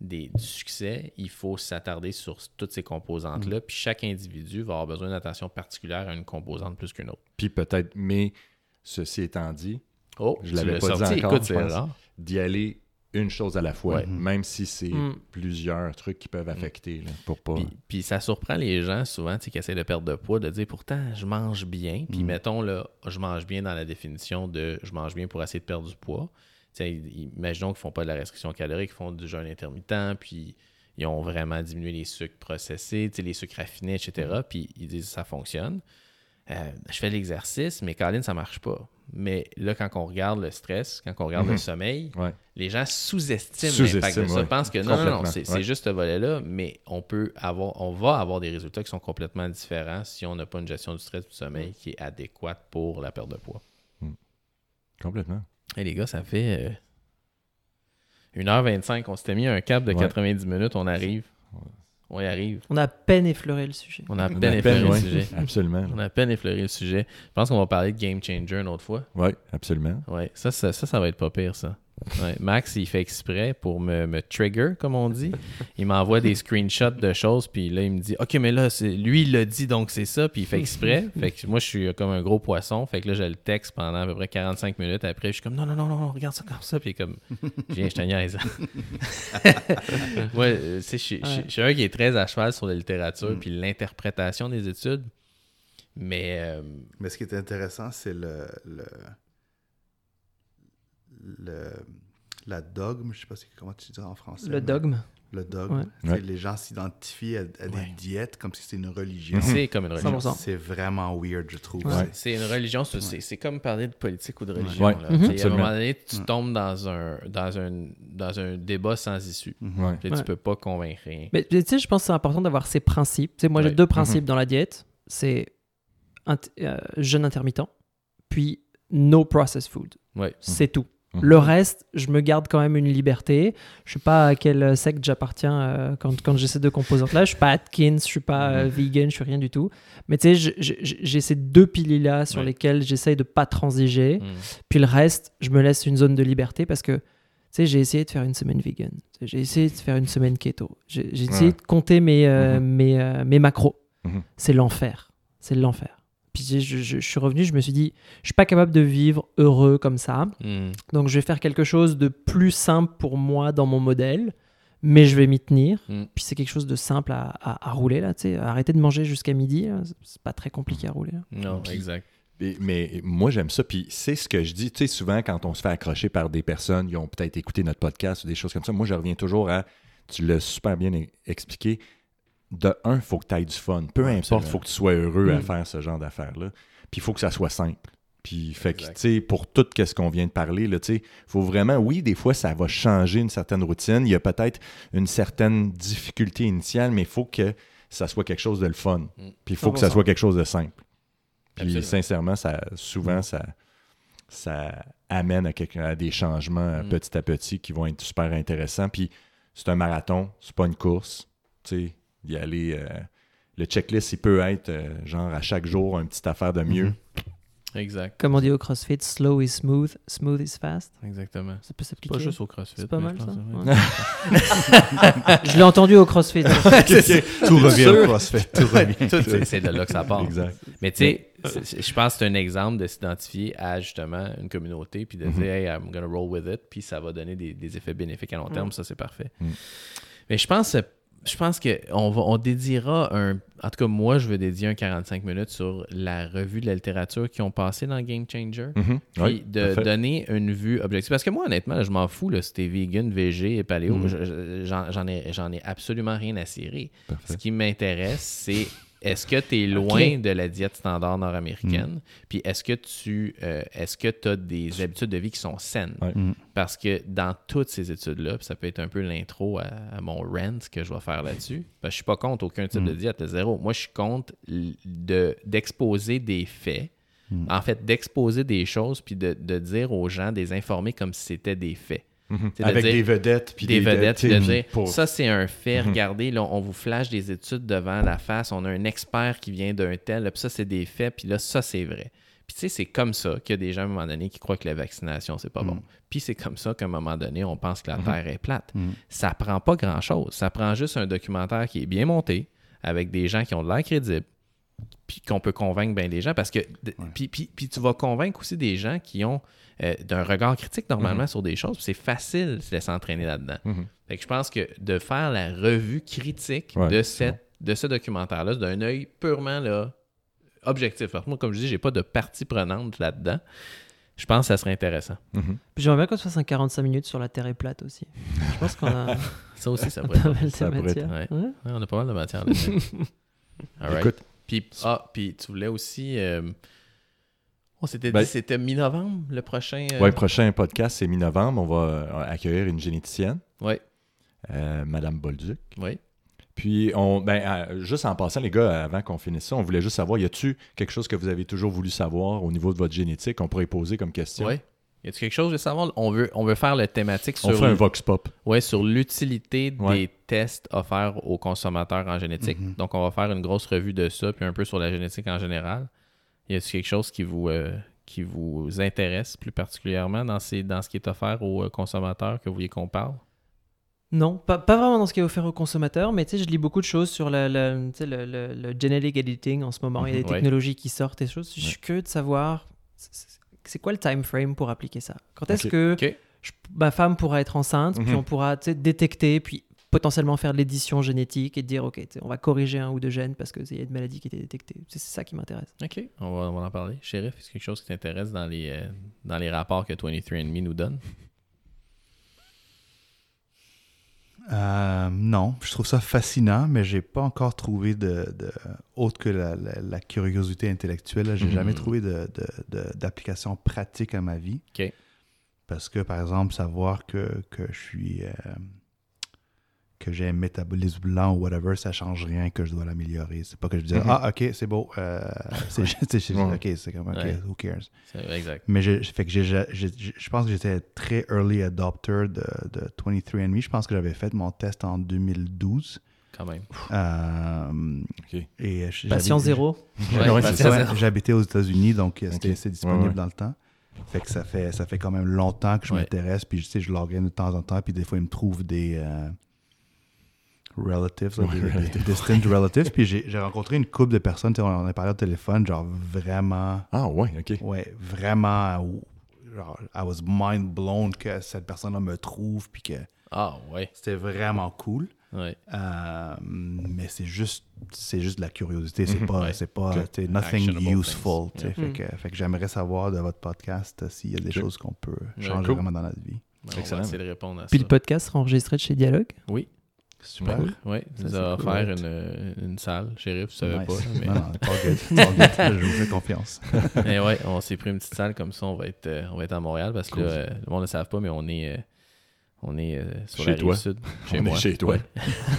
des, du succès, il faut s'attarder sur toutes ces composantes-là. Puis chaque individu va avoir besoin d'attention particulière à une composante plus qu'une autre. Puis peut-être, mais ceci étant dit, Oh, Je l'avais pas dit encore, d'y aller une chose à la fois, Ouais. même si c'est Mm. plusieurs trucs qui peuvent affecter, là, pour pas... Puis, puis ça surprend les gens souvent tu sais, qui essaient de perdre de poids, de dire pourtant je mange bien. Puis Mm. mettons là, je mange bien dans la définition de je mange bien pour essayer de perdre du poids. Tu sais, imaginons qu'ils font pas de la restriction calorique, ils font du jeûne intermittent, puis ils ont vraiment diminué les sucres processés, tu sais, les sucres raffinés, etc. Mm. Puis ils disent ça fonctionne. Euh, je fais l'exercice, mais Colin, ça marche pas. Mais là, quand on regarde le stress, quand on regarde le Mhm. sommeil, Ouais. les gens sous-estiment Sous-estiment, l'impact de ça. ouais. Ils pensent que non, non, non, c'est ouais. juste ce volet-là, mais on peut avoir, on va avoir des résultats qui sont complètement différents si on n'a pas une gestion du stress du sommeil qui est adéquate pour la perte de poids. Complètement. Et les gars, ça fait euh, 1h25. On s'était mis un cap de Ouais. 90 minutes. On arrive. On y arrive. On a à peine effleuré le sujet. On a à peine a effleuré peine, le ouais. sujet. Absolument. On a à peine effleuré le sujet. Je pense qu'on va parler de Game Changer une autre fois. Oui, absolument. Ouais, ça, ça, ça, ça va être pas pire, ça. Ouais, Max, il fait exprès pour me, me trigger, comme on dit. Il m'envoie des screenshots de choses, puis là, il me dit Ok, mais là, c'est lui, il l'a dit, donc c'est ça, puis il fait exprès. *laughs* Fait que moi, je suis comme un gros poisson. Fait que là, je le texte pendant à peu près 45 minutes. Après, je suis comme Non, non, non, non, regarde ça comme ça. Puis comme Viens, je te niaise. *laughs* ouais, euh, je suis- je je un qui est très à cheval sur la littérature, puis l'interprétation des études. Mais. euh, Mais ce qui est intéressant, c'est le, le, le- la dogme, je sais pas comment tu dis en français. Le mais- dogme. Le dogme. Ouais. Ouais. Les gens s'identifient à, à des Ouais. diètes comme si c'était une religion. c'est comme une religion. 100%. C'est vraiment weird, je trouve. Ouais. C'est une religion, c'est comme parler de politique ou de religion. Ouais. là. Mhm. Tu sais, À un moment donné, tu Ouais. tombes dans un, dans, un, dans un débat sans issue. Mhm. Puis Ouais. Tu peux pas convaincre rien. Mais tu sais, je pense que c'est important d'avoir ces principes. Tu sais, moi, j'ai deux principes dans la diète. C'est int- euh, jeûne intermittent, puis no processed food. Ouais. C'est tout. Mhm. Le reste, je me garde quand même une liberté. Je sais pas à quel secte j'appartiens euh, quand, quand j'ai ces deux composantes-là. Je suis pas Atkins, je suis pas euh, vegan, je suis rien du tout. Mais tu sais, j'ai ces deux piliers-là sur Ouais. lesquels j'essaye de pas transiger. Mm. Puis le reste, je me laisse une zone de liberté parce que, tu sais, j'ai essayé de faire une semaine vegan. J'ai essayé de faire une semaine keto. J'ai essayé Ouais. de compter mes, euh, Mhm. mes, mes macros. Mhm. C'est l'enfer. C'est l'enfer. Puis je, je- je suis revenu, je me suis dit, je suis pas capable de vivre heureux comme ça. Mm. Donc je vais faire quelque chose de plus simple pour moi dans mon modèle, mais je vais m'y tenir. Mm. Puis c'est quelque chose de simple à, à- à rouler là, tu sais. Arrêter de manger jusqu'à midi, c'est- pas très compliqué à rouler. là. Non, Puis- exact. Et- mais moi, j'aime ça. Puis c'est ce que je dis. Tu sais, souvent, quand on se fait accrocher par des personnes qui ont peut-être écouté notre podcast ou des choses comme ça, moi, je reviens toujours à, tu l'as super bien e- expliqué, de un, il faut que tu aies du fun. Peu Ouais, importe, il faut que tu sois heureux à Mm. faire ce genre d'affaires-là. Puis il faut que ça soit simple. Puis, fait que, tu sais, pour tout ce qu'on vient de parler, là, tu sais, faut vraiment, oui, des fois, ça va changer une certaine routine. Il y a peut-être une certaine difficulté initiale, mais il faut que ça soit quelque chose de le fun. Mm. Puis il faut que ça 100%. soit quelque chose de simple. Puis Absolument. sincèrement, ça, souvent, ça, ça amène à, quelque- à des changements euh, Mm. petit à petit qui vont être super intéressants. Puis c'est un marathon, c'est pas une course. Tu sais, y aller. euh, le checklist, il peut être euh, genre à chaque jour une petite affaire de mieux. Mhm. Exact. Comme on dit au CrossFit, slow is smooth, smooth is fast. Exactement. Ça peut C'est s'appliquer. pas juste au CrossFit. C'est pas mal, je pense ça. Ouais. *laughs* Je l'ai entendu au CrossFit. *laughs* Tout revient au CrossFit. Tout revient. *laughs* Tout, c'est c'est de là que ça part. Exact. Mais tu sais, je pense que c'est un exemple de s'identifier à justement une communauté puis de Mhm. dire, hey, I'm gonna roll with it, puis ça va donner des, des effets bénéfiques à long terme, ça c'est parfait. Mm. Mais je pense, je pense qu'on va, on dédiera un. En tout cas, moi, je veux dédier un 45 minutes sur la revue de la littérature qui ont passé dans Game Changer. Mhm. Puis Oui, de parfait. donner une vue objective. Parce que moi, honnêtement, là, je m'en fous là, si t'es vegan, végé et paléo. Mhm. Je- J'en ai, absolument rien à cirer. Parfait. Ce qui m'intéresse, c'est est-ce que tu es loin de la diète standard Mm. nord-américaine? Puis est-ce que tu euh, est-ce que as des habitudes de vie qui sont saines? Ouais. Mm. Parce que dans toutes ces études-là, puis ça peut être un peu l'intro à, à mon rant que je vais faire là-dessus, parce que je suis pas contre aucun type Mm. de diète, zéro. Moi, je suis contre de- d'exposer des faits, Mm. en fait, d'exposer des choses, puis de, de dire aux gens, des informer comme si c'était des faits. Mhm. De Avec dire- des vedettes. Puis des vedettes, de dire pour- ça c'est un fait, Mhm. regardez, là, on vous flash des études devant la face, on a un expert qui vient d'un tel, puis ça c'est des faits, puis là ça c'est vrai. Puis tu sais, c'est comme ça qu'il y a des gens à un moment donné qui croient que la vaccination, c'est pas bon. Mm. Puis c'est comme ça qu'à un moment donné, on pense que la Mhm. Terre est plate. Ça prend pas grand-chose. Ça prend juste un documentaire qui est bien monté, avec des gens qui ont de l'air crédibles, puis qu'on peut convaincre bien les gens. Parce que. de- Puis, puis- puis tu vas convaincre aussi des gens qui ont euh, d'un regard critique normalement Mhm. sur des choses. puis C'est facile de s'entraîner là-dedans. Mhm. Fait que je pense que de faire la revue critique Ouais, de, cette, de ce documentaire-là, d'un œil purement là, objectif. Parce que moi, comme je dis, j'ai pas de partie prenante là-dedans. Je pense que ça serait intéressant. Mhm. Puis J'aimerais bien qu'on se fasse un 45 minutes sur la Terre est plate aussi. Je pense qu'on a *laughs* Ça aussi, ça pourrait pas mal de ça pourrait être- matière. ouais. Ouais. Ouais, on a pas mal de matière là-dessus. *laughs* All right. Écoute, Puis, ah, puis tu voulais aussi. euh, on s'était Ben- dit c'était mi-novembre le prochain. euh, le prochain podcast, c'est mi-novembre. On va euh, accueillir une généticienne, ouais, euh, Madame Bolduc. ouais. Puis, on, ben, juste en passant, les gars, avant qu'on finisse ça, on voulait juste savoir, y a-tu quelque chose que vous avez toujours voulu savoir au niveau de votre génétique qu'on pourrait poser comme question? ouais. Y a-tu quelque chose de savoir On veut, on veut faire le thématique On sur, fait un vox pop. ouais, sur l'utilité Ouais. des tests offerts aux consommateurs en génétique. Mhm. Donc, on va faire une grosse revue de ça, puis un peu sur la génétique en général. Y a-tu quelque chose qui vous, euh, qui vous intéresse plus particulièrement dans, ces, dans ce qui est offert aux euh, consommateurs que vous voulez qu'on parle? Non, pas, pas vraiment dans ce qui est offert aux consommateurs, mais tu sais, je lis beaucoup de choses sur la, la- le, le- le genetic editing en ce moment. Il y a des Mhm, ouais. technologies qui sortent et des choses. Je suis curieux de savoir c'est- quoi le time frame pour appliquer ça? Quand est-ce que je- ma femme pourra être enceinte, puis Mhm. on pourra détecter, puis potentiellement faire l'édition génétique et dire, OK, on va corriger un ou deux gènes parce qu'il y a une maladie qui a été détectée. C'est ça qui m'intéresse. OK, on va, on va en parler. Sheriff, est-ce quelque chose qui t'intéresse dans les, euh, dans les rapports que 23andMe nous donne? Euh, non, je trouve ça fascinant, mais j'ai pas encore trouvé de, de- autre que la, la- la curiosité intellectuelle. J'ai Mhm. jamais trouvé de- de- de- d'application pratique à ma vie. Parce que, par exemple, savoir que, que je suis euh, que j'ai un métabolisme lent ou whatever, ça change rien que je dois l'améliorer. C'est pas que je dis Mhm. ah ok c'est beau, euh, *laughs* c'est Ouais. ok c'est comme ok Ouais. who cares? C'est- Exact. Mais j'ai- fait que je pense que j'étais très early adopter de, de 23andMe. Je pense que j'avais fait mon test en 2012. Quand même. Euh. Et je- j'habite- zéro. *laughs* Ouais. J'habitais aux États-Unis, donc euh, c'était Ok. c'est disponible Ouais, ouais. dans le temps. Fait que ça fait, ça fait quand même longtemps que je Ouais. m'intéresse, puis je sais, je de temps en temps, puis des fois, ils me trouvent des euh, relatives, là, Ouais, des, des- relatives. des distant relatives, puis j'ai rencontré une couple de personnes, tu sais, on en a parlé au téléphone, genre vraiment, Ah, ouais, OK. ouais, vraiment, genre, I was mind blown que cette personne-là me trouve, puis que Ah, ouais. c'était vraiment cool. ouais. Euh, mais c'est juste c'est juste de la curiosité c'est pas Ouais. c'est pas Ok. tu sais, nothing Actionable useful fait, que, fait que j'aimerais savoir de votre podcast euh, s'il y a des choses qu'on peut Ouais, changer cool. vraiment dans notre vie on Excellent. va essayer de répondre à Puis ça. le podcast sera enregistré de chez Dialogue? Oui. Super Oui. Ça, nous c'est a cool. offert Ouais. une, euh, une salle. Sheriff, tu savais Nice. pas. Mais... non non good. *laughs* Je vous fais confiance Mais *laughs* ouais, on s'est pris une petite salle comme ça. On va être, euh, on va être à Montréal parce que Cool. là, euh, le monde ne le savent pas, mais on est, euh, on est euh, sur Chez la rive sud. *laughs* Chez On est moi. chez toi.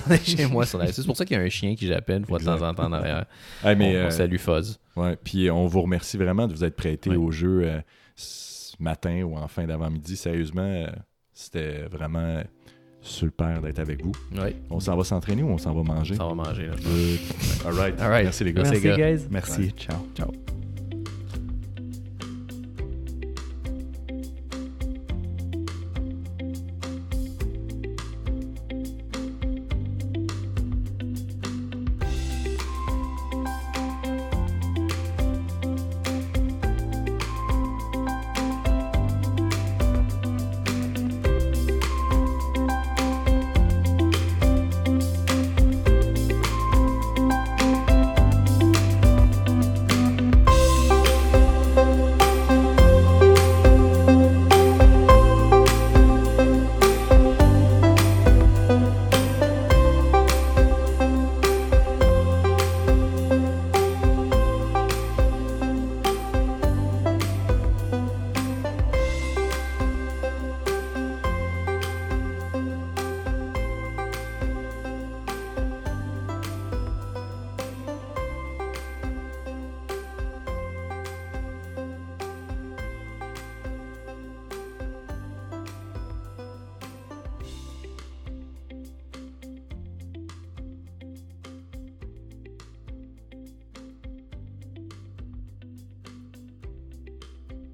On est chez moi sur la rive sud. C'est pour ça qu'il y a un chien qui jappelle une fois de temps en temps en arrière. Hey, mais, on, on salue Fuzz. ouais, puis on vous remercie vraiment de vous être prêté Ouais. au jeu ce matin ou en fin d'avant-midi. Sérieusement, c'était vraiment super d'être avec vous. Oui, On s'en va s'entraîner ou on s'en va manger? ça va manger. Là. *laughs* Good. All right. All right. Merci les gars. Merci, Merci, gars. guys. merci ciao Ciao.